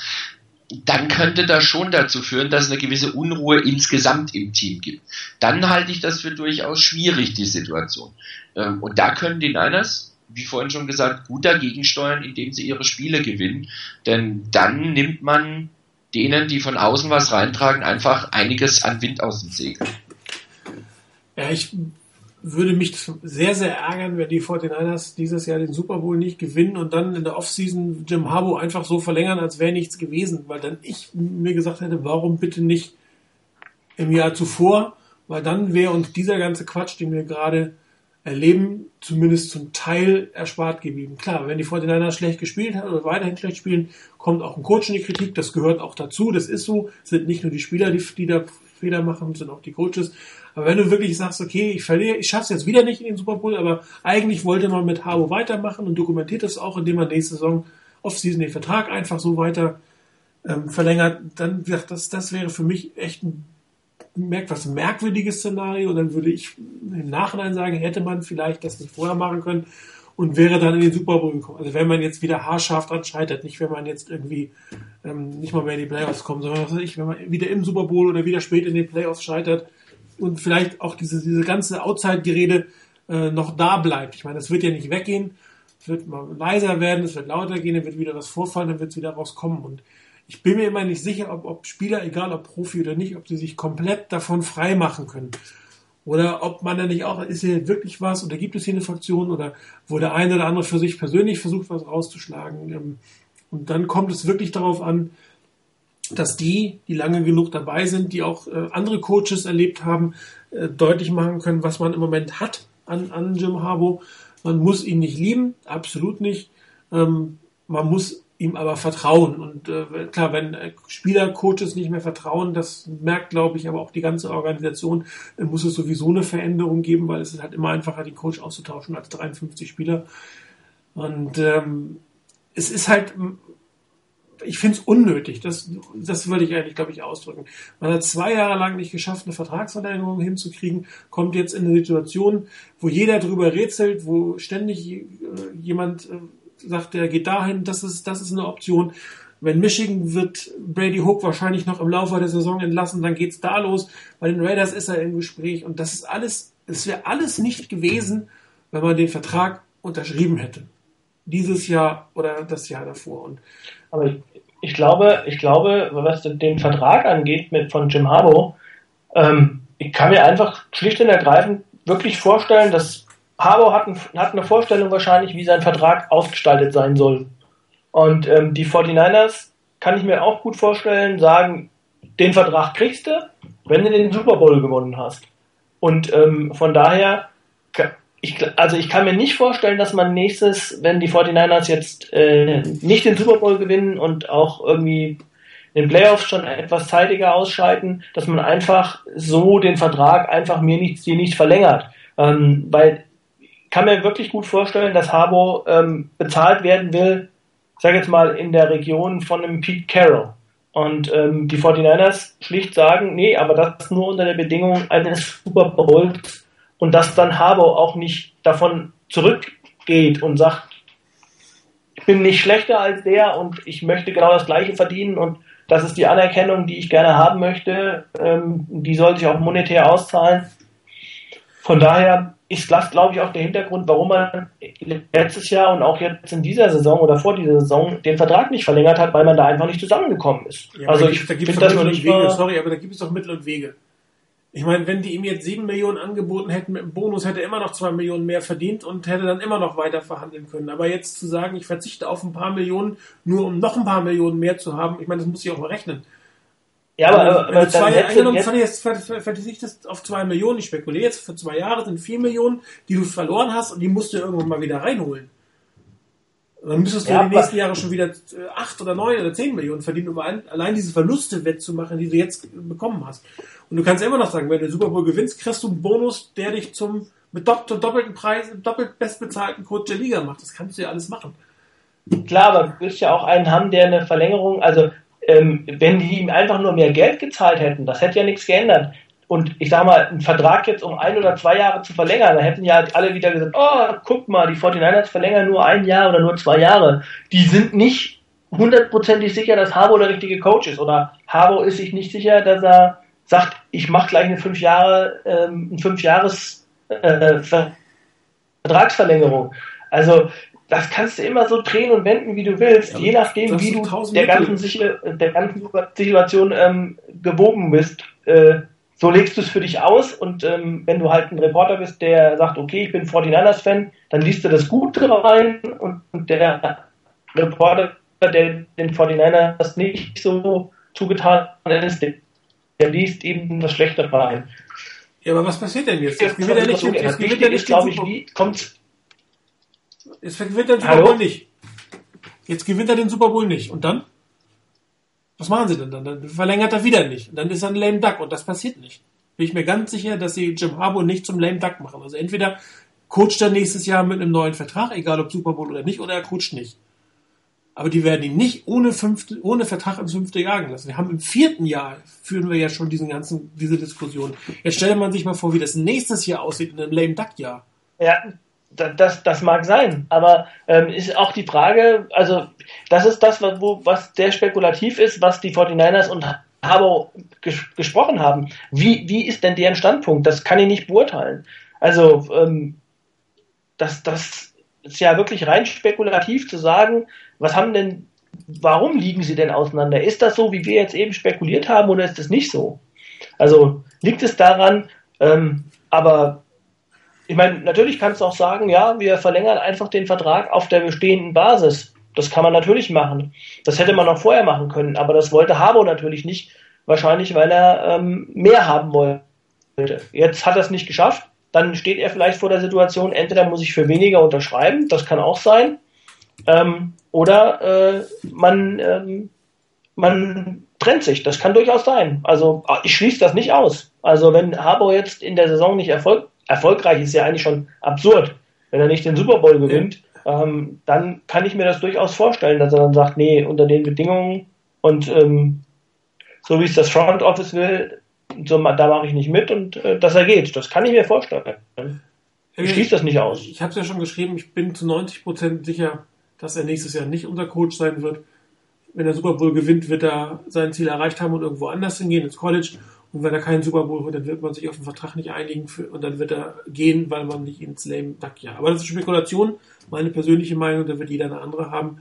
dann könnte das schon dazu führen, dass es eine gewisse Unruhe insgesamt im Team gibt. Dann halte ich das für durchaus schwierig, die Situation. Ähm, und da können die Niners, wie vorhin schon gesagt, gut dagegen steuern, indem sie ihre Spiele gewinnen. Denn dann nimmt man denen, die von außen was reintragen, einfach einiges an Wind aus dem Segel. Ja, ich würde mich sehr, sehr ärgern, wenn die 49ers dieses Jahr den Super Bowl nicht gewinnen und dann in der Offseason Jim Harbaugh einfach so verlängern, als wäre nichts gewesen, weil dann ich mir gesagt hätte, warum bitte nicht im Jahr zuvor, weil dann wäre uns dieser ganze Quatsch, den wir gerade erleben, zumindest zum Teil erspart geblieben. Klar, wenn die 49ers schlecht gespielt haben oder weiterhin schlecht spielen, kommt auch ein Coach in die Kritik, das gehört auch dazu, das ist so, es sind nicht nur die Spieler, die, die da Fehler machen, sind auch die Coaches. Aber wenn du wirklich sagst, okay, ich verliere, ich schaff's jetzt wieder nicht in den Super Bowl, aber eigentlich wollte man mit Harbo weitermachen und dokumentiert das auch, indem man nächste Saison Offseason den Vertrag einfach so weiter ähm, verlängert, dann das, das wäre für mich echt ein merkt was merkwürdiges Szenario und dann würde ich im Nachhinein sagen, hätte man vielleicht das nicht vorher machen können und wäre dann in den Super Bowl gekommen. Also wenn man jetzt wieder haarscharf dran scheitert, nicht wenn man jetzt irgendwie ähm, nicht mal mehr in die Playoffs kommt, sondern was weiß ich, wenn man wieder im Super Bowl oder wieder spät in den Playoffs scheitert, und vielleicht auch diese, diese ganze Outside-Gerede äh, noch da bleibt. Ich meine, das wird ja nicht weggehen. Es wird mal leiser werden, es wird lauter gehen, dann wird wieder was vorfallen, dann wird es wieder rauskommen. Und ich bin mir immer nicht sicher, ob, ob Spieler, egal ob Profi oder nicht, ob sie sich komplett davon frei machen können. Oder ob man da nicht auch, ist hier wirklich was oder gibt es hier eine Fraktion oder wo der eine oder andere für sich persönlich versucht, was rauszuschlagen. Ähm, und dann kommt es wirklich darauf an, dass die, die lange genug dabei sind, die auch äh, andere Coaches erlebt haben, äh, deutlich machen können, was man im Moment hat an, an Jim Harbaugh. Man muss ihn nicht lieben, absolut nicht. Ähm, man muss ihm aber vertrauen. Und äh, klar, wenn äh, Spieler, Coaches nicht mehr vertrauen, das merkt, glaube ich, aber auch die ganze Organisation, äh, muss es sowieso eine Veränderung geben, weil es ist halt immer einfacher, den Coach auszutauschen als 53 Spieler. Und ähm, es ist halt, ich finde es unnötig. Das, das würde ich eigentlich, glaube ich, ausdrücken. Man hat zwei Jahre lang nicht geschafft, eine Vertragsverlängerung hinzukriegen, kommt jetzt in eine Situation, wo jeder drüber rätselt, wo ständig äh, jemand äh, sagt, der geht dahin, das ist, das ist eine Option. Wenn Michigan wird Brady Hook wahrscheinlich noch im Laufe der Saison entlassen, dann geht's da los. Bei den Raiders ist er im Gespräch und das ist alles, es wäre alles nicht gewesen, wenn man den Vertrag unterschrieben hätte. Dieses Jahr oder das Jahr davor. Und aber ich, ich glaube, ich glaube, was den Vertrag angeht mit von Jim Harbaugh, ähm, ich kann mir einfach schlicht und ergreifend wirklich vorstellen, dass Harbour hat, ein, hat, eine Vorstellung wahrscheinlich, wie sein Vertrag ausgestaltet sein soll. Und ähm, die 49ers kann ich mir auch gut vorstellen, sagen, den Vertrag kriegst du, wenn du den Super Bowl gewonnen hast. Und ähm, von daher, ich, also ich kann mir nicht vorstellen, dass man nächstes, wenn die 49ers jetzt äh, nicht den Super Bowl gewinnen und auch irgendwie den Playoffs schon etwas zeitiger ausscheiden, dass man einfach so den Vertrag einfach mir nicht, dir nicht verlängert. Ähm, weil kann mir wirklich gut vorstellen, dass Harbo ähm, bezahlt werden will, sage jetzt mal in der Region von einem Pete Carroll. Und ähm, die 49ers schlicht sagen, nee, aber das nur unter der Bedingung eines Super Bowls und dass dann Harbo auch nicht davon zurückgeht und sagt, ich bin nicht schlechter als der und ich möchte genau das gleiche verdienen und das ist die Anerkennung, die ich gerne haben möchte. Ähm, die soll sich auch monetär auszahlen. Von daher ist das, glaube ich, auch der Hintergrund, warum man letztes Jahr und auch jetzt in dieser Saison oder vor dieser Saison den Vertrag nicht verlängert hat, weil man da einfach nicht zusammengekommen ist. Ja, also ich finde das noch nicht Wege, sorry, aber da gibt es doch Mittel und Wege. Ich meine, wenn die ihm jetzt sieben Millionen angeboten hätten mit dem Bonus, hätte er immer noch zwei Millionen mehr verdient und hätte dann immer noch weiter verhandeln können. Aber jetzt zu sagen, ich verzichte auf ein paar Millionen, nur um noch ein paar Millionen mehr zu haben, ich meine, das muss ich auch mal rechnen. Ja, aber, aber, aber zwei, angenommen, jetzt, verzichtest auf zwei Millionen, ich spekuliere jetzt, für zwei Jahre sind vier Millionen, die du verloren hast und die musst du irgendwann mal wieder reinholen. Dann müsstest du ja, die nächsten Jahre schon wieder äh, acht oder neun oder zehn Millionen verdienen, um allein diese Verluste wettzumachen, die du jetzt bekommen hast. Und du kannst immer noch sagen, wenn du Super Bowl gewinnst, kriegst du einen Bonus, der dich zum mit doppelten Preis, doppelt bestbezahlten Coach der Liga macht. Das kannst du ja alles machen. Klar, aber du willst ja auch einen haben, der eine Verlängerung, also ähm, wenn die ihm einfach nur mehr Geld gezahlt hätten, das hätte ja nichts geändert. Und ich sag mal, einen Vertrag jetzt um ein oder zwei Jahre zu verlängern, da hätten ja alle wieder gesagt, oh, guck mal, die 49ers verlängern nur ein Jahr oder nur zwei Jahre. Die sind nicht hundertprozentig sicher, dass Harbo der richtige Coach ist. Oder Harbo ist sich nicht sicher, dass er sagt, ich mache gleich eine fünf Jahre, ähm, ein fünf Jahres äh, Vertragsverlängerung. Also das kannst du immer so drehen und wenden, wie du willst, ja, je nachdem, wie du der ganzen, der ganzen Situation ähm, gewogen bist. Äh, so legst du es für dich aus und ähm, wenn du halt ein Reporter bist, der sagt, okay, ich bin 49ers-Fan, dann liest du das Gute rein und, und der Reporter, der den 49ers nicht so zugetan ist, der, liest eben das Schlechte rein. Ja, aber was passiert denn jetzt? Jetzt gewinnt er nicht, jetzt gewinnt er nicht, glaube ich, wie kommt Jetzt gewinnt er den Super? Bowl nicht. Jetzt gewinnt er den Super Bowl nicht. Und dann? Was machen sie denn dann? Dann verlängert er wieder nicht. Und dann ist er ein Lame Duck. Und das passiert nicht. Bin ich mir ganz sicher, dass sie Jim Harbour nicht zum Lame Duck machen. Also entweder coacht er nächstes Jahr mit einem neuen Vertrag, egal ob Super Bowl oder nicht, oder er coacht nicht. Aber die werden ihn nicht ohne, fünfte, ohne Vertrag ins fünfte Jahr gehen lassen. Wir haben im vierten Jahr führen wir ja schon diesen ganzen, diese Diskussion. Jetzt stellt man sich mal vor, wie das nächstes Jahr aussieht in einem Lame Duck Jahr. Ja, das, das mag sein, aber ähm, ist auch die Frage, also das ist das, was, wo, was sehr spekulativ ist, was die 49ers und Harbour ges gesprochen haben. Wie, wie ist denn deren Standpunkt? Das kann ich nicht beurteilen. Also ähm, das, das ist ja wirklich rein spekulativ zu sagen, was haben denn, warum liegen sie denn auseinander? Ist das so, wie wir jetzt eben spekuliert haben, oder ist das nicht so? Also liegt es daran, ähm, aber ich meine, natürlich kannst du auch sagen, ja, wir verlängern einfach den Vertrag auf der bestehenden Basis. Das kann man natürlich machen. Das hätte man auch vorher machen können, aber das wollte Harbo natürlich nicht. Wahrscheinlich, weil er ähm, mehr haben wollte. Jetzt hat er es nicht geschafft. Dann steht er vielleicht vor der Situation, entweder muss ich für weniger unterschreiben, das kann auch sein. Ähm, oder äh, man, ähm, man trennt sich. Das kann durchaus sein. Also ich schließe das nicht aus. Also wenn Harbour jetzt in der Saison nicht erfolg erfolgreich ist, ja eigentlich schon absurd, wenn er nicht den Super Bowl gewinnt, ähm, dann kann ich mir das durchaus vorstellen, dass er dann sagt, nee, unter den Bedingungen und ähm, so wie es das Front Office will, so, da mache ich nicht mit und äh, dass er geht. Das kann ich mir vorstellen. Ich schließe das nicht aus. Ich habe es ja schon geschrieben, ich bin zu 90% sicher, dass er nächstes Jahr nicht unser Coach sein wird. Wenn er Super Bowl gewinnt, wird er sein Ziel erreicht haben und irgendwo anders hingehen, ins College. Und wenn er keinen Super Bowl holt, dann wird man sich auf den Vertrag nicht einigen für, und dann wird er gehen, weil man nicht ins Lame Duck ja. Aber das ist Spekulation, meine persönliche Meinung, da wird jeder eine andere haben.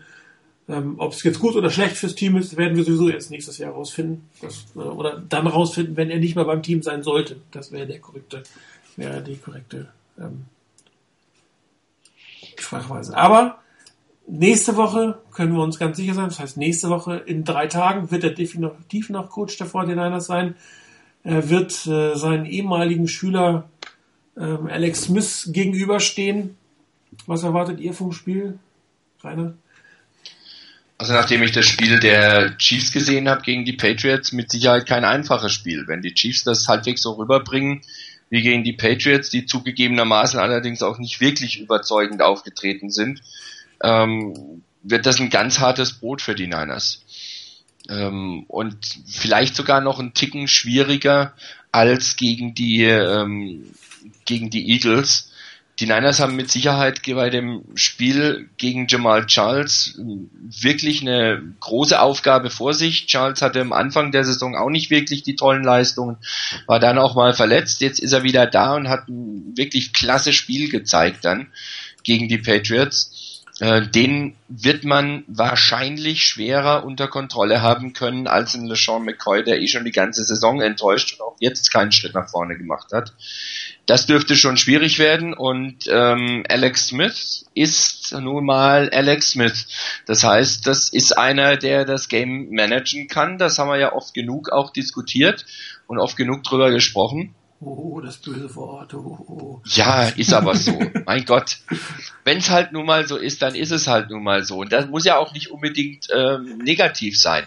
Ähm, Ob es jetzt gut oder schlecht fürs Team ist, werden wir sowieso erst nächstes Jahr rausfinden. Das, äh, oder dann rausfinden, wenn er nicht mehr beim Team sein sollte. Das wäre der korrekte, wäre die korrekte ähm, Sprachweise. Aber nächste Woche können wir uns ganz sicher sein, das heißt nächste Woche in drei Tagen wird er definitiv noch Coach der 49ers sein. Er wird äh, seinen ehemaligen Schüler ähm, Alex Smith gegenüberstehen. Was erwartet ihr vom Spiel, Rainer? Also nachdem ich das Spiel der Chiefs gesehen habe gegen die Patriots, mit Sicherheit kein einfaches Spiel. Wenn die Chiefs das halbwegs so rüberbringen wie gegen die Patriots, die zugegebenermaßen allerdings auch nicht wirklich überzeugend aufgetreten sind, ähm, wird das ein ganz hartes Brot für die Niners. Ähm, und vielleicht sogar noch ein Ticken schwieriger als gegen die ähm, gegen die Eagles, die Niners haben mit Sicherheit bei dem Spiel gegen Jamal Charles wirklich eine große Aufgabe vor sich. Charles hatte am Anfang der Saison auch nicht wirklich die tollen Leistungen, war dann auch mal verletzt. Jetzt ist er wieder da und hat ein wirklich klasse Spiel gezeigt dann gegen die Patriots. Äh, den wird man wahrscheinlich schwerer unter Kontrolle haben können als in LeSean McCoy, der eh schon die ganze Saison enttäuscht und auch jetzt keinen Schritt nach vorne gemacht hat. Das dürfte schon schwierig werden und ähm, Alex Smith ist nun mal Alex Smith. Das heißt, das ist einer, der das Game managen kann. Das haben wir ja oft genug auch diskutiert und oft genug drüber gesprochen. Oh, das böse Wort. Oh, oh. Ja, ist aber so. mein Gott. Wenn es halt nun mal so ist, dann ist es halt nun mal so. Und das muss ja auch nicht unbedingt ähm, negativ sein.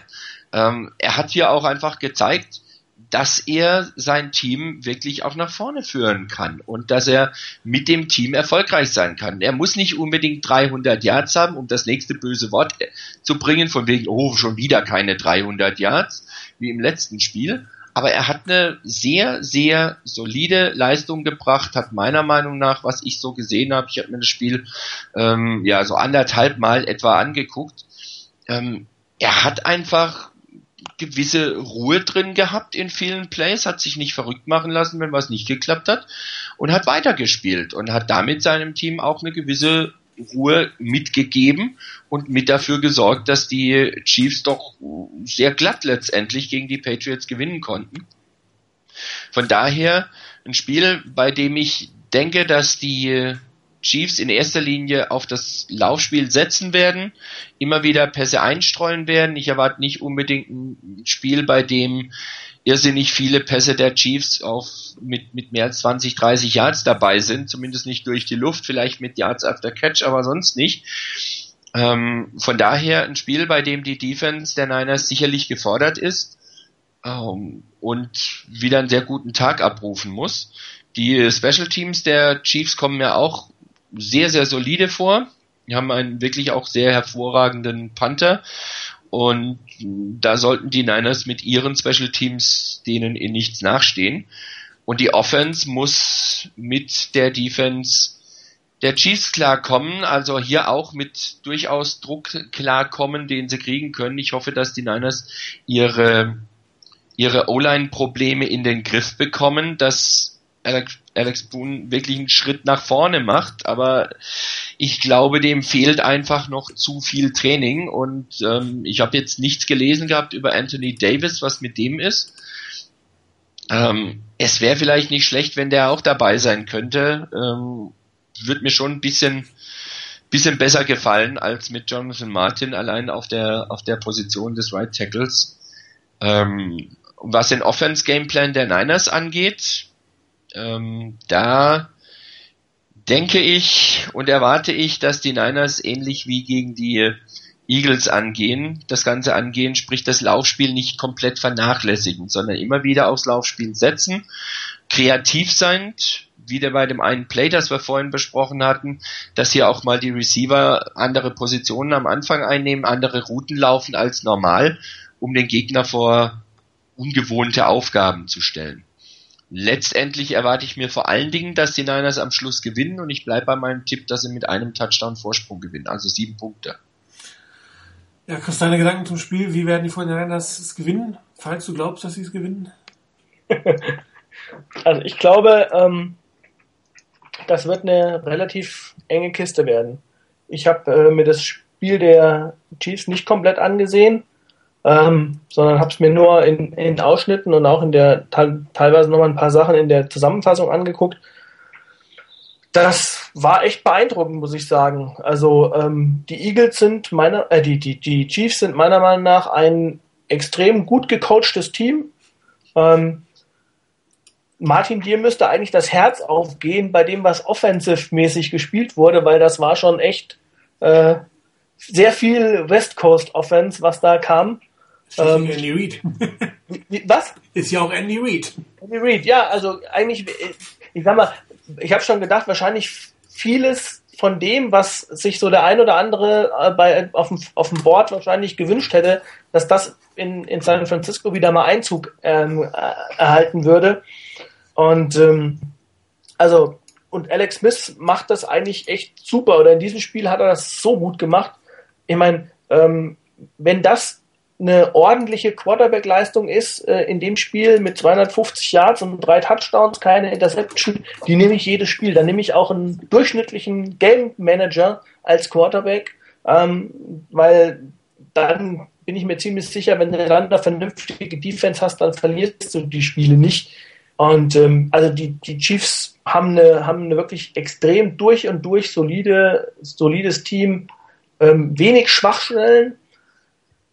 Ähm, er hat hier auch einfach gezeigt, dass er sein Team wirklich auch nach vorne führen kann und dass er mit dem Team erfolgreich sein kann. Er muss nicht unbedingt 300 Yards haben, um das nächste böse Wort äh, zu bringen, von wegen, oh, schon wieder keine 300 Yards, wie im letzten Spiel aber er hat eine sehr, sehr solide Leistung gebracht, hat meiner Meinung nach, was ich so gesehen habe, ich habe mir das Spiel ähm, ja so anderthalb Mal etwa angeguckt, ähm, er hat einfach gewisse Ruhe drin gehabt in vielen Plays, hat sich nicht verrückt machen lassen, wenn was nicht geklappt hat und hat weitergespielt und hat damit seinem Team auch eine gewisse Ruhe mitgegeben und mit dafür gesorgt, dass die Chiefs doch sehr glatt letztendlich gegen die Patriots gewinnen konnten. Von daher ein Spiel, bei dem ich denke, dass die Chiefs in erster Linie auf das Laufspiel setzen werden, immer wieder Pässe einstreuen werden. Ich erwarte nicht unbedingt ein Spiel, bei dem irrsinnig viele Pässe der Chiefs auf mit, mit mehr als 20, 30 Yards dabei sind, zumindest nicht durch die Luft, vielleicht mit Yards after Catch, aber sonst nicht. Ähm, von daher ein Spiel, bei dem die Defense der Niners sicherlich gefordert ist ähm, und wieder einen sehr guten Tag abrufen muss. Die Special Teams der Chiefs kommen mir auch sehr, sehr solide vor. Die haben einen wirklich auch sehr hervorragenden Panther und da sollten die Niners mit ihren Special Teams denen in nichts nachstehen. Und die Offense muss mit der Defense der Chiefs klarkommen, also hier auch mit durchaus Druck klarkommen, den sie kriegen können. Ich hoffe, dass die Niners ihre, ihre O-Line-Probleme in den Griff bekommen, dass Alex, Alex Boone wirklich einen Schritt nach vorne macht, aber ich glaube, dem fehlt einfach noch zu viel Training und ähm, ich habe jetzt nichts gelesen gehabt über Anthony Davis, was mit dem ist. Ähm, es wäre vielleicht nicht schlecht, wenn der auch dabei sein könnte. Ähm, Wird mir schon ein bisschen bisschen besser gefallen als mit Jonathan Martin allein auf der auf der Position des Right Tackles. Ähm, was den Offense Gameplan der Niners angeht, ähm, da denke ich und erwarte ich, dass die Niners ähnlich wie gegen die Eagles angehen, das Ganze angehen, sprich das Laufspiel nicht komplett vernachlässigen, sondern immer wieder aufs Laufspiel setzen, kreativ sein, wieder bei dem einen Play, das wir vorhin besprochen hatten, dass hier auch mal die Receiver andere Positionen am Anfang einnehmen, andere Routen laufen als normal, um den Gegner vor ungewohnte Aufgaben zu stellen. Letztendlich erwarte ich mir vor allen Dingen, dass die Niners am Schluss gewinnen und ich bleibe bei meinem Tipp, dass sie mit einem Touchdown Vorsprung gewinnen, also sieben Punkte. Ja, Chris, deine Gedanken zum Spiel. Wie werden die 49ers es gewinnen? Falls du glaubst, dass sie es gewinnen? also ich glaube, ähm, das wird eine relativ enge Kiste werden. Ich habe äh, mir das Spiel der Chiefs nicht komplett angesehen, ähm, sondern habe es mir nur in, in Ausschnitten und auch in der teilweise nochmal ein paar Sachen in der Zusammenfassung angeguckt das war echt beeindruckend, muss ich sagen. Also ähm, die Eagles sind meiner, äh, die, die, die Chiefs sind meiner Meinung nach ein extrem gut gecoachtes Team. Ähm, Martin, dir müsste eigentlich das Herz aufgehen bei dem, was offensive-mäßig gespielt wurde, weil das war schon echt äh, sehr viel West Coast Offense, was da kam. Ähm, Andy Reid. was? Ist ja auch Andy Reid. Andy Reid, ja, also eigentlich, ich sag mal, ich habe schon gedacht, wahrscheinlich vieles von dem, was sich so der ein oder andere äh, bei, auf, dem, auf dem Board wahrscheinlich gewünscht hätte, dass das in, in San Francisco wieder mal Einzug ähm, äh, erhalten würde. Und ähm, also und Alex Smith macht das eigentlich echt super oder in diesem Spiel hat er das so gut gemacht. Ich meine, ähm, wenn das eine ordentliche Quarterback-Leistung ist äh, in dem Spiel mit 250 Yards und drei Touchdowns, keine Interception, die nehme ich jedes Spiel. Dann nehme ich auch einen durchschnittlichen Game Manager als Quarterback, ähm, weil dann bin ich mir ziemlich sicher, wenn du dann eine vernünftige Defense hast, dann verlierst du die Spiele nicht. Und ähm, also die, die Chiefs haben eine, haben eine wirklich extrem durch und durch solide, solides Team, ähm, wenig Schwachstellen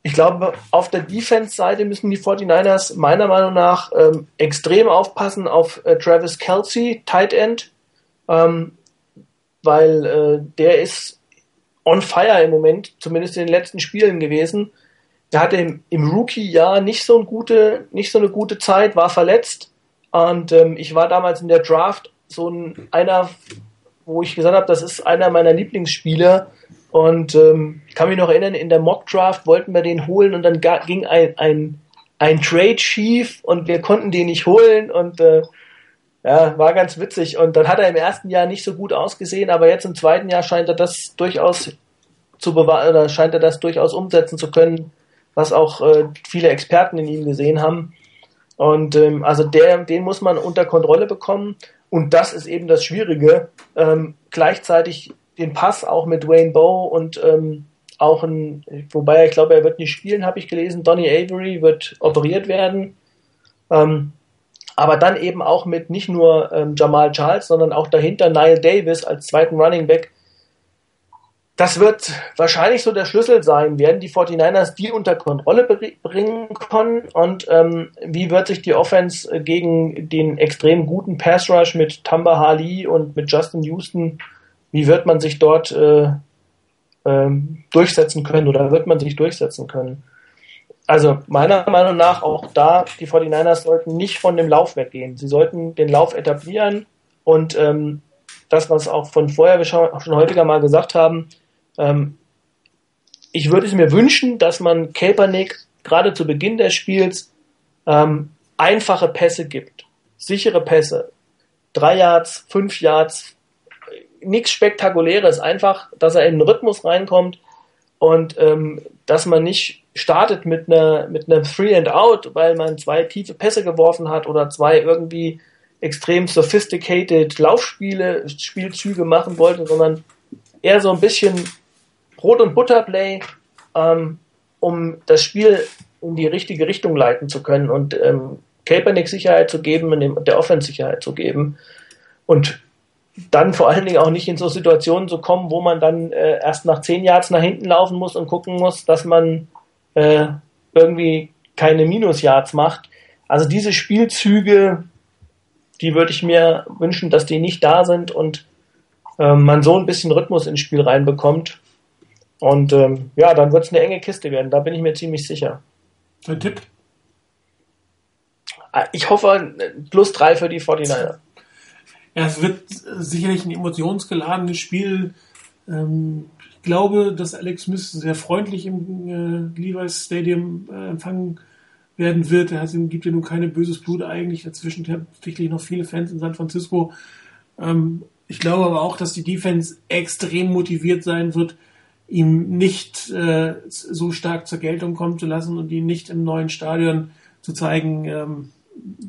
ich glaube, auf der Defense-Seite müssen die 49ers meiner Meinung nach ähm, extrem aufpassen auf äh, Travis Kelsey, Tight End, ähm, weil äh, der ist on fire im Moment, zumindest in den letzten Spielen gewesen. Der hatte im, im Rookie-Jahr nicht so eine gute, nicht so eine gute Zeit, war verletzt. Und ähm, ich war damals in der Draft so ein, einer, wo ich gesagt habe, das ist einer meiner Lieblingsspieler und ähm, ich kann mich noch erinnern, in der Mock Draft wollten wir den holen und dann ging ein, ein, ein Trade schief und wir konnten den nicht holen und äh, ja, war ganz witzig. Und dann hat er im ersten Jahr nicht so gut ausgesehen, aber jetzt im zweiten Jahr scheint er das durchaus zu bewahren oder scheint er das durchaus umsetzen zu können, was auch äh, viele Experten in ihm gesehen haben. Und ähm, also der, den muss man unter Kontrolle bekommen. Und das ist eben das Schwierige. Ähm, gleichzeitig den Pass auch mit Wayne Bow und ähm, auch ein, wobei ich glaube, er wird nicht spielen, habe ich gelesen. Donny Avery wird operiert werden. Ähm, aber dann eben auch mit nicht nur ähm, Jamal Charles, sondern auch dahinter Niall Davis als zweiten Running Back. Das wird wahrscheinlich so der Schlüssel sein. Werden die 49ers die unter Kontrolle bringen können? Und ähm, wie wird sich die Offense gegen den extrem guten Pass Rush mit Tamba Hali und mit Justin Houston wie wird man sich dort äh, ähm, durchsetzen können oder wird man sich durchsetzen können? Also meiner Meinung nach auch da, die 49ers sollten nicht von dem Lauf weggehen. Sie sollten den Lauf etablieren und ähm, das, was auch von vorher wir schon, schon häufiger mal gesagt haben, ähm, ich würde es mir wünschen, dass man Kaepernick gerade zu Beginn des Spiels ähm, einfache Pässe gibt. Sichere Pässe. Drei Yards, fünf Yards, nichts Spektakuläres, einfach, dass er in den Rhythmus reinkommt und ähm, dass man nicht startet mit einer mit einem Free and Out, weil man zwei tiefe Pässe geworfen hat oder zwei irgendwie extrem sophisticated Laufspiele, Spielzüge machen wollte, sondern eher so ein bisschen Brot- und Butterplay, ähm, um das Spiel in die richtige Richtung leiten zu können und ähm, Kaepernick Sicherheit zu geben und der Offense Sicherheit zu geben. Und dann vor allen Dingen auch nicht in so Situationen zu kommen, wo man dann äh, erst nach zehn Yards nach hinten laufen muss und gucken muss, dass man äh, irgendwie keine Minus-Yards macht. Also diese Spielzüge, die würde ich mir wünschen, dass die nicht da sind und ähm, man so ein bisschen Rhythmus ins Spiel reinbekommt. Und ähm, ja, dann wird es eine enge Kiste werden, da bin ich mir ziemlich sicher. Dein Tipp? Ah, ich hoffe, plus drei für die 49er. Es wird sicherlich ein emotionsgeladenes Spiel. Ähm, ich glaube, dass Alex Smith sehr freundlich im äh, Levi's Stadium äh, empfangen werden wird. Er gibt ja nun keine böses Blut eigentlich. Dazwischen tatsächlich noch viele Fans in San Francisco. Ähm, ich glaube aber auch, dass die Defense extrem motiviert sein wird, ihm nicht äh, so stark zur Geltung kommen zu lassen und ihn nicht im neuen Stadion zu zeigen, ähm,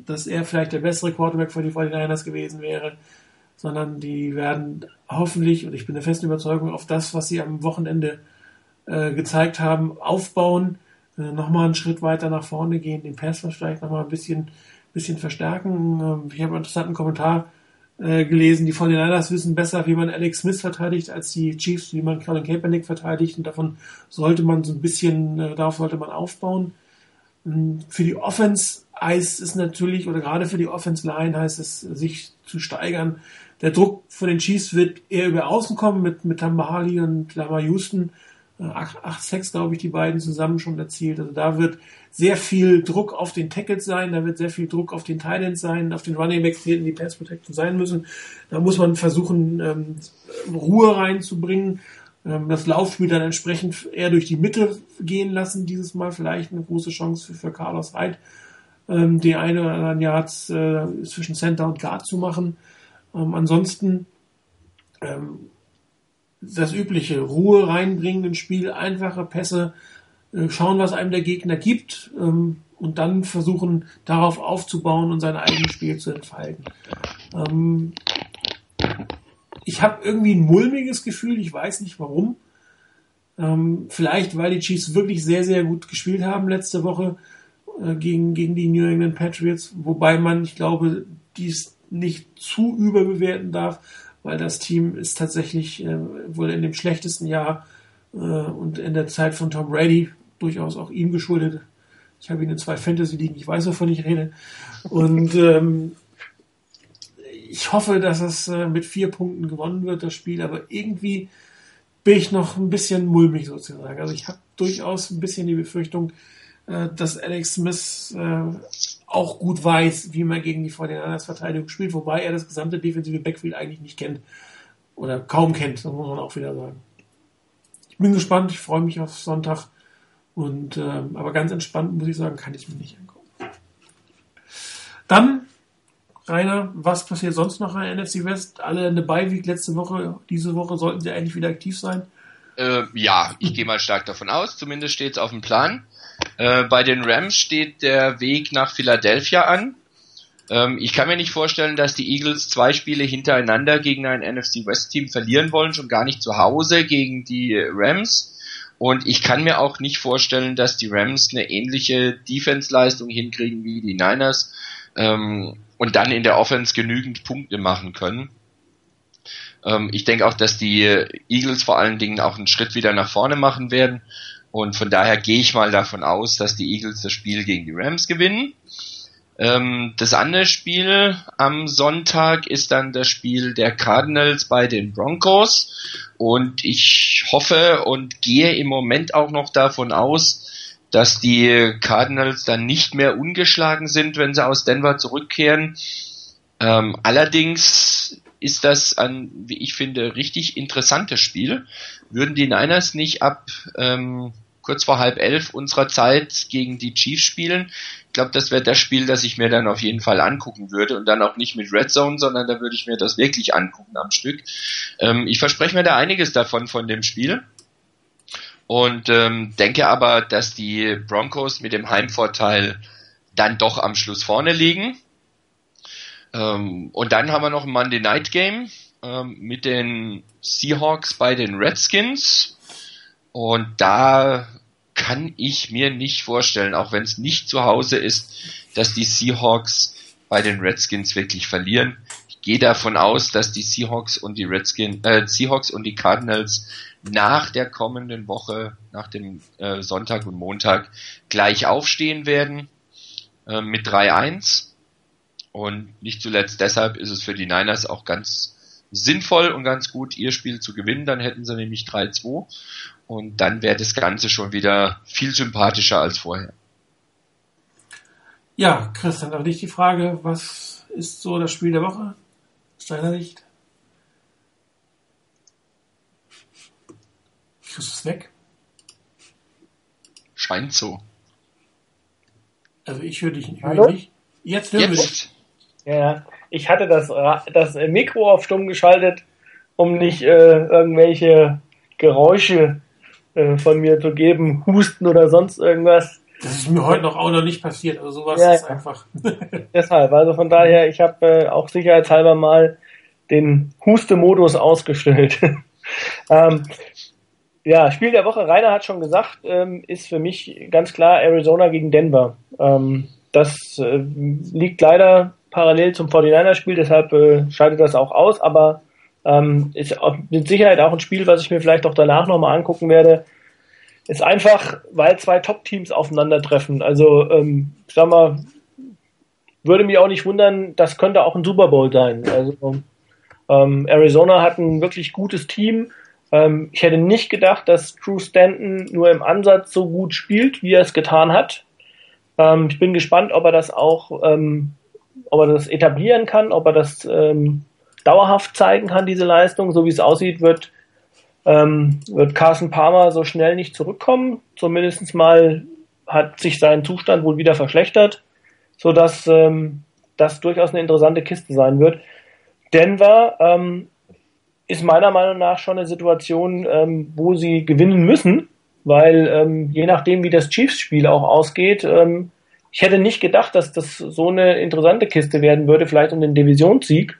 dass er vielleicht der bessere Quarterback für die 49ers gewesen wäre, sondern die werden hoffentlich, und ich bin der festen Überzeugung, auf das, was sie am Wochenende äh, gezeigt haben, aufbauen, äh, nochmal einen Schritt weiter nach vorne gehen, den Pass vielleicht nochmal ein bisschen, bisschen verstärken. Ähm, ich habe einen interessanten Kommentar äh, gelesen, die 49ers wissen besser, wie man Alex Smith verteidigt, als die Chiefs, wie man Colin Kaepernick verteidigt. Und davon sollte man so ein bisschen, äh, darauf sollte man aufbauen. Ähm, für die Offense heißt es natürlich, oder gerade für die Offense Line heißt es, sich zu steigern. Der Druck von den Chiefs wird eher über Außen kommen mit, mit Tambahali und Lamar Houston. 8-6, glaube ich, die beiden zusammen schon erzielt. Also da wird sehr viel Druck auf den Tackles sein, da wird sehr viel Druck auf den Titans sein, auf den Running Backs, in die Pass Protection sein müssen. Da muss man versuchen, ähm, Ruhe reinzubringen, das Laufspiel dann entsprechend eher durch die Mitte gehen lassen, dieses Mal vielleicht eine große Chance für, Carlos Hyde, ähm, die eine oder anderen Yards äh, zwischen Center und Guard zu machen. Ähm, ansonsten ähm, das übliche, Ruhe reinbringen ins Spiel, einfache Pässe, äh, schauen, was einem der Gegner gibt ähm, und dann versuchen, darauf aufzubauen und sein eigenes Spiel zu entfalten. Ähm, ich habe irgendwie ein mulmiges Gefühl, ich weiß nicht warum. Ähm, vielleicht, weil die Chiefs wirklich sehr, sehr gut gespielt haben letzte Woche äh, gegen, gegen die New England Patriots, wobei man, ich glaube, dies nicht zu überbewerten darf weil das Team ist tatsächlich äh, wohl in dem schlechtesten Jahr äh, und in der Zeit von Tom Brady durchaus auch ihm geschuldet. Ich habe ihn in zwei Fantasy-Ligen, ich weiß, wovon ich rede. Und ähm, ich hoffe, dass es äh, mit vier Punkten gewonnen wird, das Spiel, aber irgendwie bin ich noch ein bisschen mulmig sozusagen. Also ich habe durchaus ein bisschen die Befürchtung, äh, dass Alex Smith äh, auch gut weiß, wie man gegen die 49ers Verteidigung spielt, wobei er das gesamte defensive Backfield eigentlich nicht kennt. Oder kaum kennt, das muss man auch wieder sagen. Ich bin gespannt, ich freue mich auf Sonntag. Und ähm, aber ganz entspannt muss ich sagen, kann ich mir nicht angucken. Dann, Rainer, was passiert sonst noch in der NFC West? Alle eine Beiweek letzte Woche, diese Woche sollten sie eigentlich wieder aktiv sein. Äh, ja, ich gehe mal stark davon aus, zumindest steht es auf dem Plan. Äh, bei den Rams steht der Weg nach Philadelphia an. Ähm, ich kann mir nicht vorstellen, dass die Eagles zwei Spiele hintereinander gegen ein NFC West Team verlieren wollen, schon gar nicht zu Hause gegen die Rams. Und ich kann mir auch nicht vorstellen, dass die Rams eine ähnliche Defense-Leistung hinkriegen wie die Niners ähm, und dann in der Offense genügend Punkte machen können. Ähm, ich denke auch, dass die Eagles vor allen Dingen auch einen Schritt wieder nach vorne machen werden und von daher gehe ich mal davon aus, dass die Eagles das Spiel gegen die Rams gewinnen. Ähm, das andere Spiel am Sonntag ist dann das Spiel der Cardinals bei den Broncos. Und ich hoffe und gehe im Moment auch noch davon aus, dass die Cardinals dann nicht mehr ungeschlagen sind, wenn sie aus Denver zurückkehren. Ähm, allerdings ist das ein, wie ich finde, richtig interessantes Spiel. Würden die Niners nicht ab ähm, kurz vor halb elf unserer Zeit gegen die Chiefs spielen. Ich glaube, das wäre das Spiel, das ich mir dann auf jeden Fall angucken würde und dann auch nicht mit Red Zone, sondern da würde ich mir das wirklich angucken am Stück. Ähm, ich verspreche mir da einiges davon von dem Spiel und ähm, denke aber, dass die Broncos mit dem Heimvorteil dann doch am Schluss vorne liegen. Ähm, und dann haben wir noch ein Monday Night Game ähm, mit den Seahawks bei den Redskins. Und da kann ich mir nicht vorstellen, auch wenn es nicht zu Hause ist, dass die Seahawks bei den Redskins wirklich verlieren. Gehe davon aus, dass die Seahawks und die Redskins, äh, Seahawks und die Cardinals nach der kommenden Woche, nach dem äh, Sonntag und Montag gleich aufstehen werden äh, mit 3-1. Und nicht zuletzt deshalb ist es für die Niners auch ganz sinnvoll und ganz gut, ihr Spiel zu gewinnen. Dann hätten sie nämlich 3-2 und dann wäre das Ganze schon wieder viel sympathischer als vorher. Ja, Christian, auch dich die Frage, was ist so das Spiel der Woche aus deiner Sicht? Chris ist weg. Scheint so. Also ich höre dich hör Hallo? nicht. Jetzt hören wir dich. Ja, ich hatte das, das Mikro auf stumm geschaltet, um nicht äh, irgendwelche Geräusche äh, von mir zu geben, Husten oder sonst irgendwas. Das ist mir heute noch auch noch nicht passiert, also sowas ja, ist einfach. Deshalb, also von daher, ich habe äh, auch sicherheitshalber mal den Huste-Modus ausgestellt. ähm, ja, Spiel der Woche, Rainer hat schon gesagt, ähm, ist für mich ganz klar Arizona gegen Denver. Ähm, das äh, liegt leider parallel zum 49er-Spiel, deshalb äh, scheidet das auch aus, aber ähm, ist mit Sicherheit auch ein Spiel, was ich mir vielleicht auch danach nochmal angucken werde. Ist einfach, weil zwei Top-Teams aufeinandertreffen. Also, ähm, ich sag mal, würde mich auch nicht wundern, das könnte auch ein Super Bowl sein. Also, ähm, Arizona hat ein wirklich gutes Team ähm, ich hätte nicht gedacht, dass Drew Stanton nur im Ansatz so gut spielt, wie er es getan hat. Ähm, ich bin gespannt, ob er das auch, ähm, ob er das etablieren kann, ob er das ähm, dauerhaft zeigen kann, diese Leistung. So wie es aussieht, wird, ähm, wird Carson Palmer so schnell nicht zurückkommen. Zumindest mal hat sich sein Zustand wohl wieder verschlechtert, sodass ähm, das durchaus eine interessante Kiste sein wird. Denver ähm, ist meiner Meinung nach schon eine Situation, ähm, wo sie gewinnen müssen, weil ähm, je nachdem, wie das Chiefs-Spiel auch ausgeht, ähm, ich hätte nicht gedacht, dass das so eine interessante Kiste werden würde, vielleicht um den Divisionssieg.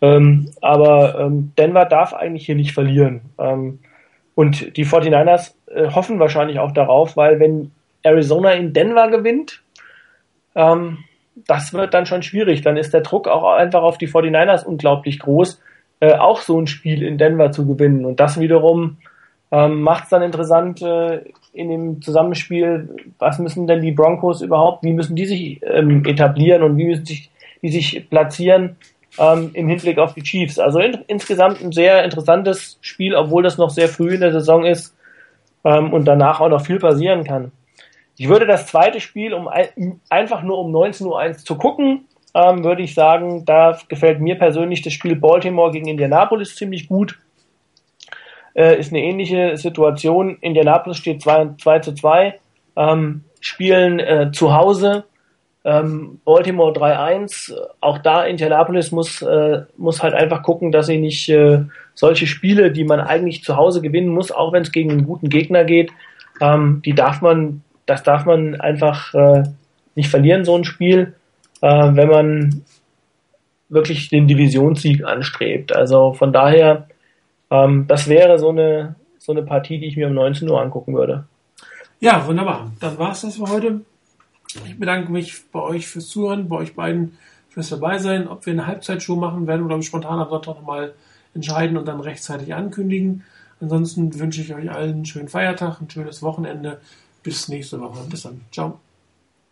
Ähm, aber ähm, Denver darf eigentlich hier nicht verlieren. Ähm, und die 49ers äh, hoffen wahrscheinlich auch darauf, weil wenn Arizona in Denver gewinnt, ähm, das wird dann schon schwierig. Dann ist der Druck auch einfach auf die 49ers unglaublich groß äh, auch so ein Spiel in Denver zu gewinnen. Und das wiederum ähm, macht es dann interessant äh, in dem Zusammenspiel, was müssen denn die Broncos überhaupt, wie müssen die sich ähm, etablieren und wie müssen sich, die sich platzieren ähm, im Hinblick auf die Chiefs. Also in, insgesamt ein sehr interessantes Spiel, obwohl das noch sehr früh in der Saison ist ähm, und danach auch noch viel passieren kann. Ich würde das zweite Spiel, um ein, einfach nur um 19.01 Uhr zu gucken, ähm, würde ich sagen, da gefällt mir persönlich das Spiel Baltimore gegen Indianapolis ziemlich gut. Äh, ist eine ähnliche Situation. Indianapolis steht 2, 2 zu 2, ähm, spielen äh, zu Hause. Ähm, Baltimore 3-1. Auch da Indianapolis muss, äh, muss halt einfach gucken, dass sie nicht äh, solche Spiele, die man eigentlich zu Hause gewinnen muss, auch wenn es gegen einen guten Gegner geht, ähm, die darf man, das darf man einfach äh, nicht verlieren, so ein Spiel äh, wenn man wirklich den Divisionssieg anstrebt. Also von daher, ähm, das wäre so eine, so eine Partie, die ich mir um 19 Uhr angucken würde. Ja, wunderbar. Dann war es das für heute. Ich bedanke mich bei euch fürs Zuhören, bei euch beiden fürs Dabeisein. Ob wir eine Halbzeitshow machen werden oder spontan am Sonntag nochmal entscheiden und dann rechtzeitig ankündigen. Ansonsten wünsche ich euch allen einen schönen Feiertag, ein schönes Wochenende. Bis nächste Woche. Bis dann. Ciao.